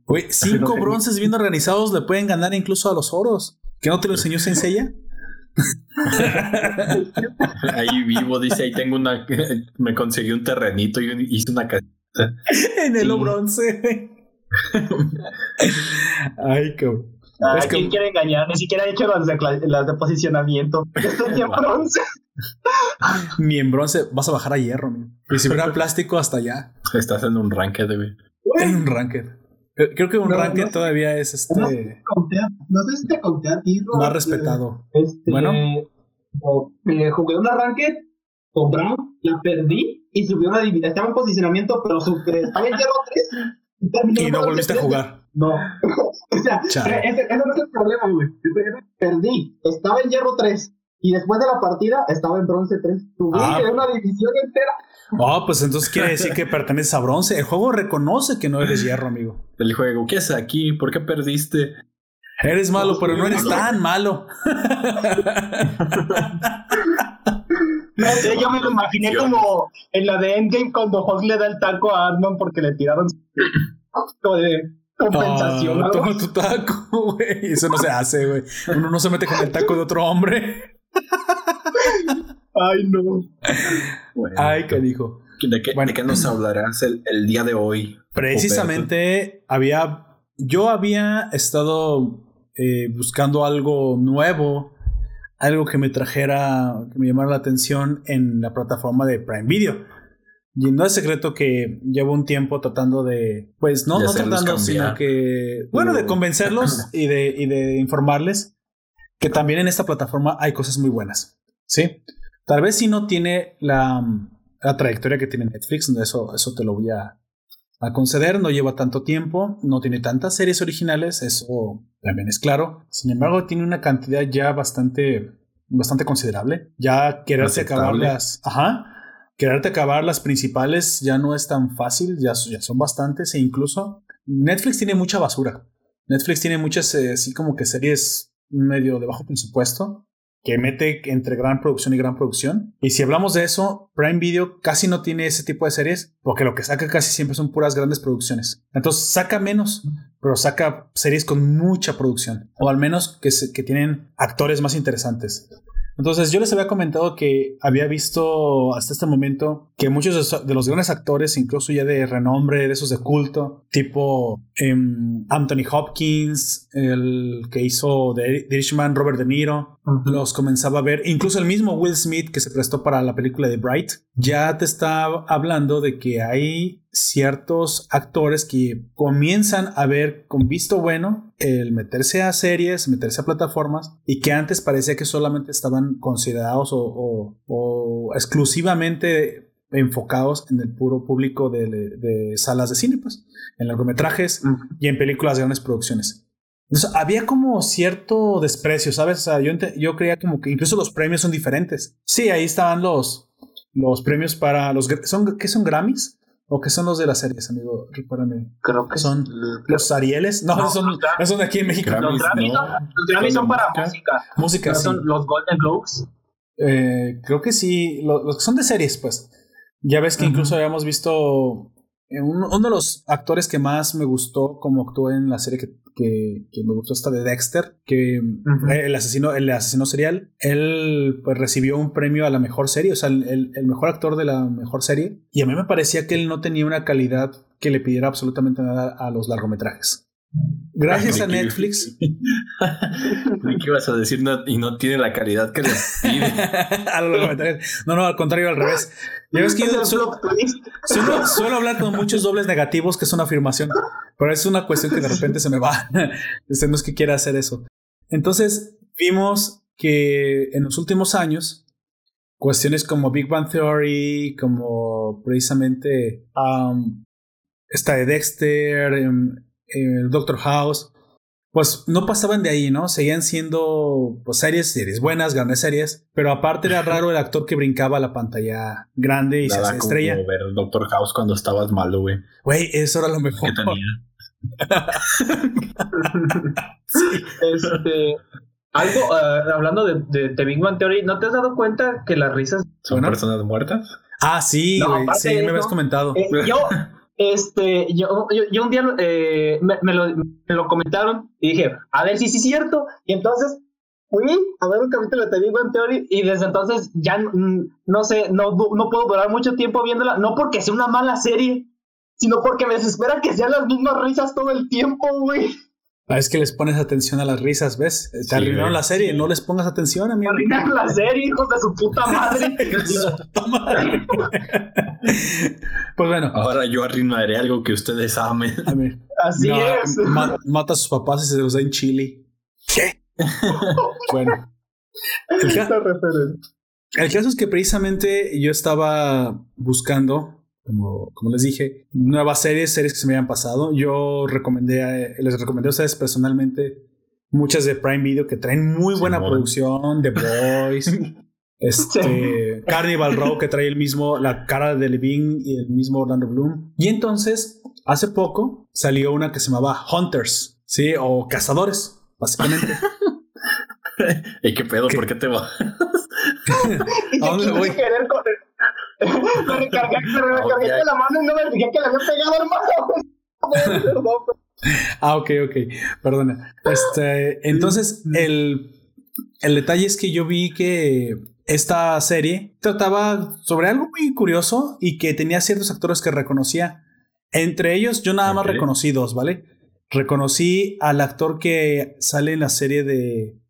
Güey, cinco bronces bien organizados le pueden ganar incluso a los oros. ¿Que no te lo enseñó Senseiya? ahí vivo, dice, ahí tengo una... Me conseguí un terrenito y hice una casita. en el bronce. Ay, cabrón. ¿Quién quiere engañar? Ni siquiera he hecho las de, las de posicionamiento. Estoy en bronce. Ni en bronce. Vas a bajar a hierro, Y si hubiera plástico, hasta allá. Estás en un ranked, güey. En un ranked. Creo que un ranking todavía es este. No, sé si te conté a ti. Más respetado. Este, bueno. Me jugué un ranked con Brown, la perdí y subió una división. Estaba en posicionamiento, pero estaba en hierro 3. Y, no volviste a jugar. No. o sea, ese, ese, no es el problema, güey. Perdí. Estaba en hierro 3. Y después de la partida estaba en bronce 3. Subí ah. una división entera. Oh, pues entonces quiere decir que perteneces a bronce. El juego reconoce que no eres hierro, amigo. El juego, ¿qué es aquí? ¿Por qué perdiste? Eres malo, pero no eres tan malo. No sé, yo me lo imaginé como en la de Endgame cuando Hawk le da el taco a Arman porque le tiraron de compensación. Ah, toma tu taco, güey. Eso no se hace, güey. Uno no se mete con el taco de otro hombre. Ay, no. Ay, ¿qué dijo? ¿De qué, ¿De qué nos hablarás el, el, día de hoy? Precisamente había. Yo había estado eh, buscando algo nuevo, algo que me trajera, que me llamara la atención en la plataforma de Prime Video. Y no es secreto que llevo un tiempo tratando de, pues no, no tratando, sino que, bueno, de convencerlos y de, y de informarles que también en esta plataforma hay cosas muy buenas. Sí. Tal vez si no tiene la, la trayectoria que tiene Netflix, eso, eso te lo voy a, a, conceder, no lleva tanto tiempo, no tiene tantas series originales, eso también es claro. Sin embargo, tiene una cantidad ya bastante, bastante considerable. Ya quererse acabar las... Ajá. Quererte acabar las principales ya no es tan fácil, ya, ya son bastantes e incluso Netflix tiene mucha basura. Netflix tiene muchas, eh, así como que series medio de bajo presupuesto que mete entre gran producción y gran producción. Y si hablamos de eso, Prime Video casi no tiene ese tipo de series, porque lo que saca casi siempre son puras grandes producciones. Entonces saca menos, pero saca series con mucha producción, o al menos que, que tienen actores más interesantes. Entonces yo les había comentado que había visto hasta este momento que muchos de los grandes actores, incluso ya de renombre, de esos de culto, tipo em, Anthony Hopkins, el que hizo de Irishman, Robert De Niro, los comenzaba a ver, incluso el mismo Will Smith que se prestó para la película de Bright, ya te está hablando de que hay ciertos actores que comienzan a ver con visto bueno el meterse a series, meterse a plataformas y que antes parecía que solamente estaban considerados o, exclusivamente enfocados en el puro público de, salas de cine, pues, en largometrajes y en películas de grandes producciones. Entonces, había como cierto desprecio, ¿sabes? O sea, yo, yo creía como que incluso los premios son diferentes. Sí, ahí estaban los, los premios para los... Son, ¿Qué son Grammys? ¿O qué son los de las series, amigo? Recuérdame. Creo que son los Arieles. No, son, son de aquí en México. los Grammys, son, para música. Música, sí. Son los Golden Globes. Eh, creo que sí. Los, que son de series, pues. Ya ves que incluso habíamos visto uno, de los actores que más me gustó como actuó en la serie que, que, me gustó esta de Dexter, que el asesino, el asesino serial, él pues recibió un premio a la mejor serie, o sea, el, el, mejor actor de la mejor serie, y a mí me parecía que él no tenía una calidad que le pidiera absolutamente nada a los largometrajes. Gracias a Netflix. ¿Qué ibas a decir? y no tiene la calidad que le pide. no, no, al contrario, al revés. Ya ves que yo suelo, suelo, hablar con muchos dobles negativos, que es una afirmación, pero es una cuestión que de repente se me va. No es que quiera hacer eso. Entonces, vimos que en los últimos años, cuestiones como Big Bang Theory, como precisamente um, esta de Dexter, em, el Doctor House, pues no pasaban de ahí, ¿no? Seguían siendo pues, series, series buenas, grandes series, pero aparte era raro el actor que brincaba a la pantalla grande y se hacía estrella. Como ver Doctor House cuando estabas malo, güey. Güey, eso era lo mejor. Este, algo, uh, hablando de, de, de, Big Bang Theory, ¿no te has dado cuenta que las risas son personas muertas? Ah, sí, güey, sí, me habías comentado. Eh, yo, este, yo, yo, un día eh, me, lo, me, lo, comentaron y dije, a ver si sí es cierto. Y entonces fui a ver un capítulo de The Big Bang Theory y desde entonces ya no sé, no, no puedo durar mucho tiempo viéndola, no porque sea una mala serie, sino porque me desespera que sean las mismas risas todo el tiempo, güey. Ah, es que les pones atención a las risas, ¿ves? Te arruinaron la serie, no les pongas atención, amigo. Arruinaron la serie, hijos de su puta madre. puta madre. pues bueno. Ahora yo arruinaré algo que ustedes amen. Así es. mata a sus papás y se los da en Chile. ¿Qué? bueno. El, el caso es que precisamente yo estaba buscando como, como les dije, nuevas series, series que se me habían pasado. Yo recomendé, les recomendé a ustedes personalmente muchas de Prime Video que traen muy buena producción, The Boys, este, Carnival Row que trae el mismo, la cara de Levine y el mismo Orlando Bloom. Y entonces, hace poco salió una que se llamaba Hunters, ¿sí? O Cazadores, básicamente. ¿Y qué pedo? ¿Por qué te vas? ¿A dónde voy? Me recargué, me recargué la mano y no me fijé que le había pegado, hermano. ah, ok, ok. Perdona. Este, entonces, el, el detalle es que yo vi que esta serie trataba sobre algo muy curioso y que tenía ciertos actores que reconocía. Entre ellos, yo nada más reconocí dos, ¿vale? Reconocí al actor que sale en la serie de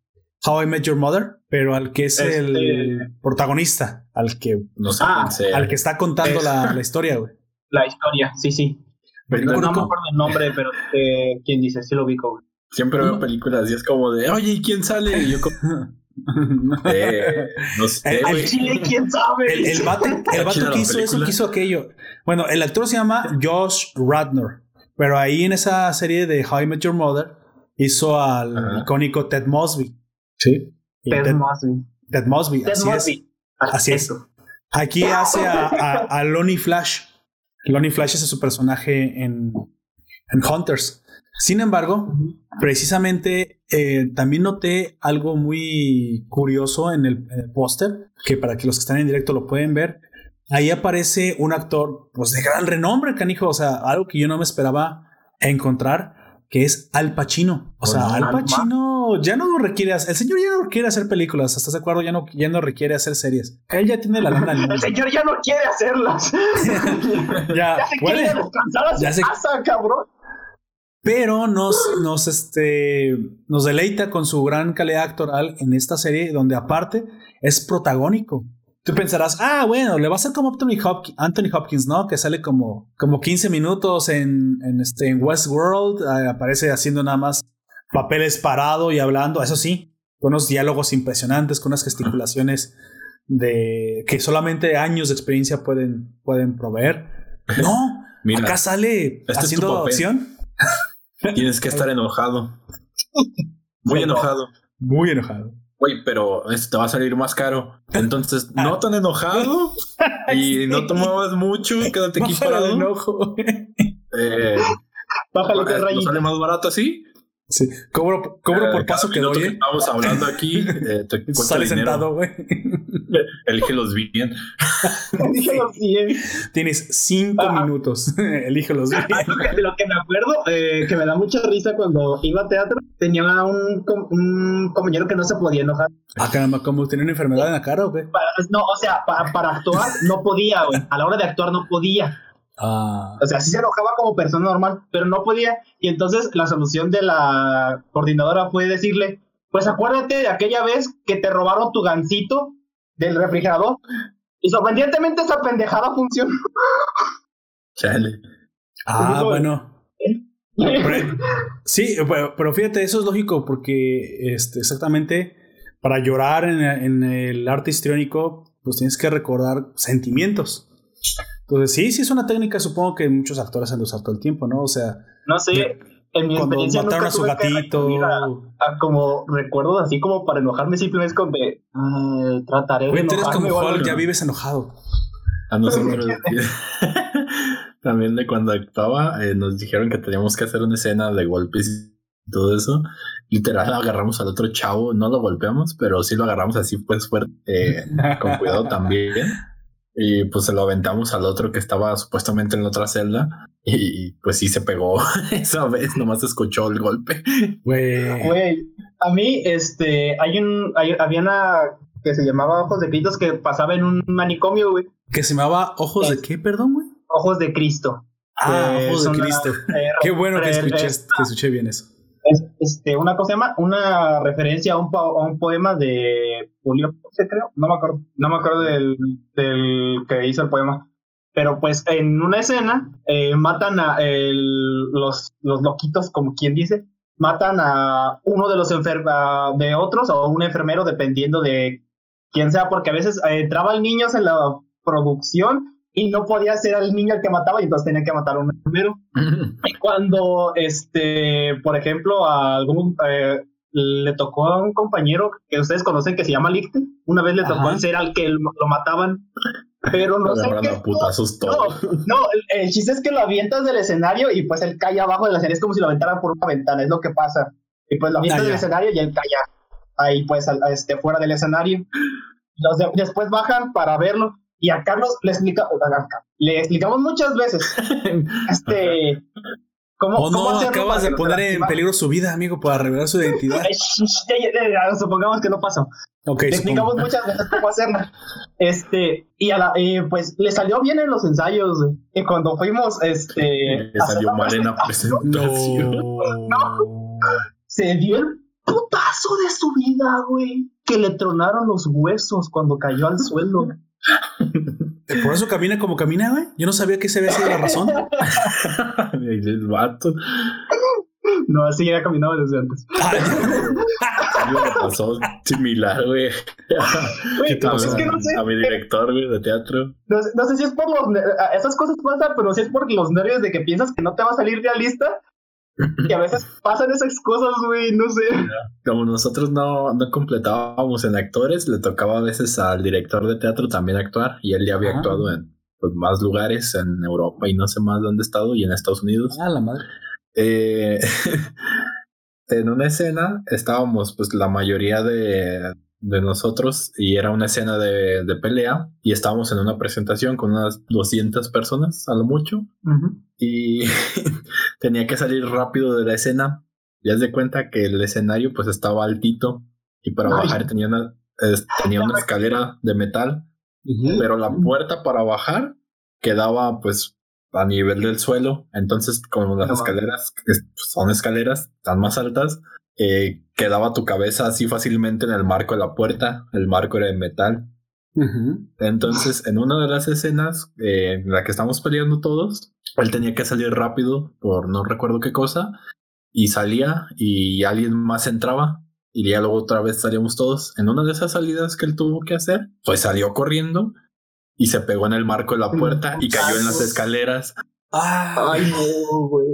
How I Met Your Mother, pero al que es el este, protagonista, al que, no sé ah, al que está contando la, la, historia, güey. La historia, sí, sí. Pero no, me acuerdo el nombre, pero eh, ¿quién dice? Sí lo ubico, güey. Siempre veo películas y es como de, oye, ¿y quién sale? Y yo como... eh, no sé, Al chile, quién sabe. El, el vato, el vato que hizo eso, que hizo aquello. Bueno, el actor se llama Josh Radnor, pero ahí en esa serie de How I Met Your Mother hizo al icónico Ted Mosby. Sí. Ted, Mosby. Ted Mosby. así Es. Así es. Aquí hace a, a, Lonnie Flash. Lonnie Flash es su personaje en, en Hunters. Sin embargo, precisamente eh, también noté algo muy curioso en el, póster, que para que los que están en directo lo pueden ver. Ahí aparece un actor pues de gran renombre, canijo, o sea, algo que yo no me esperaba encontrar que es Al Pacino. O sea, Al Pacino ya no requiere, el señor ya no quiere hacer películas, ¿estás de acuerdo? Ya no, ya no requiere hacer series. Él ya tiene la lana. el señor ya no quiere hacerlas. ya, ya se quiere descansar a su casa, cabrón. Pero nos, nos, este, nos deleita con su gran calidad actoral en esta serie, donde aparte es protagónico. Tú pensarás, ah, bueno, le va a ser como Anthony Hopkins, Anthony Hopkins ¿no? Que sale como, como 15 minutos en, en, este, en Westworld, eh, aparece haciendo nada más papeles parado y hablando, eso sí, con unos diálogos impresionantes, con unas gesticulaciones de que solamente años de experiencia pueden, pueden proveer. No, acá sale este haciendo acción. Tienes que estar enojado. Muy enojado. Muy enojado. Oye, pero esto te va a salir más caro. Entonces, no tan enojado y no tomabas mucho y quédate aquí parado. enojo. Eh, Bájale que ¿No sale más barato así? Sí, cobro, cobro por eh, paso que doy. Estamos hablando aquí. Eh, te Sale sentado, güey. Elígelos bien. Elígelos bien. Tienes cinco minutos. Elígelos bien. De lo que me acuerdo, eh, que me da mucha risa cuando iba a teatro, tenía un, un compañero que no se podía enojar. Ah, caramba, ¿cómo tenía una enfermedad en la cara o qué? no, o sea, para, para actuar no podía, güey. A la hora de actuar no podía. Ah. O sea, sí se enojaba como persona normal, pero no podía. Y entonces la solución de la coordinadora fue decirle, pues acuérdate de aquella vez que te robaron tu gancito del refrigerador. Y sorprendentemente esa pendejada funcionó. Chale. Ah, bueno. sí, pero, fíjate, eso es lógico porque este, exactamente para llorar en, en el arte histriónico, pues tienes que recordar sentimientos. Entonces, sí, sí es una técnica, supongo que muchos actores han usado todo el tiempo, ¿no? O sea. No sé, en mi experiencia mataron a su gatito. A, como recuerdos así como para enojarme, simplemente con de. trataré de. eres como Hulk, ya vives enojado. A nosotros. También de cuando actuaba, eh, nos dijeron que teníamos que hacer una escena de golpes y todo eso. Literal, agarramos al otro chavo, no lo golpeamos, pero sí lo agarramos así, pues fuerte, eh, con cuidado también. Y pues se lo aventamos al otro que estaba supuestamente en la otra celda. Y pues sí se pegó esa vez, nomás escuchó el golpe. Güey. a mí, este, hay un, había una que se llamaba Ojos de Cristo que pasaba en un manicomio, güey. ¿Que se llamaba Ojos de qué, perdón, güey? Ojos de Cristo. Ah, Ojos de Cristo. qué bueno que escuché, que escuché bien eso este, una cosa una referencia a un, a un poema de Julio creo, no me acuerdo, no me acuerdo del, del que hizo el poema. Pero pues en una escena eh, matan a el, los, los loquitos, como quien dice, matan a uno de los enfermos de otros o un enfermero dependiendo de quién sea, porque a veces eh, entraban niños en la producción y no podía ser el niño el que mataba y entonces tenía que matar a un enfermero. y cuando, este, por ejemplo, a algún, eh, le tocó a un compañero que ustedes conocen que se llama Lichte, una vez le tocó ser al que lo mataban, pero no sé qué. No, no el, chiste es que lo avientas del escenario y pues él cae abajo de la escenario, es como si lo aventaran por una ventana, es lo que pasa. Y pues lo avientas ah, del escenario y él cae ahí pues este, fuera del escenario. Los después bajan para verlo y a Carlos le explica, le explicamos muchas veces, este, cómo, oh, no, acabas de poner en peligro su vida, amigo, para revelar su identidad. Supongamos que no pasó. le explicamos muchas veces cómo hacerla. Este, y a la, eh, pues le salió bien en los ensayos. Y cuando fuimos, este. Le salió mal en la presentación. no. Se dio el putazo de su vida, güey. Que le tronaron los huesos cuando cayó al suelo. Por eso camina como camina, güey. Yo no sabía que ese había sido la razón. el vato. No, así ya caminaba desde antes. me pasó similar, güey. a, mi director, güey, de teatro. No, no, sé si es por los... Esas cosas pasan, pero si es por los nervios de que piensas que no te va a salir realista y a veces pasan esas cosas, güey, no sé. Como nosotros no, no completábamos en actores, le tocaba a veces al director de teatro también actuar y él ya había actuado en pues, más lugares, en Europa y no sé más dónde ha estado y en Estados Unidos. Ah, la madre. Eh, en una escena estábamos pues la mayoría de, de nosotros y era una escena de, de, pelea y estábamos en una presentación con unas 200 personas a lo mucho y tenía que salir rápido de la escena. Y haz de cuenta que el escenario pues estaba altito y para bajar tenía una, tenía una escalera de metal pero la puerta para bajar quedaba pues a nivel del suelo. Entonces como las escaleras son escaleras tan más altas eh, quedaba tu cabeza así fácilmente en el marco de la puerta, el marco era de metal. Entonces, en una de las escenas eh, en la que estamos peleando todos, él tenía que salir rápido por no recuerdo qué cosa, y salía y alguien más entraba, y ya luego otra vez salíamos todos. En una de esas salidas que él tuvo que hacer, pues salió corriendo y se pegó en el marco de la puerta y cayó en las escaleras. Ay, no, güey.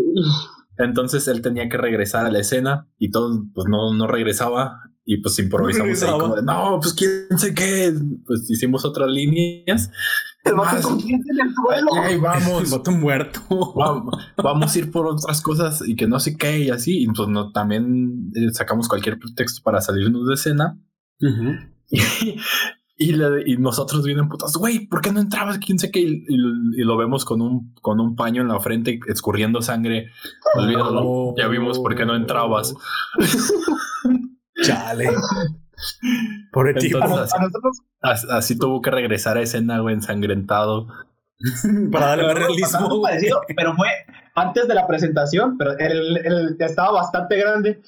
Entonces él tenía que regresar a la escena y todo, pues no, no regresaba y pues improvisamos ahí como de, no, pues quién sé qué, pues hicimos otras líneas. El vato en el suelo. Ay, vamos. El muerto. Vamos, a ir por otras cosas y que no sé qué y así. Y pues no, también eh, sacamos cualquier pretexto para salirnos de escena. Y, y nosotros vienen putas, güey, ¿por qué no entrabas? ¿Quién sé qué? Y, lo vemos con un, con un paño en la frente escurriendo sangre. Olvídalo, ya vimos por qué no entrabas. Chale. Por tipo. Así, tuvo que regresar a escena, güey, ensangrentado. Para darle realismo. pero fue antes de la presentación, pero él, estaba bastante grande.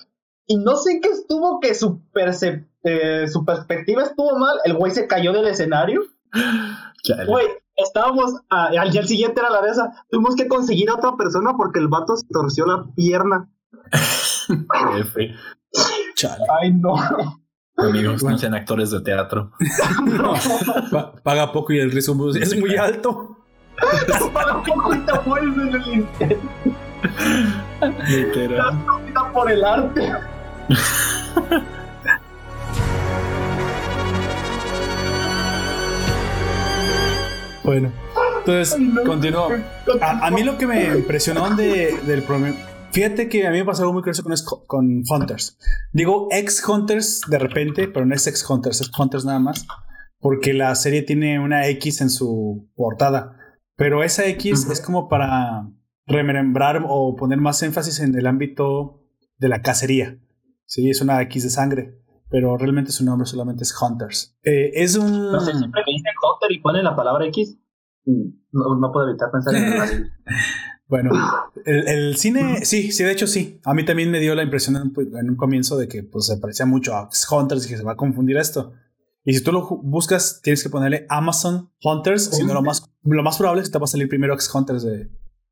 Y no sé qué estuvo que su percepción eh, su perspectiva estuvo mal, el güey se cayó del escenario. Güey, estábamos, al día siguiente era la de esa, tuvimos que conseguir a otra persona porque el vato se torció la pierna. Ay, no. Amigos, no sean actores de teatro. paga poco y el riesgo es muy alto. paga poco y te vuelven el intento. Literal. por el arte. Bueno, entonces, continúo. A, mí lo que me impresionó de, del problema. Fíjate que a mí me pasó algo muy curioso con, con Hunters. Digo ex Hunters de repente, pero no es ex Hunters, es Hunters nada más. Porque la serie tiene una X en su portada. Pero esa X es como para remembrar o poner más énfasis en el ámbito de la cacería. Sí, es una X de sangre pero realmente su nombre solamente es Hunters. Eh, es un... No sé, siempre que dice Hunter y pone la palabra X, no, no puedo evitar pensar en Bueno, el, el, cine, sí, sí, de hecho sí. A mí también me dio la impresión en, un comienzo de que pues, se parecía mucho a Hunters y que se va a confundir esto. Y si tú lo buscas, tienes que ponerle Amazon Hunters, sino lo más, lo más probable es que te va a salir primero X Hunters de,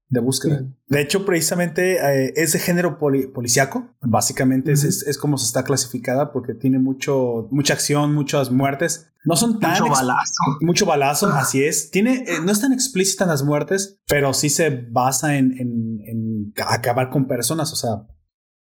de búsqueda. De hecho, precisamente eh, ese género policiaco, básicamente es, es, como se está clasificada porque tiene mucho, mucha acción, muchas muertes. No son tan... Mucho balazo. Mucho balazo, así es. Tiene, eh, no es tan explícita las muertes, pero sí se basa en, en, en, acabar con personas. O sea,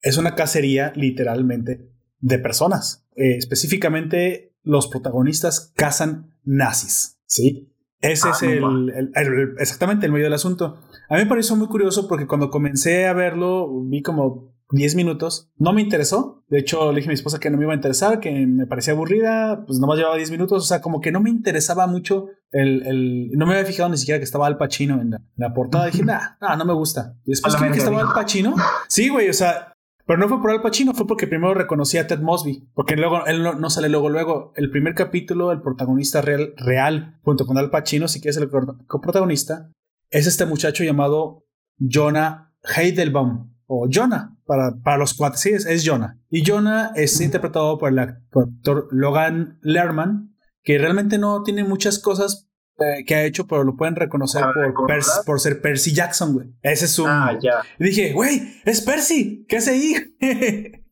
es una cacería literalmente de personas. Eh, específicamente, los protagonistas cazan nazis, ¿sí? Ese es el, exactamente el medio del asunto. A mí me pareció muy curioso porque cuando comencé a verlo, vi como 10 minutos. No me interesó. De hecho, le dije a mi esposa que no me iba a interesar, que me parecía aburrida. Pues nomás llevaba 10 minutos. O sea, como que no me interesaba mucho el. el no me había fijado ni siquiera que estaba Al Pacino en la, portada. Dije, nah, no me gusta. Y después que estaba Al Pacino. Sí, güey, o sea. Pero no fue por Al Pacino, fue porque primero reconocí a Ted Mosby. Porque luego él no, sale luego, luego. El primer capítulo, el protagonista real, real junto con Al Pacino, si quieres el coprotagonista, es este muchacho llamado Jonah Heidelbaum. O Jonah, para, para los cuates. Sí, es, Jonah. Y Jonah es interpretado por el actor Logan Lerman, que realmente no tiene muchas cosas eh, que ha hecho, pero lo pueden reconocer por, por, ser Percy Jackson, güey. Ese es un. Ah, ya. Y dije, güey, es Percy, ¿qué hace ahí?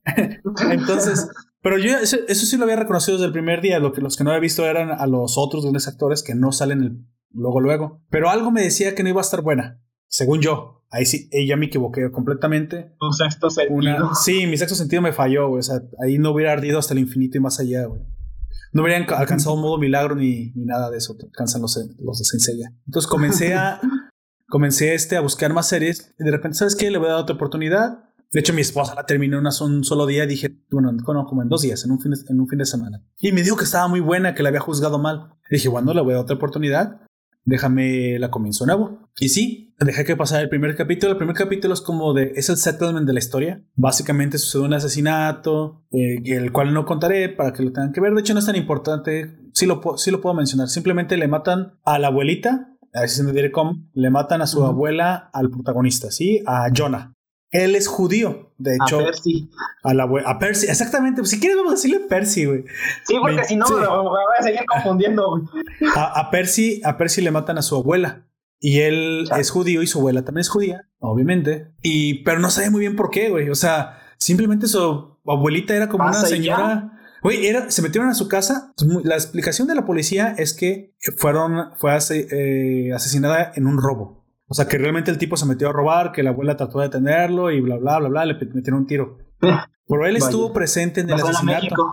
Entonces, pero yo eso, sí lo había reconocido desde el primer día. Lo que, los que no había visto eran a los otros grandes actores que no salen el, luego, luego. Pero algo me decía que no iba a estar buena, según yo. Ahí sí, ella me equivoqué completamente. Un sexto sentido. sí, mi sexto sentido me falló, güey. O sea, ahí no hubiera ardido hasta el infinito y más allá, güey no hubieran alcanzado un modo milagro ni, ni nada de eso que alcanzan los, los de Senseiya. Entonces comencé a, comencé este, a buscar más series y de repente, ¿sabes qué? Le voy a dar otra oportunidad. De hecho, mi esposa la terminó en un solo día. Dije, bueno, como en dos días, en un, fin de, en un fin de semana. Y me dijo que estaba muy buena, que la había juzgado mal. Dije, bueno, le voy a dar otra oportunidad. Déjame la comienzo nuevo. Y sí, dejé que pasara el primer capítulo. El primer capítulo es como de, es el settlement de la historia. Básicamente sucede un asesinato, eh, el cual no contaré para que lo tengan que ver. De hecho, no es tan importante. Sí lo, sí lo puedo mencionar. Simplemente le matan a la abuelita a veces se diré cómo, le matan a su abuela al protagonista, ¿sí? A Jonah. Él es judío, de hecho. A Percy. A, la, a Percy, exactamente. Si quieres, vamos a decirle Percy, güey. Sí, porque si no, me voy a seguir confundiendo, güey. A, Percy, a Percy le matan a su abuela. Y él es judío y su abuela también es judía, obviamente. Y, pero no sabe muy bien por qué, güey. O sea, simplemente su abuelita era como una señora. Güey, era, se metieron a su casa. La explicación de la policía es que fueron, fue eh, asesinada en un robo. O sea, que realmente el tipo se metió a robar, que la abuela trató de detenerlo y bla, bla, bla, bla, le metieron un tiro. Pero él estuvo presente en el asesinato.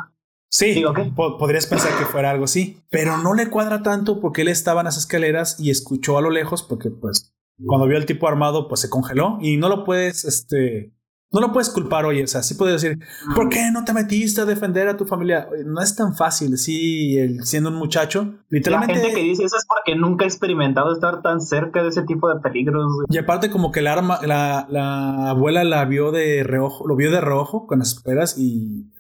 Sí, podrías pensar que fuera algo así, pero no le cuadra tanto porque él estaba en las escaleras y escuchó a lo lejos porque pues cuando vio al tipo armado pues se congeló y no lo puedes este no lo puedes culpar, oye, o sea, sí puedes decir, ¿por qué no te metiste a defender a tu familia? no es tan fácil, sí, el, siendo un muchacho, literalmente... La gente que dice eso es porque nunca ha experimentado estar tan cerca de ese tipo de peligros. Y aparte como que el arma, la, la abuela la vio de reojo, lo vio de reojo con las esperas y...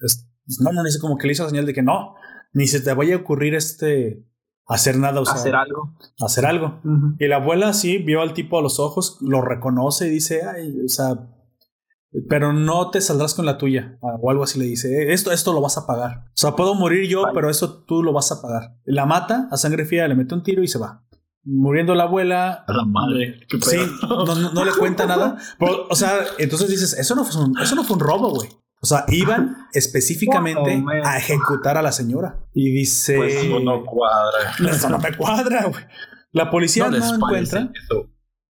no, no, dice como que le hizo la señal de que no, ni se te vaya a ocurrir este... Hacer nada, o sea, hacer algo. Hacer algo. Y la abuela sí vio al tipo a los ojos, lo reconoce y dice, ay, o sea, pero no te saldrás con la tuya o algo así le dice eh, esto esto lo vas a pagar o sea puedo morir yo pero eso tú lo vas a pagar la mata a sangre fría le mete un tiro y se va muriendo la abuela a la madre sí no, le cuenta nada o sea entonces dices eso no fue un, eso no fue un robo güey o sea, iban específicamente a ejecutar a la señora. Y dice. Pues eso no cuadra. Eso no me cuadra, güey. La policía no, encuentra.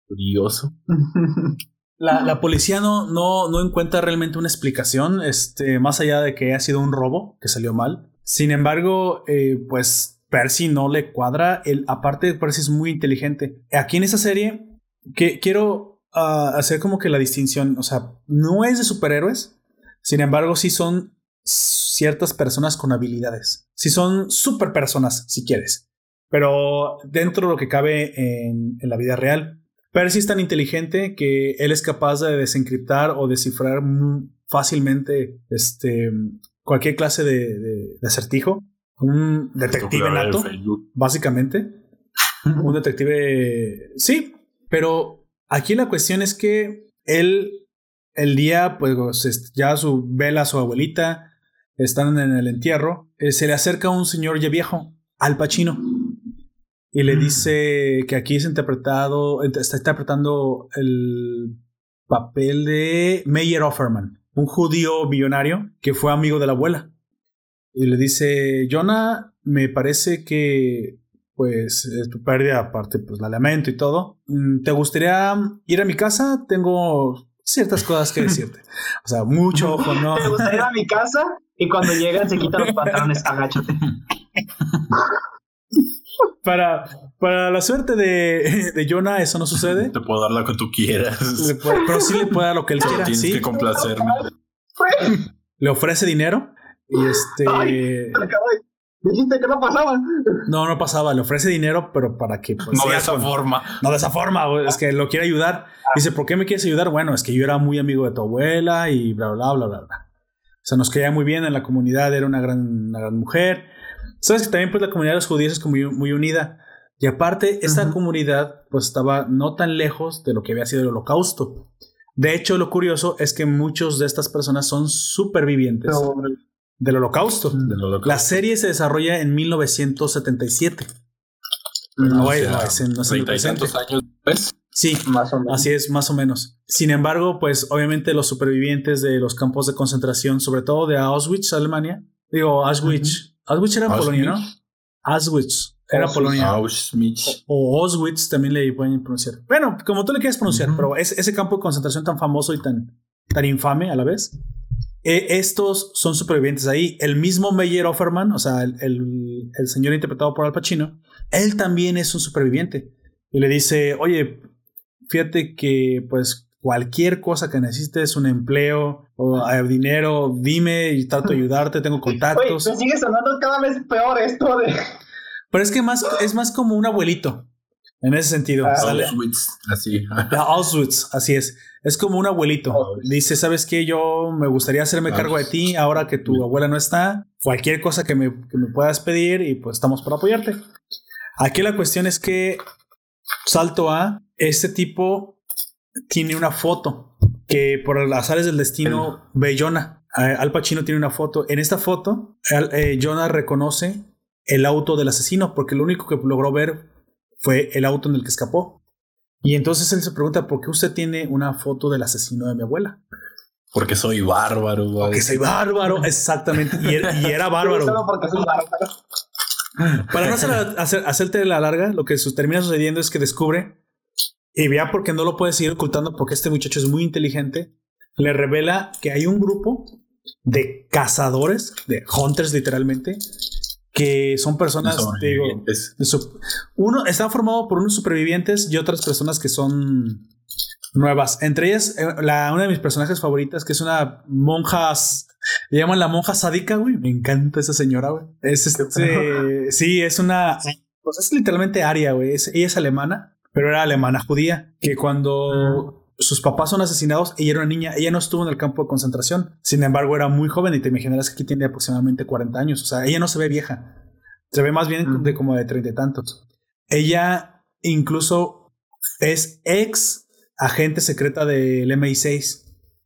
curioso. La, policía no, no, no, encuentra realmente una explicación, este, más allá de que ha sido un robo que salió mal. Sin embargo, eh, pues Percy no le cuadra. El, aparte, Percy es muy inteligente. Aquí en esa serie, que quiero ah, hacer como que la distinción. O sea, no es de superhéroes. Sin embargo, sí son ciertas personas con habilidades. Sí son super personas, si quieres. Pero dentro de lo que cabe en, en la vida real. Percy es tan inteligente que él es capaz de desencriptar o descifrar fácilmente este, cualquier clase de, acertijo. Un detective nato, básicamente. Un detective. Sí, pero aquí la cuestión es que él, el día, pues ya su vela, su abuelita, están en el entierro, eh, se le acerca un señor ya viejo, Al Pacino y le mm. dice que aquí es interpretado, está interpretando el papel de Meyer Offerman, un judío millonario que fue amigo de la abuela. Y le dice, Jonah, me parece que pues es tu pérdida, aparte pues la lamento y todo. Mm, ¿Te gustaría ir a mi casa? Tengo ciertas cosas que decirte. O sea, mucho ojo, ¿no? ¿Te gustaría ir a mi casa? Y cuando llegan se quitan los pantalones, agáchate. para, para la suerte de, de Jonah, eso no sucede. Te puedo dar lo que tú quieras. pero sí le puede dar lo que él quiera. Tienes que complacerme. Le ofrece dinero y este. Dijiste que no pasaba. No, no pasaba. Le ofrece dinero, pero para que. Pues, no de esa forma. No de esa forma. Es que lo quiere ayudar. Dice, ¿por qué me quieres ayudar? Bueno, es que yo era muy amigo de tu abuela y bla, bla, bla, bla, bla. O sea, nos quería muy bien en la comunidad. Era una gran, una gran mujer. Sabes que también pues la comunidad de los judíos es muy, muy unida. Y aparte, esta comunidad pues estaba no tan lejos de lo que había sido el holocausto. De hecho, lo curioso es que muchos de estas personas son supervivientes del, holocausto. La serie se desarrolla en 1977. No, es, en, no años Sí, más o menos. así es, más o menos. Sin embargo, pues obviamente los supervivientes de los campos de concentración, sobre todo de Auschwitz, Alemania, digo Auschwitz, Auschwitz era Polonia, ¿no? Auschwitz era Polonia. Auschwitz. O Auschwitz también le pueden pronunciar. Bueno, como tú le quieras pronunciar, pero ese campo de concentración tan famoso y tan, tan infame a la vez. E, estos son supervivientes ahí. El mismo Meyer Offerman, o sea, el, el, señor interpretado por Al Pacino, él también es un superviviente. Y le dice, oye, fíjate que pues cualquier cosa que necesites, un empleo o eh, dinero, dime y trato de ayudarte, tengo contactos. Oye, me sigue sonando cada vez peor esto de... Pero es que más, es más como un abuelito. En ese sentido. Ah, Auschwitz, así. Auschwitz, así es. Es como un abuelito. Dice, ¿sabes qué? Yo me gustaría hacerme cargo de ti ahora que tu abuela no está. Cualquier cosa que me, que me puedas pedir y pues estamos para apoyarte. Aquí la cuestión es que salto a este tipo tiene una foto que por las azares del destino ve Jonah. Al Pacino tiene una foto. En esta foto, eh, Jonah reconoce el auto del asesino porque lo único que logró ver fue el auto en el que escapó. Y entonces él se pregunta, ¿por qué usted tiene una foto del asesino de mi abuela? Porque soy bárbaro, Porque soy bárbaro, exactamente. Y era, bárbaro. porque soy bárbaro. Para no hacer, hacerte la larga, lo que termina sucediendo es que descubre, y vea porque no lo puede seguir ocultando, porque este muchacho es muy inteligente, le revela que hay un grupo de cazadores, de hunters literalmente, que son personas, digo, uno está formado por unos supervivientes y otras personas que son nuevas. Entre ellas, eh, la, una de mis personajes favoritas, que es una monja, le llaman la monja sádica, güey. Me encanta esa señora, güey. Es este, sí, es una, pues es literalmente aria, güey. ella es alemana, pero era alemana judía, que cuando sus papás son asesinados, ella era una niña, ella no estuvo en el campo de concentración, sin embargo era muy joven y te imaginarás que aquí tiene aproximadamente 40 años, o sea, ella no se ve vieja, se ve más bien de como de treinta y tantos. Ella incluso es ex agente secreta del MI6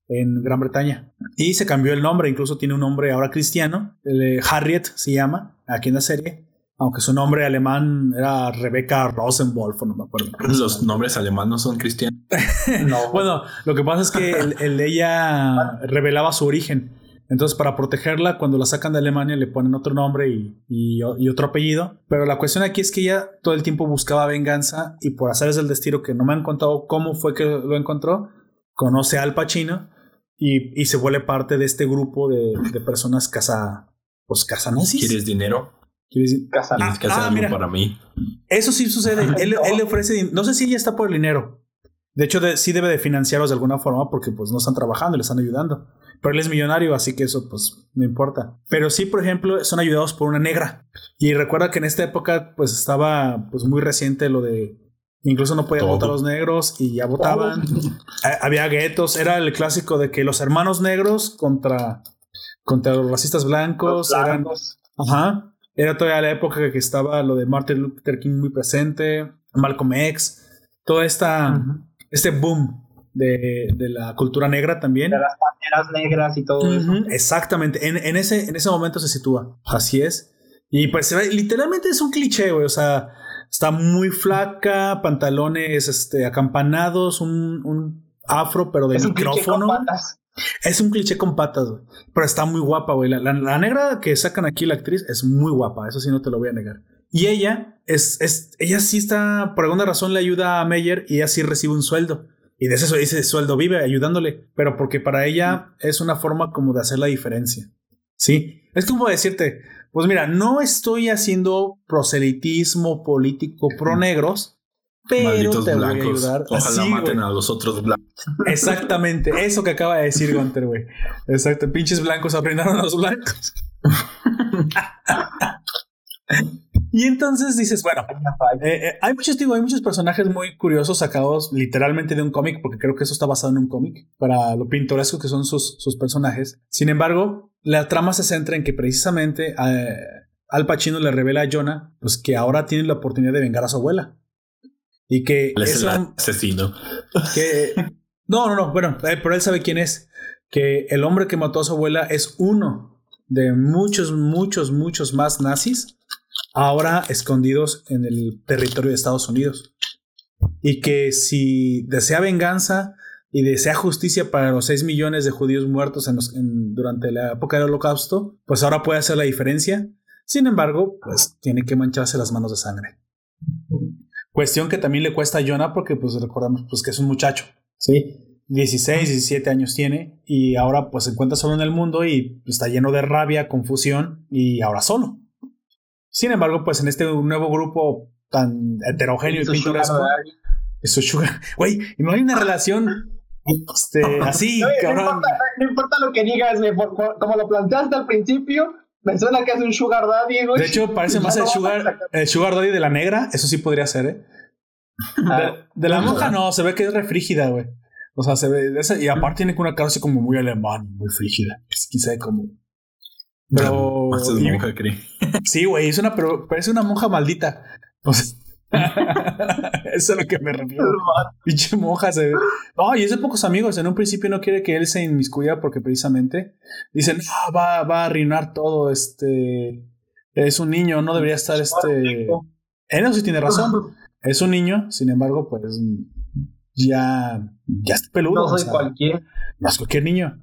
en Gran Bretaña y se cambió el nombre, incluso tiene un nombre ahora cristiano, Harriet se llama, aquí en la serie, aunque su nombre alemán era Rebecca Rosenwolf, no me acuerdo. Los nombres alemanes no son cristianos. no. bueno, lo que pasa es que el, ella revelaba su origen. Entonces, para protegerla, cuando la sacan de Alemania, le ponen otro nombre y, y, otro apellido. Pero la cuestión aquí es que ella todo el tiempo buscaba venganza y por hacer el destino que no me han contado cómo fue que lo encontró, conoce a Al Pacino y, y se vuelve parte de este grupo de, de personas casa, pues, nazis. ¿Quieres dinero? Tienes que hacer ah, algo para mí. Eso sí sucede. él, le ofrece. No sé si ella está por el dinero. De hecho, sí debe de financiarlos de alguna forma porque pues no están trabajando, le están ayudando. Pero él es millonario, así que eso pues no importa. Pero sí, por ejemplo, son ayudados por una negra. Y recuerda que en esta época pues estaba pues muy reciente lo de Incluso no podían votar los negros y ya votaban. Había guetos. Era el clásico de que los hermanos negros contra, contra los racistas blancos, blancos. eran. Ajá. Era todavía la época que estaba lo de Martin Luther King muy presente, Malcolm X, todo esta, este boom de, de, la cultura negra también. De las banderas negras y todo eso. Exactamente, en, en, ese, en ese momento se sitúa. Así es. Y pues literalmente es un cliché, güey. O sea, está muy flaca, pantalones este, acampanados, un, un afro, pero de micrófono. Es un cliché con patas, güey. Pero está muy guapa, güey. La, negra que sacan aquí, la actriz, es muy guapa. Eso sí no te lo voy a negar. Y ella es, es, ella sí está, por alguna razón le ayuda a Meyer y ella sí recibe un sueldo. Y de ese, ese sueldo vive ayudándole. Pero porque para ella es una forma como de hacer la diferencia. Sí. Es como decirte, pues mira, no estoy haciendo proselitismo político pro negros, pero te blancos. voy a ayudar. Ojalá maten a los otros blancos. Exactamente, eso que acaba de decir Gunter, güey. Exacto, pinches blancos aprendaron a los blancos. y entonces dices, bueno, eh, eh, hay muchos, digo, hay muchos personajes muy curiosos sacados literalmente de un cómic, porque creo que eso está basado en un cómic, para lo pintoresco que son sus, sus personajes. Sin embargo, la trama se centra en que precisamente eh, Al Pacino le revela a Jonah pues, que ahora tiene la oportunidad de vengar a su abuela. Y que es el asesino. Que, no, no, no, bueno, eh, pero él sabe quién es. Que el hombre que mató a su abuela es uno de muchos, muchos, muchos más nazis ahora escondidos en el territorio de Estados Unidos. Y que si desea venganza y desea justicia para los 6 millones de judíos muertos durante la época del holocausto, pues ahora puede hacer la diferencia. Sin embargo, pues tiene que mancharse las manos de sangre. Cuestión que también le cuesta a Jonah porque pues recordamos pues que es un muchacho, ¿sí? 16, 17 años tiene y ahora pues se encuentra solo en el mundo y está lleno de rabia, confusión y ahora solo. Sin embargo, pues en este nuevo grupo tan heterogéneo y pintoresco, es su sugar. Güey, y no hay una relación Este, así, cabrón. No importa, lo que digas, como lo planteaste al principio, me suena que es un Sugar Daddy, güey. De hecho, parece más el sugar, el sugar Daddy de la negra. Eso sí podría ser, ¿eh? Ah. De, la monja no, se ve que es refrígida, güey. O sea, se ve. y aparte tiene una cara así como muy alemán, muy frígida. Quizá como. Pero. monja, Sí, güey, es una, pero parece una monja maldita. Eso es lo que me refiero. Pinche monja se ve. No, y es de pocos amigos. En un principio no quiere que él se inmiscuya porque precisamente dicen, no, va, va a arruinar todo. Este. Es un niño, no debería estar este. Él sí tiene razón. Es un niño, sin embargo, pues ya, ya está peludo. No soy cualquier. No es cualquier niño.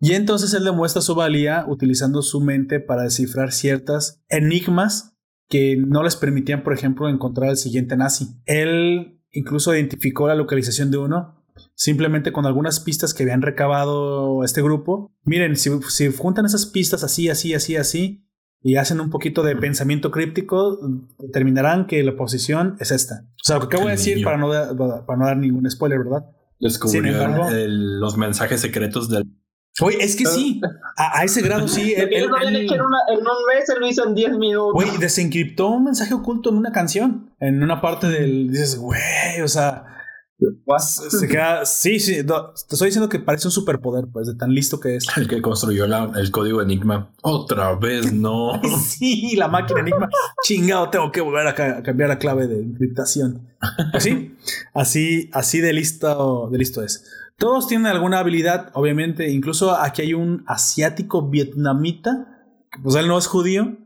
Y entonces él demuestra su valía utilizando su mente para descifrar ciertas enigmas que no les permitían, por ejemplo, encontrar al siguiente nazi. Él incluso identificó la localización de uno simplemente con algunas pistas que habían recabado este grupo. Miren, si, si juntan esas pistas así, así, así, así, y hacen un poquito de pensamiento críptico, determinarán que la posición es esta. O sea, lo que voy a decir para no, para no dar ningún spoiler, ¿verdad? Descubrió los mensajes secretos del... Oye, es que sí, a, ese grado sí. Él, él, en, en un mes, él lo hizo en 10 minutos. Güey, desencriptó un mensaje oculto en una canción. En una parte del. Dices, güey, o sea se queda. Sí, sí. te estoy diciendo que parece un superpoder, pues, de tan listo que es. El que construyó el código Enigma. Otra vez no. sí, la máquina Enigma. Chingado, tengo que volver a, cambiar la clave de encriptación. Así, así, así de listo, de listo es. Todos tienen alguna habilidad, obviamente. Incluso aquí hay un asiático vietnamita. Pues él no es judío,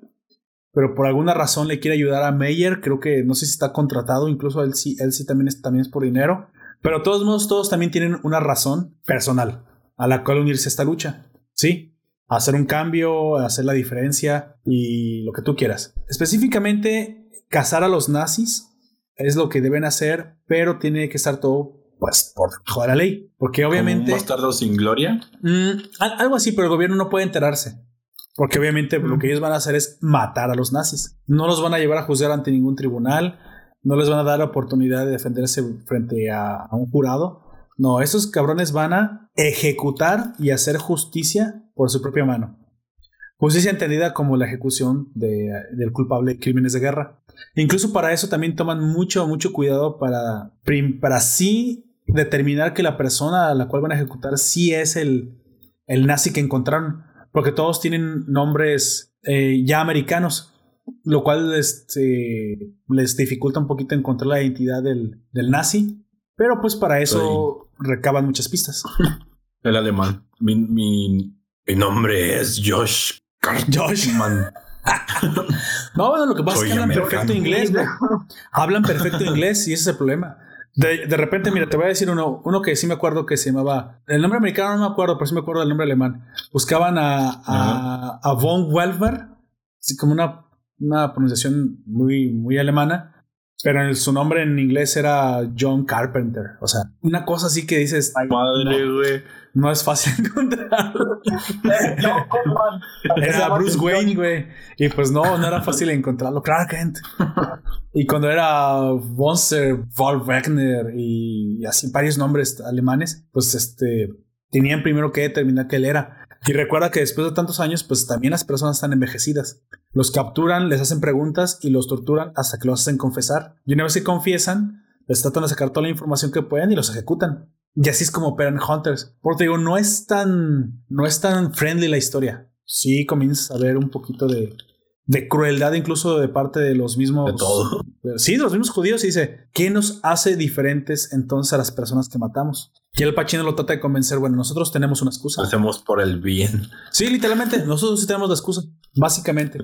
pero por alguna razón le quiere ayudar a Meyer. Creo que no sé si está contratado, incluso él sí, él sí también es, también es por dinero. Pero de todos modos, todos también tienen una razón personal a la cual unirse a esta lucha. Sí, hacer un cambio, hacer la diferencia y lo que tú quieras. Específicamente, cazar a los nazis es lo que deben hacer, pero tiene que estar todo pues por la ley. Porque obviamente. ¿Un bastardo sin gloria? Mm, algo así, pero el gobierno no puede enterarse. Porque obviamente lo que ellos van a hacer es matar a los nazis. No los van a llevar a juzgar ante ningún tribunal. No les van a dar la oportunidad de defenderse frente a, un jurado. No, esos cabrones van a ejecutar y hacer justicia por su propia mano. Justicia entendida como la ejecución del culpable de crímenes de guerra. Incluso para eso también toman mucho, mucho cuidado para, para sí determinar que la persona a la cual van a ejecutar sí es el, el nazi que encontraron porque todos tienen nombres eh, ya americanos, lo cual este, les dificulta un poquito encontrar la identidad del, nazi, pero pues para eso recaban muchas pistas. El alemán. Mi, mi, nombre es Josh. Josh. no, bueno, lo que pasa es que hablan perfecto inglés, Hablan perfecto inglés y ese es el problema. De, de, repente, mira, te voy a decir uno, uno que sí me acuerdo que se llamaba. El nombre americano no me acuerdo, pero sí me acuerdo del nombre alemán. Buscaban a, a, a von Welver, así como una, una pronunciación muy, muy alemana. Pero su nombre en inglés era John Carpenter. O sea, una cosa así que dices. madre, güey no es fácil encontrarlo. era Bruce Wayne, güey. Y pues no, no era fácil encontrarlo. Clark Kent. Y cuando era Monster, Paul Wagner y así varios nombres alemanes, pues este tenían primero que determinar que él era. Y recuerda que después de tantos años, pues también las personas están envejecidas. Los capturan, les hacen preguntas y los torturan hasta que los hacen confesar. Y una vez que confiesan, les tratan de sacar toda la información que pueden y los ejecutan. Y así es como operan Hunters. Porque digo, no es tan, no es tan friendly la historia. Sí comienzas a ver un poquito de, de crueldad incluso de parte de los mismos... De todo. Sí, de los mismos judíos. Y dice, ¿qué nos hace diferentes entonces a las personas que matamos? Y el Pachino lo trata de convencer, bueno, nosotros tenemos una excusa. hacemos por el bien. Sí, literalmente, nosotros sí tenemos la excusa. Básicamente.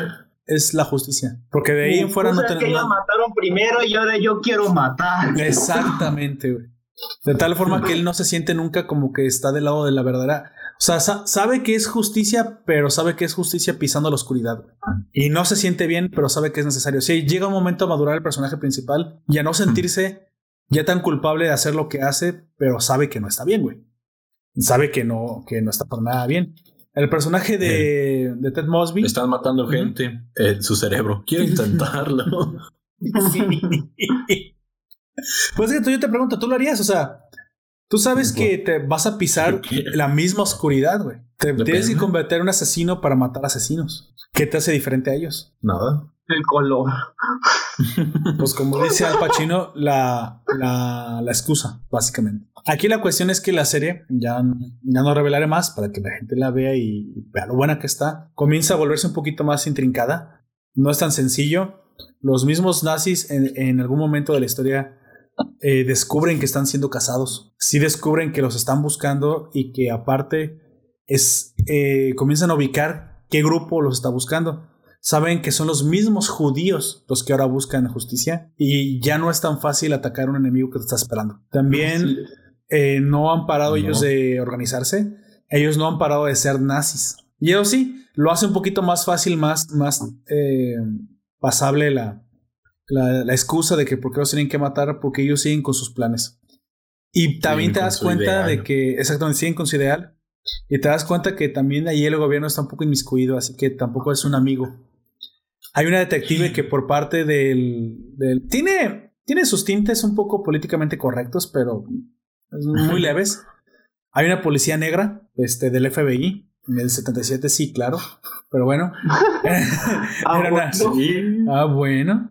es la justicia. Porque de ahí en fuera no tenemos... que ellos mataron primero y ahora yo quiero matar. Exactamente, güey. De tal forma que él no se siente nunca como que está del lado de la verdad. O sea, sabe que es justicia, pero sabe que es justicia pisando la oscuridad. Y no se siente bien, pero sabe que es necesario. Si llega un momento a madurar el personaje principal y a no sentirse ya tan culpable de hacer lo que hace, pero sabe que no está bien, güey. Sabe que no, que no está por nada bien. El personaje de, de Ted Mosby. Están matando gente en su cerebro. Quiero intentarlo. sí. Pues que yo te pregunto, ¿tú lo harías? O sea, Tú sabes que te vas a pisar la misma oscuridad, güey. Te tienes que convertir en un asesino para matar asesinos. ¿Qué te hace diferente a ellos? Nada. El color. Pues como dice Al Pacino, la, la, la excusa, básicamente. Aquí la cuestión es que la serie, ya, ya no revelaré más para que la gente la vea y vea lo buena que está, comienza a volverse un poquito más intrincada. No es tan sencillo. Los mismos nazis en, en algún momento de la historia eh, descubren que están siendo casados. Sí descubren que los están buscando y que aparte es, eh, comienzan a ubicar qué grupo los está buscando. Saben que son los mismos judíos los que ahora buscan justicia y ya no es tan fácil atacar a un enemigo que te está esperando. También eh, no han parado ellos de organizarse, ellos no han parado de ser nazis. Y eso sí, lo hace un poquito más fácil, más, más pasable la, la, excusa de que por qué los tienen que matar, porque ellos siguen con sus planes. Y también te das cuenta de que, exactamente, siguen con su ideal. Y te das cuenta que también ahí el gobierno está un poco inmiscuido, así que tampoco es un amigo. Hay una detective que por parte del... del tiene, tiene sus tintes un poco políticamente correctos, pero muy leves. Hay una policía negra este, del FBI. En el 77 sí, claro. Pero bueno. ah, ah, bueno.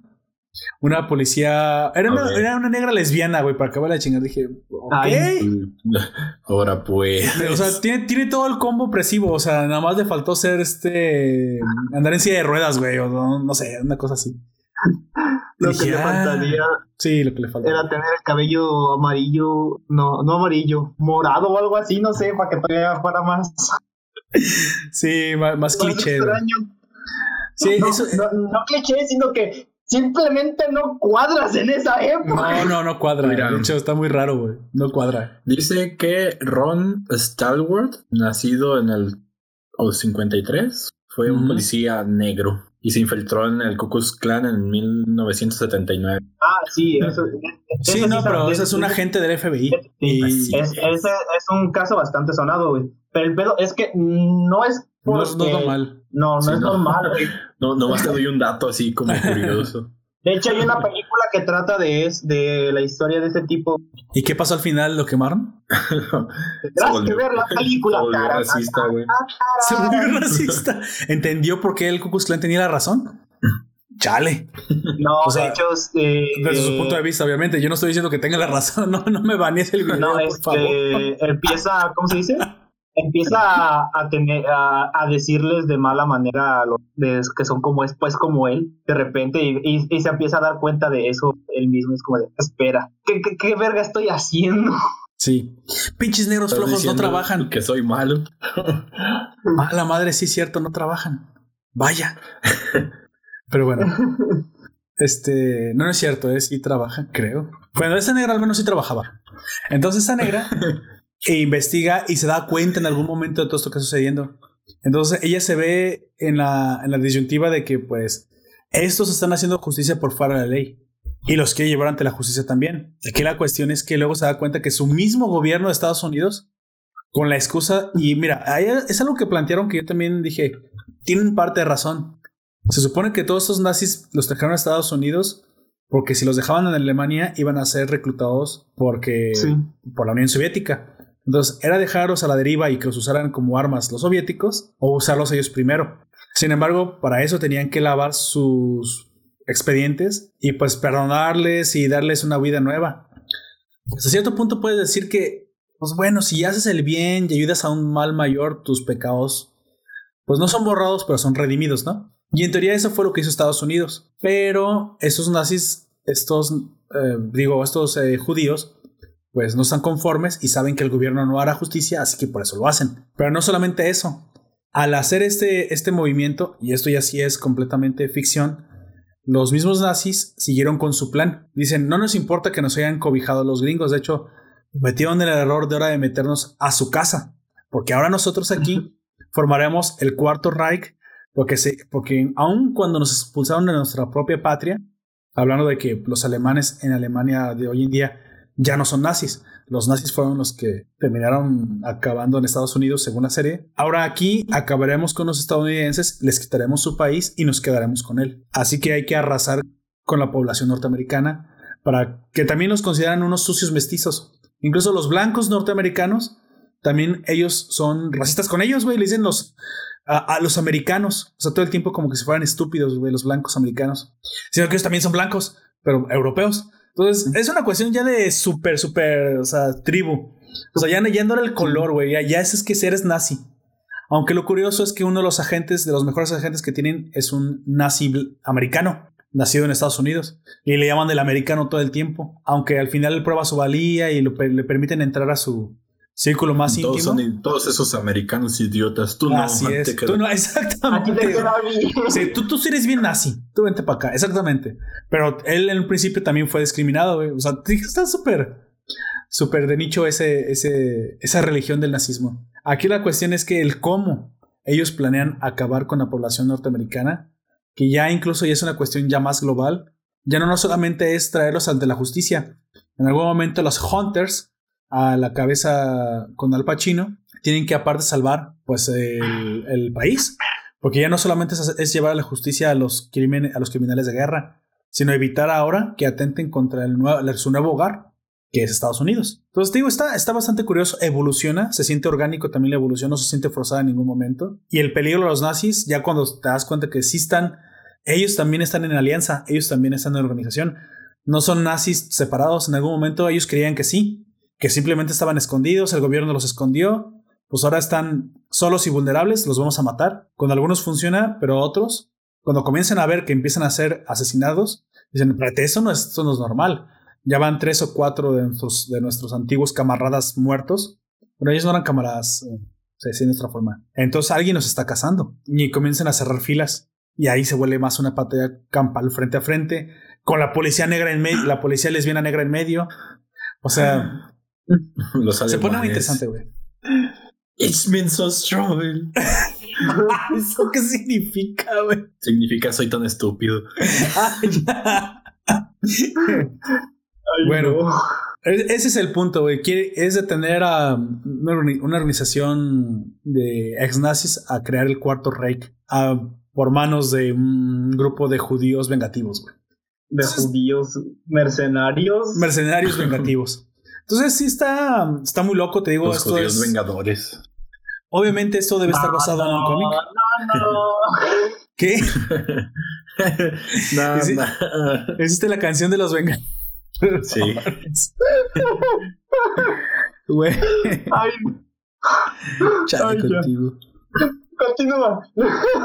Una policía. Era una, era una negra lesbiana, güey, para acabar la chingada. Dije, ok. Ahora pues. O sea, tiene, tiene todo el combo opresivo. O sea, nada más le faltó ser este. andar en silla de ruedas, güey. O no, sé, una cosa así. lo que le faltaría. Sí, lo que le faltaría. Era tener el cabello amarillo. No, no amarillo. Morado o algo así, no sé, para que todavía fuera más. sí, más, más cliché. Sí, no, eso... no, no cliché, sino que simplemente no cuadras en esa época. No, no, no cuadra. Mira, de hecho, está muy raro, güey. No cuadra. Dice que Ron Stalwart, nacido en el 53, fue un policía negro y se infiltró en el Ku Klux Klan en 1979. Ah, sí, eso. sí, no, pero ese es un agente del FBI. y... ese es un caso bastante sonado, güey. Pero el pedo es que no es no es normal. No, no es normal, güey. No, nomás te doy un dato así como curioso. De hecho, hay una película que trata de, es, de la historia de ese tipo. ¿Y qué pasó al final? ¿Lo quemaron? Tendrás que ver la película. Se volvió racista, güey. Se volvió racista. ¿Entendió por qué el Ku Klux tenía la razón? Chale. No, o sea, de hecho, eh, desde su punto de vista, obviamente. Yo no estoy diciendo que tenga la razón. No, no me banees el video, no, por este, favor. Empieza, ¿cómo se dice? Empieza a, tener a, decirles de mala manera a los que son como es pues como él de repente y, se empieza a dar cuenta de eso él mismo es como de espera qué, qué, verga estoy haciendo sí. Pinches negros flojos no trabajan. que soy malo. Mala madre sí cierto no trabajan. Vaya. Pero bueno. Este no, es cierto es sí trabaja creo. Bueno esa negra al menos sí trabajaba. Entonces esa negra e investiga y se da cuenta en algún momento de todo esto que está sucediendo. Entonces ella se ve en la, en la disyuntiva de que pues estos están haciendo justicia por fuera de la ley y los quiere llevar ante la justicia también. Aquí la cuestión es que luego se da cuenta que su mismo gobierno de Estados Unidos, con la excusa, y mira, es algo que plantearon que yo también dije, tienen parte de razón. Se supone que todos estos nazis los trajeron a Estados Unidos porque si los dejaban en Alemania iban a ser reclutados porque, por la Unión Soviética. Entonces, era dejarlos a la deriva y que los usaran como armas los soviéticos o usarlos ellos primero. Sin embargo, para eso tenían que lavar sus expedientes y pues perdonarles y darles una vida nueva. Hasta cierto punto puedes decir que, pues bueno, si haces el bien y ayudas a un mal mayor, tus pecados, pues no son borrados, pero son redimidos, ¿no? Y en teoría eso fue lo que hizo Estados Unidos. Pero esos nazis, estos, eh, digo, estos eh, judíos, pues no están conformes y saben que el gobierno no hará justicia, así que por eso lo hacen. Pero no solamente eso. Al hacer este, este movimiento, y esto ya sí es completamente ficción, los mismos nazis siguieron con su plan. Dicen, no nos importa que nos hayan cobijado los gringos, de hecho, metieron el error de hora de meternos a su casa, porque ahora nosotros aquí formaremos el cuarto Reich, porque, se, porque aun cuando nos expulsaron de nuestra propia patria, hablando de que los alemanes en Alemania de hoy en día ya no son nazis. Los nazis fueron los que terminaron acabando en Estados Unidos según la serie. Ahora aquí acabaremos con los estadounidenses, les quitaremos su país y nos quedaremos con él. Así que hay que arrasar con la población norteamericana para que también nos consideran unos sucios mestizos. Incluso los blancos norteamericanos, también ellos son racistas con ellos, güey. Le dicen los, a, los americanos. O sea, todo el tiempo como que se fueran estúpidos, güey, los blancos americanos. Sino que ellos también son blancos, pero europeos. Entonces, es una cuestión ya de súper, súper, o sea, tribu. O sea, ya, ya no era el color, güey. Ya, ya es que eres nazi. Aunque lo curioso es que uno de los agentes, de los mejores agentes que tienen, es un nazi americano, nacido en Estados Unidos. Y le llaman del americano todo el tiempo. Aunque al final él prueba su valía y le permiten entrar a su círculo más todos íntimo. Son, todos esos americanos idiotas. Tú no, Así es. Tú no, exactamente. sí, tú, tú sí eres bien nazi. Tú vente para acá. Exactamente. Pero él en un principio también fue discriminado, güey. O sea, está súper súper de nicho ese, ese, esa religión del nazismo. Aquí la cuestión es que el cómo ellos planean acabar con la población norteamericana, que ya incluso ya es una cuestión ya más global, ya no, no solamente es traerlos ante la justicia. En algún momento los hunters, a la cabeza con Al Pacino, tienen que aparte salvar pues el, país, porque ya no solamente es, llevar a la justicia a los, a los criminales de guerra, sino evitar ahora que atenten contra el nuevo, su nuevo hogar, que es Estados Unidos. Entonces, digo, está, está bastante curioso, evoluciona, se siente orgánico también la evolución, no se siente forzada en ningún momento. Y el peligro de los nazis, ya cuando te das cuenta que sí están, ellos también están en alianza, ellos también están en organización. No son nazis separados, en algún momento ellos creían que sí, que simplemente estaban escondidos, el gobierno los escondió, pues ahora están solos y vulnerables, los vamos a matar. Con algunos funciona, pero otros, cuando comienzan a ver que empiezan a ser asesinados, dicen, eso no es, eso no es normal ya van tres o cuatro de nuestros, de nuestros antiguos camaradas muertos. Pero ellos no eran camaradas, eh, se decía de nuestra forma. Entonces alguien nos está cazando y comienzan a cerrar filas. Y ahí se vuelve más una batalla campal frente a frente, con la policía negra en medio, la policía lesbiana negra en medio. O sea, se pone muy interesante, güey. It's been so strong. ¿Eso qué significa, güey? Significa soy tan estúpido. bueno, e-, ese es el punto, güey. Es detener a una organización de ex nazis a crear el cuarto Reich por manos de un grupo de judíos vengativos, güey. De judíos mercenarios. Mercenarios vengativos. Entonces sí está, está muy loco, te digo. Los judíos vengadores. Obviamente esto debe estar basado en un cómic. No, no. ¿Qué? no, no. ¿Existe la canción de los vengadores? Sí. Güey. Ay. Chale contigo. Continúa.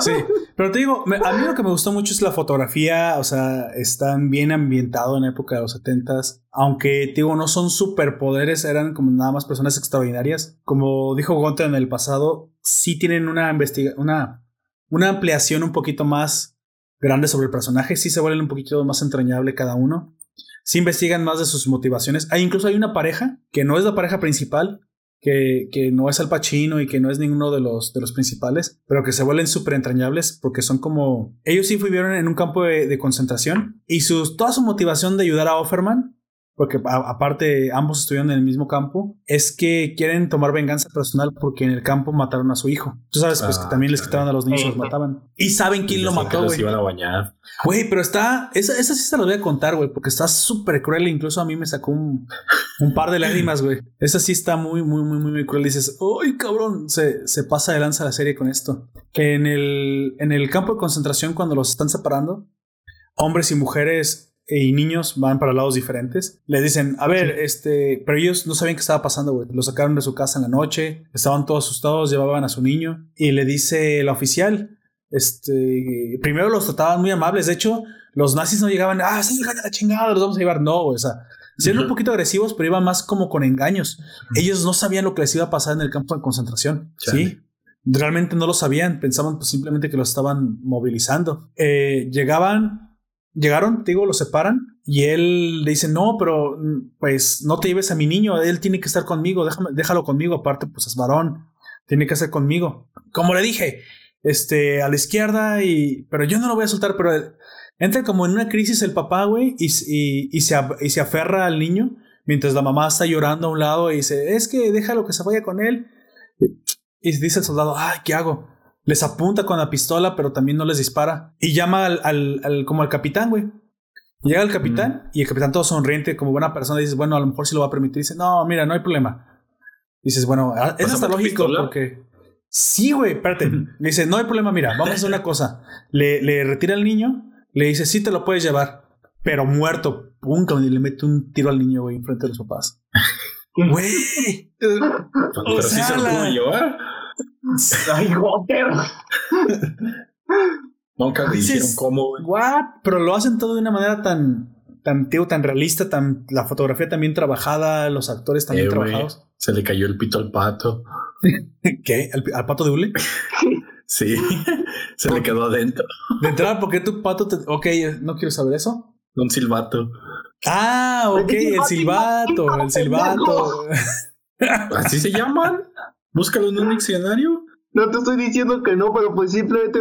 Sí, pero te digo, a mí lo que me gustó mucho es la fotografía, o sea, están bien ambientado en época de los setentas, aunque te digo, no son superpoderes, eran como nada más personas extraordinarias. Como dijo Gunter en el pasado, sí tienen una investigación, una, una ampliación un poquito más grande sobre el personaje, sí se vuelven un poquito más entrañable cada uno si investigan más de sus motivaciones. Hay incluso hay una pareja que no es la pareja principal, que, no es Al Pacino y que no es ninguno de los, de los principales, pero que se vuelven súper entrañables porque son como... Ellos sí vivieron en un campo de, de concentración y su, toda su motivación de ayudar a Offerman porque aparte ambos estuvieron en el mismo campo, es que quieren tomar venganza personal porque en el campo mataron a su hijo. Tú sabes, pues que ah, también les quitaban a los niños y los mataban. Y saben quién lo mató, güey. iban a bañar. Güey, pero está, esa, esa sí se la voy a contar, güey, porque está súper cruel. Incluso a mí me sacó un, un par de lágrimas, güey. Esa sí está muy, muy, muy, muy, cruel. dices, ¡ay, cabrón! Se, se pasa de lanza la serie con esto. Que en el, en el campo de concentración, cuando los están separando, hombres y mujeres y niños van para lados diferentes. Les dicen, a ver, este, pero ellos no sabían qué estaba pasando, güey. Lo sacaron de su casa en la noche, estaban todos asustados, llevaban a su niño y le dice el oficial, este, primero los trataban muy amables. De hecho, los nazis no llegaban, ah, sí, la chingada, los vamos a llevar. No, o sea, eran un poquito agresivos, pero iban más como con engaños. Ellos no sabían lo que les iba a pasar en el campo de concentración. Sí. Realmente no lo sabían, pensaban pues simplemente que los estaban movilizando. Eh, llegaban Llegaron, digo, lo separan y él le dice, no, pero pues no te lleves a mi niño, él tiene que estar conmigo, déjame, déjalo conmigo, aparte pues es varón, tiene que estar conmigo. Como le dije, este, a la izquierda y, pero yo no lo voy a soltar, pero entra como en una crisis el papá, güey, y, y, se, y se aferra al niño mientras la mamá está llorando a un lado y dice, es que déjalo que se vaya con él. Y dice el soldado, ay, ¿qué hago? Les apunta con la pistola, pero también no les dispara. Y llama al, al, como al capitán, güey. Llega el capitán y el capitán todo sonriente, como buena persona, dices, bueno, a lo mejor sí lo va a permitir. Dice, no, mira, no hay problema. Dices, bueno, ah, es hasta lógico porque... Sí, güey, espérate. Me dice, no hay problema, mira, vamos a hacer una cosa. Le, le retira al niño, le dice, sí te lo puedes llevar, pero muerto. Pum, y le mete un tiro al niño, güey, enfrente de los papás. Güey. Sí se lo pudo llevar. Ay, Walter. Nunca dijeron cómo. What? Pero lo hacen todo de una manera tan, tan, tío, tan realista, tan, la fotografía también trabajada, los actores también Eh, trabajados. Se le cayó el pito al pato. ¿Qué? ¿Al, al pato de hule? Sí, se le quedó adentro. De entrada, ¿por qué tu pato te... Ok, no quiero saber eso. Un silbato. Ah, ok, el silbato, el silbato. ¿Así se llaman? Búscalo en un diccionario. No te estoy diciendo que no, pero pues simplemente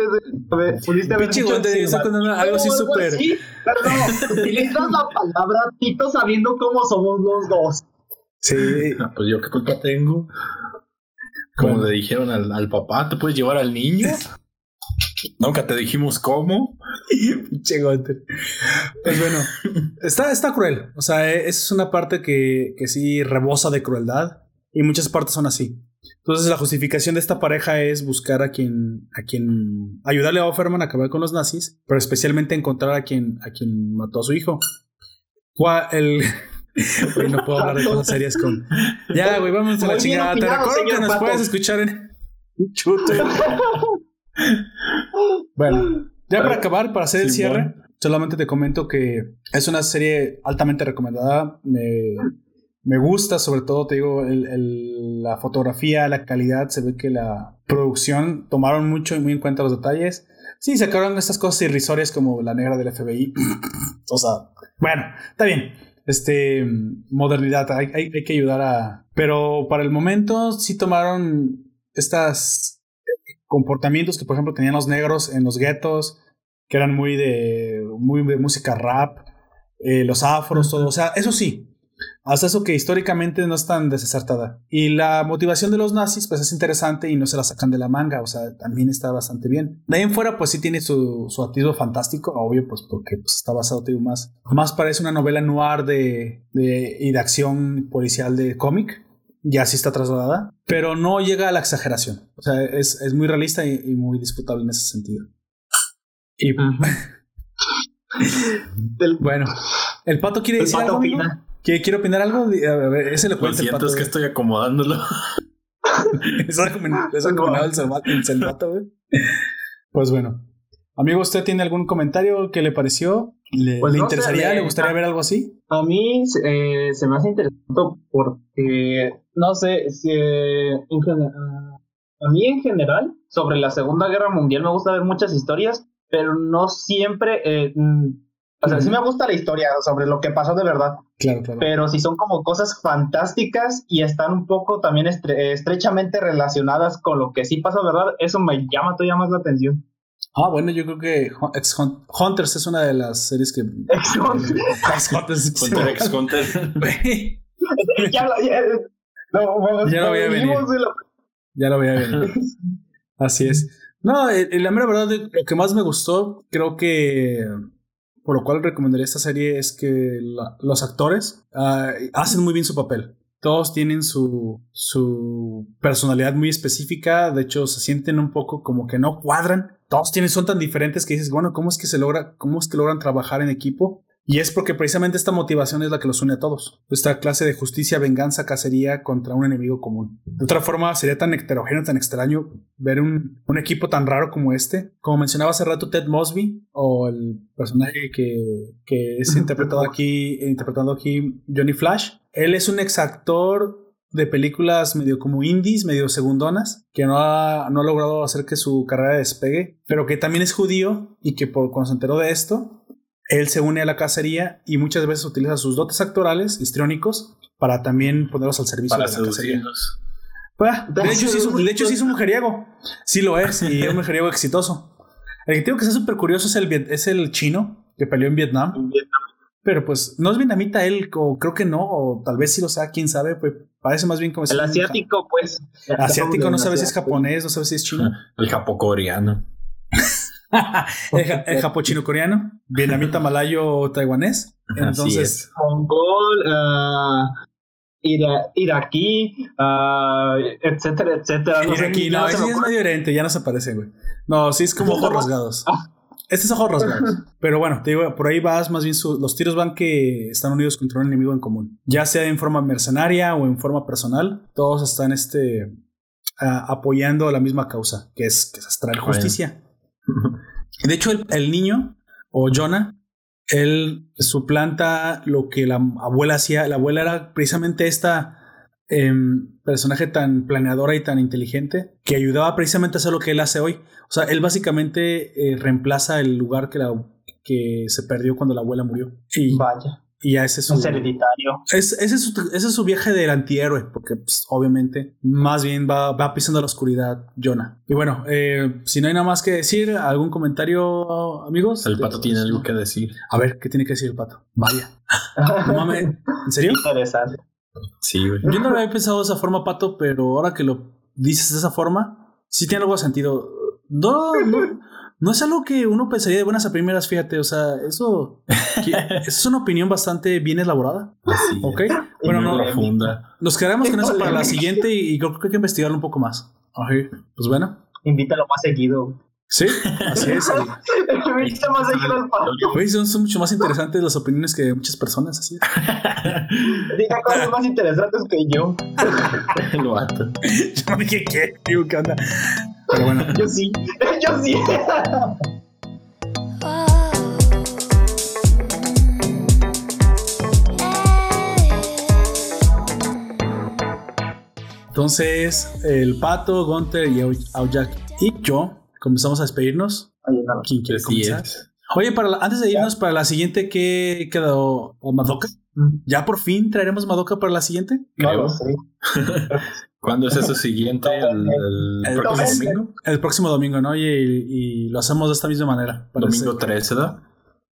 pudiste haber dicho algo así súper. Sí, pero no, utilizas la palabra Tito sabiendo cómo somos los dos. Sí, Ah, Pues yo qué culpa tengo. Como Bueno. le dijeron al, al papá, ¿te puedes llevar al niño? Nunca te dijimos cómo. pinche Walter. Pues bueno, está, está cruel. O sea, e- es una parte que, que sí rebosa de crueldad y muchas partes son así. Entonces la justificación de esta pareja es buscar a quien, a quien ayudarle a Offerman a acabar con los nazis, pero especialmente encontrar a quien, a quien mató a su hijo. El... Güey, no puedo hablar de cosas serias con. Ya, güey, vamos a la chingada. Te recuerdo que nos Pato. puedes escuchar en. Chute. Bueno, ya para acabar, para hacer el cierre, solamente te comento que es una serie altamente recomendada. Me, me gusta, sobre todo, te digo, el- la fotografía, la calidad. Se ve que la producción tomaron mucho y muy en cuenta los detalles. Sí, sacaron estas cosas irrisorias como la negra del FBI. o sea, bueno, está bien. Este, modernidad, hay, hay- hay que ayudar a... Pero para el momento sí tomaron estas comportamientos que por ejemplo tenían los negros en los guetos, que eran muy de, muy de música rap, eh, los afros, todo, o sea, eso sí, hasta eso que históricamente no es tan desacertada. Y la motivación de los nazis pues es interesante y no se la sacan de la manga, o sea, también está bastante bien. De ahí en fuera pues sí tiene su, su activo fantástico, obvio pues porque pues, está basado digo, más, más parece una novela noir de, de, y de acción policial de cómic ya sí está trasladada, pero no llega a la exageración. O sea, es, es muy realista y, y muy disputable en ese sentido. Y bueno, el pato quiere El decir pato algo. Opina. ¿Quiere, opinar algo? A ver, ese le Lo cuenta el siento, es que estoy acomodándolo. Es recomendado el salvato, el salvato, güey. Pues bueno. Amigo, ¿usted tiene algún comentario que le pareció? ¿Le, Pues le no interesaría? ¿Le gustaría ver algo así? A mí eh, se me hace interesante porque, no sé, si, eh, en gen- ah, a mí en general, sobre la Segunda Guerra Mundial me gusta ver muchas historias, pero no siempre, eh, mm, o sea, sí me gusta la historia sobre lo que pasó de verdad, Claro, claro. pero si son como cosas fantásticas y están un poco también estre- estrechamente relacionadas con lo que sí pasó, ¿verdad? Eso me llama todavía más la atención. Ah, bueno, yo creo que Ex Hun- Hunters es una de las series que. Ex Hunters. Hunter x Hunter. Güey, ya lo, ya, no, Ya lo voy a venir. de la- Ya lo voy a ver. Así es. No, la mera verdad, lo que más me gustó, creo que por lo cual recomendaría esta serie es que los actores ah, hacen muy bien su papel. Todos tienen su, su personalidad muy específica. De hecho, se sienten un poco como que no cuadran. Todos tienen, son tan diferentes que dices, bueno, ¿cómo es que se logra, cómo es que logran trabajar en equipo? Y es porque precisamente esta motivación es la que los une a todos. Esta clase de justicia, venganza, cacería contra un enemigo común. De otra forma, sería tan heterogéneo, tan extraño ver un, un equipo tan raro como este. Como mencionaba hace rato Ted Mosby, o el personaje que, que es interpretado aquí, interpretando aquí Johnny Flash. Él es un ex actor de películas medio como indies, medio segundonas, que no ha, no ha logrado hacer que su carrera despegue, pero que también es judío y que por, cuando se enteró de esto, él se une a la cacería y muchas veces utiliza sus dotes actorales histriónicos para también ponerlos al servicio Para de la cacería. seducirlos. Ah, de, hecho, sí es un, de hecho, sí es un mujeriego. Sí lo es, y es un mujeriego exitoso. El que tengo que está súper curioso es el, viet- es el chino que peleó en Vietnam. Pero pues no es vietnamita él, o creo que no, o tal vez sí lo sea, quién sabe, pues parece más bien como El asiático, pues. asiático, no sabes sabe si es japonés, no sabe si es chino. El japocoreano. el, japo chino coreano, vietnamita malayo taiwanés. Entonces, mongol, uh, iraquí, uh, etcétera, etcétera. No iraquí, no, ese es medio diferente, ya no se parece, güey. No, sí es como ojos rasgados. Ah. Este es ojos rasgados. Pero bueno, te digo, por ahí vas, más bien los tiros van que están unidos contra un enemigo en común. Ya sea en forma mercenaria o en forma personal, todos están este, uh, apoyando la misma causa, que es, que es traer justicia. De hecho, el, niño, o Jonah, él suplanta lo que la abuela hacía. La abuela era precisamente esta em, personaje tan planeadora y tan inteligente que ayudaba precisamente a hacer lo que él hace hoy. O sea, él básicamente eh, reemplaza el lugar que, la, que se perdió cuando la abuela murió. Vaya. Y ese es su. hereditario. ese, es su, ese es su viaje del antihéroe, porque pues, obviamente más bien va, va pisando la oscuridad Jonah. Y bueno, eh, si no hay nada más que decir, ¿algún comentario, amigos? El pato tiene algo que decir. A ver, ¿qué tiene que decir el pato? Vaya. no mames, ¿en serio? Interesante. Sí, güey. Yo no lo había pensado de esa forma, pato, pero ahora que lo dices de esa forma, sí tiene algo de sentido. No, no no es algo que uno pensaría de buenas a primeras, fíjate, o sea, eso, es una opinión bastante bien elaborada. Sí, ok. Bueno, no, profunda. Nos quedaremos con eso para la siguiente y, creo que hay que investigarlo un poco más. pues bueno. Invítalo más seguido. Sí, así es. Invítalo más seguido al son, son, mucho más interesantes las opiniones que muchas personas, así. Diga cosas más interesantes que yo. Lo ato. Yo no dije qué, digo, ¿qué onda? Pero bueno. Yo sí, yo sí. Entonces, el pato, Gunter y Aujak y yo comenzamos a despedirnos. ¿Quién quiere comenzar? Oye, para antes de irnos para la siguiente, ¿qué quedó? ¿Madoka? ¿Ya por fin traeremos Madoka para la siguiente? No sé. ¿Cuándo es eso siguiente? ¿El, próximo domingo? El próximo domingo, ¿no? Y, lo hacemos de esta misma manera. Domingo 13, ¿verdad?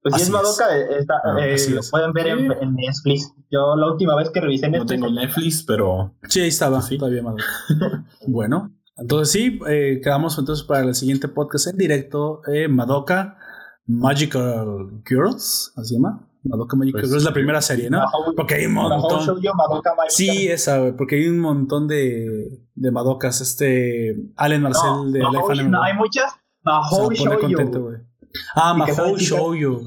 Pues si es Madoka, está, ah, eh, lo pueden ver en, Netflix. Yo la última vez que revisé Netflix. No tengo Netflix, pero. Sí, ahí estaba. Sí. Todavía Madoka. bueno, entonces sí, eh, quedamos entonces para el siguiente podcast en directo. Eh, Madoka Magical Girls, ¿así se llama? Madoka Magical pues, es la primera serie, ¿no? Porque hay un montón. Sí, esa, porque hay un montón de, de Madokas. Este Allen Marcel de Life Animal. No, hay muchas. Mahou Shoujo. Ah, Mahou Shoujo.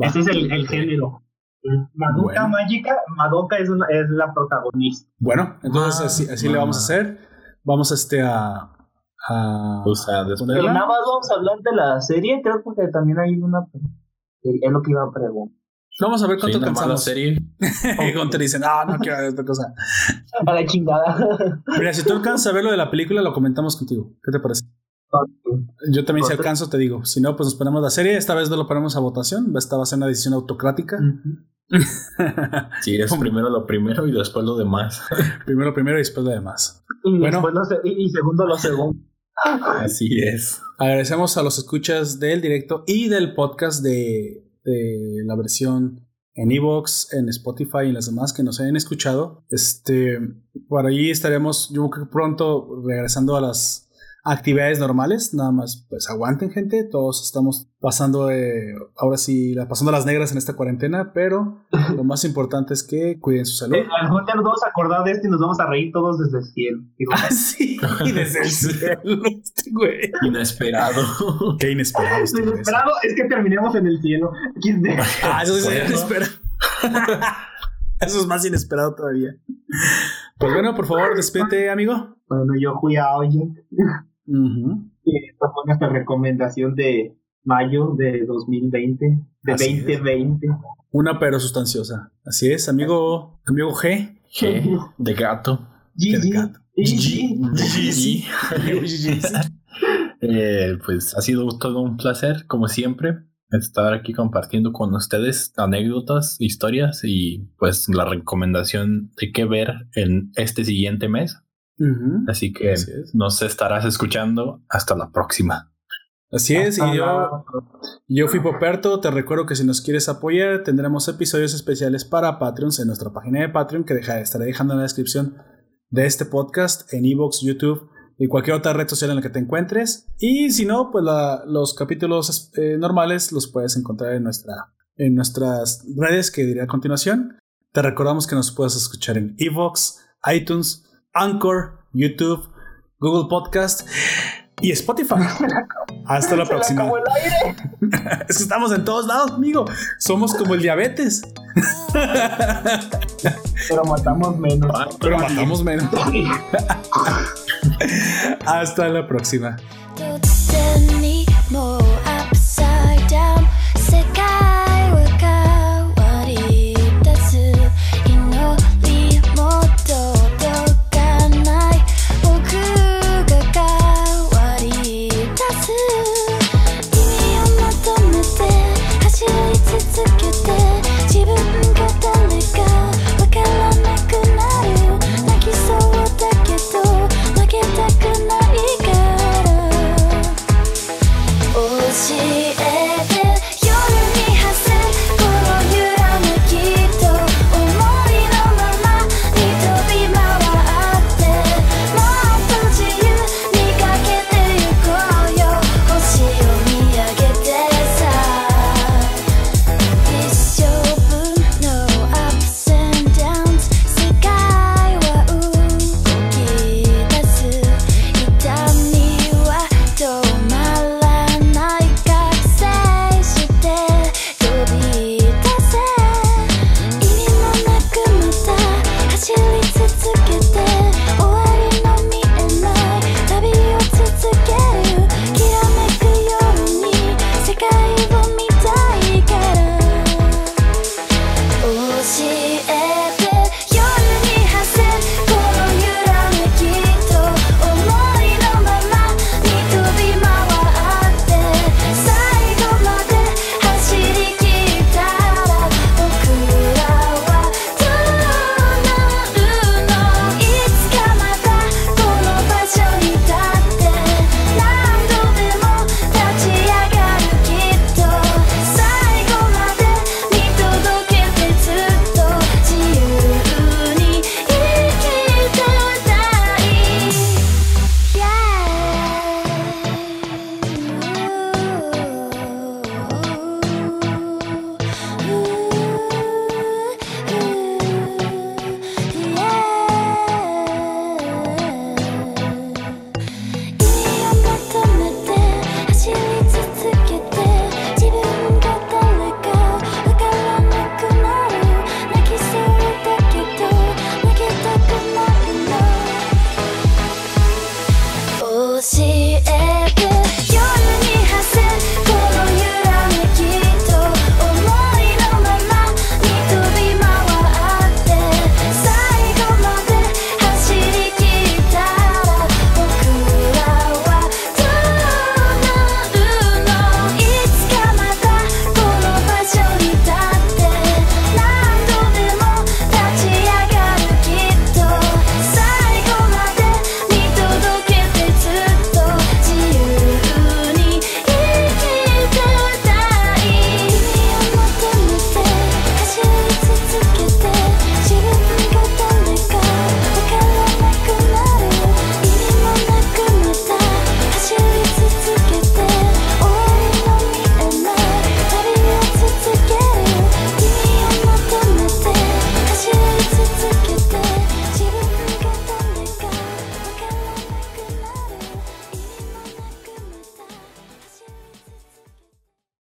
Ese es el, el género. Madoka Mágica, Madoka es, una, es la protagonista. Bueno, entonces ah, así, así le vamos a hacer. Vamos este a, a o sea, después Pero nada más vamos a hablar de la serie, creo que también hay una es lo que iba a preguntar. Vamos a ver cuánto sí, cansamos. la serie. y Gunter dice, no, no quiero ver esta cosa. A la chingada. Mira, si tú alcanzas a ver lo de la película, lo comentamos contigo. ¿Qué te parece? Yo también si alcanzo te digo. Si no, pues nos ponemos la serie. Esta vez no lo ponemos a votación. Esta va a ser una decisión autocrática. sí, es primero lo primero y después lo demás. primero lo primero y después lo demás. Y, bueno, lo y segundo lo segundo. Así es. Agradecemos a los escuchas del directo y del podcast de, de la versión en Evox, en Spotify y en las demás que nos hayan escuchado. Este, por ahí estaremos, yo creo que pronto regresando a las actividades normales, nada más pues aguanten gente, todos estamos pasando de, ahora sí, pasando las negras en esta cuarentena, pero lo más importante es que cuiden su salud. Eh, a lo mejor ya nos vamos a acordar de esto y nos vamos a reír todos desde el cielo. Ah, sí, desde el cielo, este güey. Inesperado. Qué inesperado. Este inesperado es que terminemos en el cielo. ah, eso es inesperado. Eso es más inesperado todavía. Pues bueno, por favor, despente, amigo. Bueno, yo fui a Oye. Y esta fue nuestra recomendación de mayo de 2020, de 2020. Una pero sustanciosa. Así es, amigo, amigo G. G de gato. G. gato. Eh, pues ha sido todo un placer, como siempre, estar aquí compartiendo con ustedes anécdotas, historias y pues la recomendación de qué ver en este siguiente mes. Así que nos estarás escuchando hasta la próxima. Así es, y yo, yo fui Poperto, te recuerdo que si nos quieres apoyar tendremos episodios especiales para Patreons en nuestra página de Patreon que deja, estaré dejando en la descripción de este podcast en Evox, YouTube y cualquier otra red social en la que te encuentres. Y si no, pues los capítulos eh, normales los puedes encontrar en, nuestra, en nuestras redes que diré a continuación. Te recordamos que nos puedes escuchar en Evox, iTunes, Anchor, YouTube, Google Podcast y Spotify. Hasta la próxima. es que estamos en todos lados, amigo. Somos como el diabetes. Pero matamos menos. Pero matamos menos. Hasta la próxima.